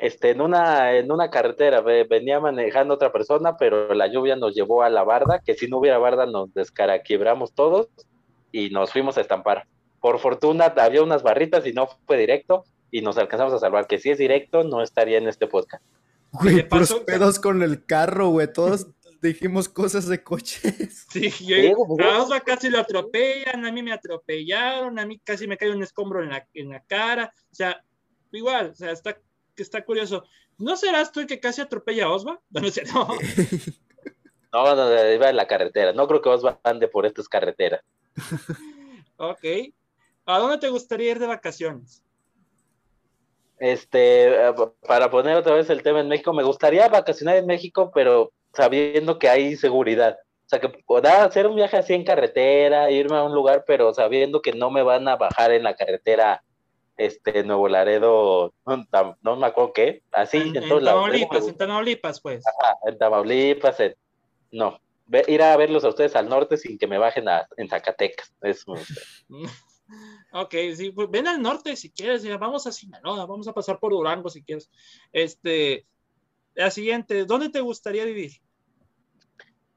este, en, una, en una carretera, venía manejando otra persona, pero la lluvia nos llevó a la barda, que si no hubiera barda nos descaraquebramos todos y nos fuimos a estampar. Por fortuna había unas barritas y no fue directo y nos alcanzamos a salvar, que si es directo no estaría en este podcast. Güey, puros pedos con el carro, güey, todos dijimos cosas de coches. Sí, yo, a Osva casi lo atropellan, a mí me atropellaron, a mí casi me cae un escombro en la, en la cara, o sea, igual, o sea, está que está curioso. ¿No serás tú el que casi atropella a Osva? No, no, no. no, iba en la carretera. No creo que Osva ande por estas carreteras. ok. ¿A dónde te gustaría ir de vacaciones? Este, para poner otra vez el tema en México, me gustaría vacacionar en México, pero sabiendo que hay seguridad. O sea, que pueda hacer un viaje así en carretera, irme a un lugar, pero sabiendo que no me van a bajar en la carretera este, Nuevo Laredo, no, me acuerdo qué, así en, en, en Tamaulipas, en Tamaulipas, pues. en Tamaulipas, no, ir a verlos a ustedes al norte sin que me bajen a, en Zacatecas. Eso. ok, sí, pues ven al norte si quieres, vamos a Sinaloa, vamos a pasar por Durango si quieres. Este, la siguiente, ¿dónde te gustaría vivir?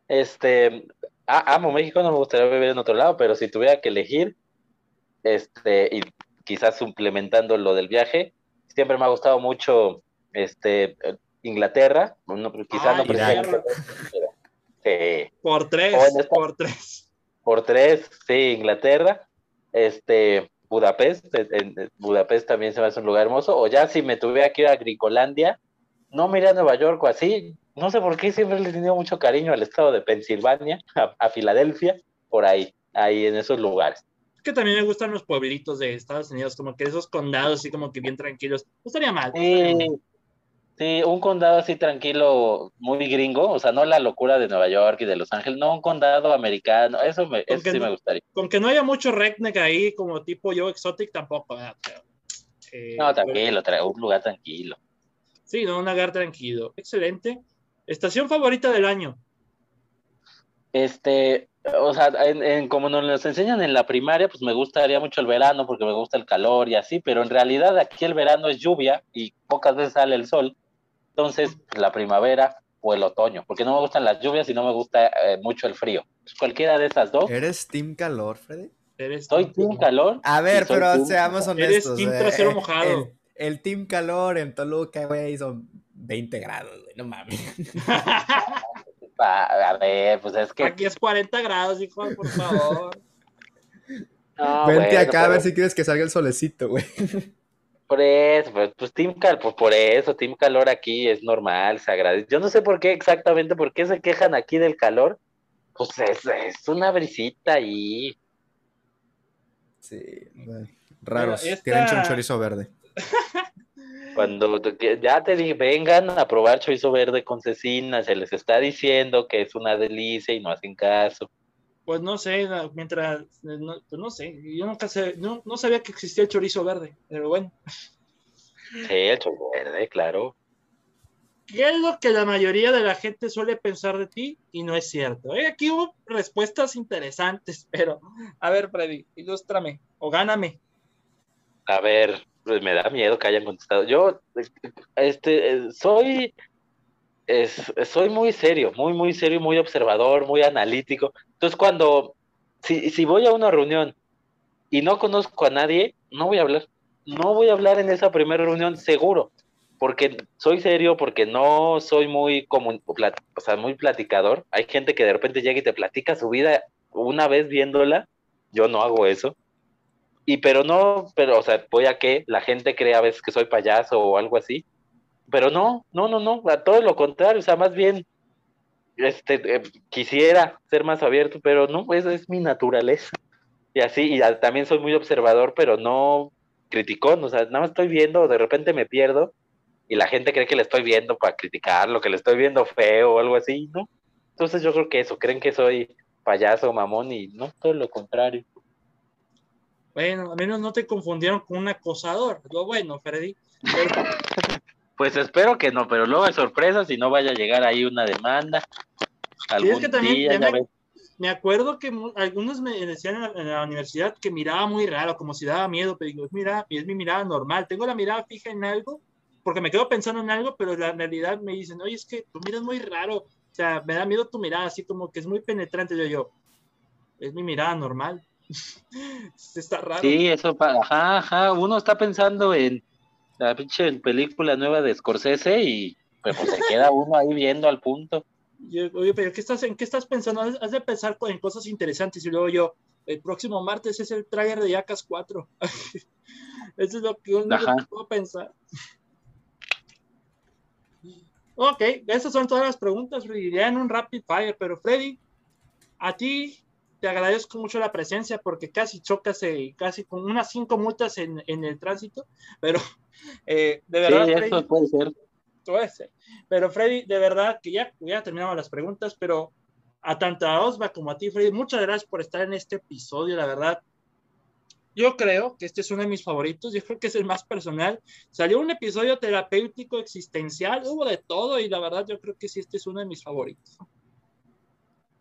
Este, amo México, no me gustaría vivir en otro lado, pero si tuviera que elegir, este, y quizás suplementando lo del viaje. Siempre me ha gustado mucho este, Inglaterra, no, quizás no sí. Por tres, por tres. Por tres, sí, Inglaterra. Este, Budapest, en, Budapest también se me hace un lugar hermoso. O ya si me tuviera que ir a Gricolandia, no me a Nueva York o así. No sé por qué siempre le he tenido mucho cariño al estado de Pensilvania, a, a Filadelfia, por ahí, ahí en esos lugares que también me gustan los pueblitos de Estados Unidos, como que esos condados así como que bien tranquilos. No estaría mal. Sí, un condado así tranquilo, muy gringo, o sea, no la locura de Nueva York y de Los Ángeles, no un condado americano, eso, me, eso sí me gustaría. Con que no haya mucho redneck ahí, como tipo yo exotic, tampoco. Eh, no, tranquilo, un lugar tranquilo. Sí, no, un lugar tranquilo. Excelente. Estación favorita del año. Este, o sea, en, como nos enseñan en la primaria, pues me gustaría mucho el verano porque me gusta el calor y así, pero en realidad aquí el verano es lluvia y pocas veces sale el sol. Entonces, la primavera o el otoño, porque no me gustan las lluvias y no me gusta eh, mucho el frío. cualquiera de esas dos. ¿Eres Team Calor, Freddy? ¿Eres Soy Team Calor. A ver, pero seamos honestos. Eres Team Trasero eh, mojado. el Team Calor en Toluca, güey, son 20 grados, güey, no mames. A ver, pues es que. Aquí es 40 grados, hijo, por favor. No, Vente acá a ver si quieres que salga el solecito, güey. Por eso, pues, pues Team Cal, pues por eso, Team Calor aquí es normal, se agradece. Yo no sé por qué exactamente, por qué se quejan aquí del calor. Pues es, es una brisita ahí. Sí, raros. Tienen un chorizo verde. Cuando ya te dije, vengan a probar chorizo verde con cecina, se les está diciendo que es una delicia y no hacen caso. Pues no sé, mientras, no, pues no sé, yo nunca sé, no, no sabía que existía el chorizo verde, pero bueno. Sí, el chorizo verde, claro. ¿Qué es lo que la mayoría de la gente suele pensar de ti? Y no es cierto. ¿eh? Aquí hubo respuestas interesantes, pero a ver, Freddy, ilústrame o gáname. A ver, pues me da miedo que hayan contestado. Yo, este, soy, es, soy muy serio, muy, muy serio, muy observador, muy analítico. Entonces, cuando, si, si voy a una reunión y no conozco a nadie, no voy a hablar. No voy a hablar en esa primera reunión, seguro, porque soy serio, porque no soy muy como, o sea, muy platicador. Hay gente que de repente llega y te platica su vida una vez viéndola. Yo no hago eso y pero no, pero, o sea, voy a que la gente cree a veces que soy payaso o algo así, pero no, no, no, no, a todo lo contrario, o sea, más bien, este, eh, quisiera ser más abierto, pero no, pues es mi naturaleza. Y así, y también soy muy observador, pero no criticón, o sea, nada más estoy viendo, de repente me pierdo, y la gente cree que le estoy viendo para criticarlo, que le estoy viendo feo o algo así, ¿no? Entonces yo creo que eso, creen que soy payaso, mamón, y no, todo lo contrario. Bueno, al menos no te confundieron con un acosador. Lo bueno, Freddy. Pues espero que no, pero luego hay sorpresas y no vaya a llegar ahí una demanda. Algún que también, me, acuerdo que algunos me decían en la, universidad que miraba muy raro, como si daba miedo, pero digo, mira, es mi mirada normal. Tengo la mirada fija en algo, porque me quedo pensando en algo, pero la realidad me dicen, oye, es que tú miras muy raro. O sea, me da miedo tu mirada, así como que es muy penetrante. Yo, yo, es mi mirada normal. Está raro. Sí, eso, ajá, ajá. Uno está pensando en la pinche película nueva de Scorsese y pues, se queda uno ahí viendo al punto. oye, pero ¿qué estás, ¿en qué estás pensando? Has de pensar en cosas interesantes y luego yo, el próximo martes es el trailer de Yacas 4. Eso es lo que uno puedo pensar. Ok, esas son todas las preguntas, ya en un rapid fire, pero Freddy, a ti, te agradezco mucho la presencia porque casi chocas eh, casi con unas cinco multas en, en el tránsito, pero eh, de verdad. Sí, eso puede ser. Puede ser. Pero Freddy, de verdad que ya, ya terminamos las preguntas, pero a tanto a Osva como a ti, Freddy, muchas gracias por estar en este episodio, la verdad. Yo creo que este es uno de mis favoritos, yo creo que es el más personal. Salió un episodio terapéutico, existencial, hubo de todo y la verdad yo creo que sí, este es uno de mis favoritos.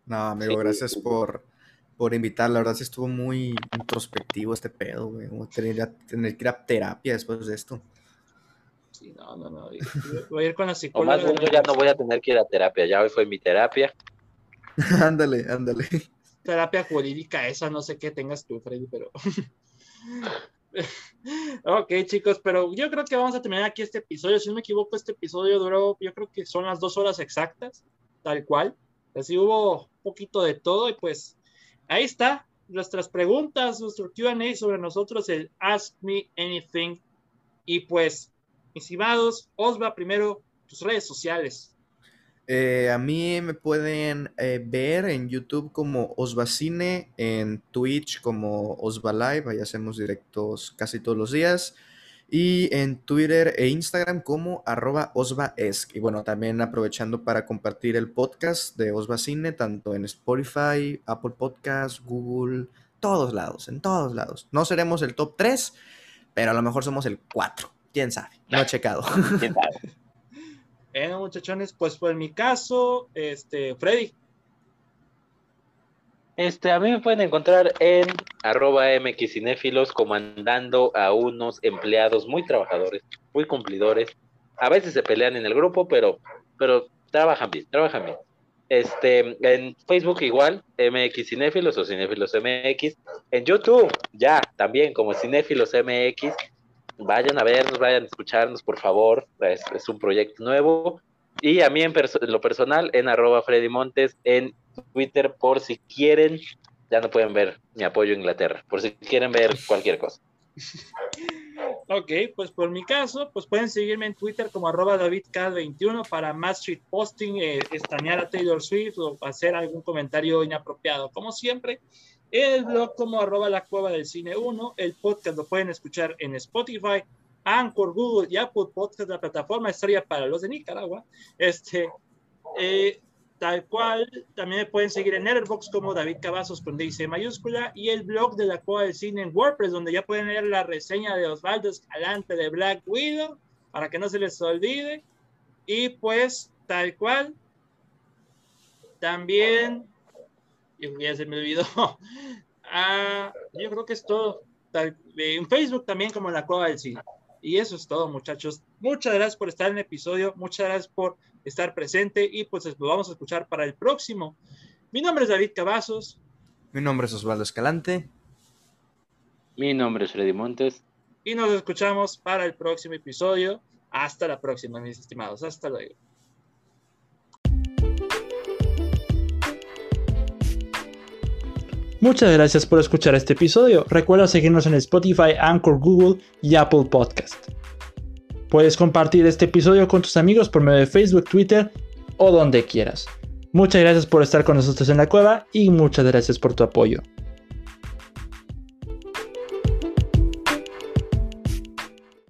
No, amigo, gracias por, por invitar. La verdad, sí estuvo muy introspectivo este pedo, güey. Tener, tener que ir a terapia después de esto. Sí, no, no, no. Voy a ir con la psicóloga. O más yo ya no voy a tener que ir a terapia. Ya hoy fue mi terapia. ándale, ándale. Terapia jurídica, esa no sé qué tengas tú, Freddy, pero. ok, chicos, pero yo creo que vamos a terminar aquí este episodio. Si no me equivoco, este episodio duró, yo creo que son las dos horas exactas, tal cual. Así hubo un poquito de todo y pues ahí está, nuestras preguntas, nuestro QA sobre nosotros, el Ask Me Anything. Y pues, estimados, Osva, primero tus redes sociales. Eh, a mí me pueden eh, ver en YouTube como Osvacine, en Twitch como Osva Live, ahí hacemos directos casi todos los días y en Twitter e Instagram como arroba osvaesc. Y bueno, también aprovechando para compartir el podcast de Osva Cine, tanto en Spotify, Apple Podcasts, Google, todos lados, en todos lados. No seremos el top 3, pero a lo mejor somos el 4. ¿Quién sabe? No he checado. Bueno, muchachones, pues por mi caso, este, Freddy, este, a mí me pueden encontrar en arroba mxcinéfilos comandando a unos empleados muy trabajadores, muy cumplidores. A veces se pelean en el grupo, pero, pero trabajan bien, trabajan bien. Este, en Facebook igual, MX Cinéfilos o Cinéfilos MX. En YouTube, ya, también como Cinéfilos MX. vayan a vernos, vayan a escucharnos, por favor. Es, un proyecto nuevo. Y a mí en, lo personal, en arroba Freddy Montes, en Twitter, por si quieren, ya no pueden ver mi apoyo a Inglaterra, por si quieren ver cualquier cosa. Ok, pues por mi caso, pues pueden seguirme en Twitter como arroba DavidK21 para más street posting, eh, estanear a Taylor Swift o hacer algún comentario inapropiado. Como siempre, el blog como arroba la cueva del cine 1, el podcast lo pueden escuchar en Spotify, Anchor, Google y Apple Podcast, la plataforma estaría para los de Nicaragua. Este, eh, tal cual, también me pueden seguir en Letterboxd como David Cavazos con DC mayúscula y el blog de la cueva del cine en WordPress, donde ya pueden leer la reseña de Osvaldo Escalante de Black Widow, para que no se les olvide. Y pues, tal cual, también ya se me olvidó. Ah, yo creo que es todo. En Facebook también como la Cueva del Cine. Y eso es todo, muchachos. Muchas gracias por estar en el episodio. Muchas gracias por estar presente. Y pues lo vamos a escuchar para el próximo. Mi nombre es David Cavazos. Mi nombre es Osvaldo Escalante. Mi nombre es Freddy Montes. Y nos escuchamos para el próximo episodio. Hasta la próxima, mis estimados. Hasta luego. Muchas gracias por escuchar este episodio. Recuerda seguirnos en Spotify, Anchor, Google y Apple Podcast. Puedes compartir este episodio con tus amigos por medio de Facebook, Twitter o donde quieras. Muchas gracias por estar con nosotros en la cueva y muchas gracias por tu apoyo.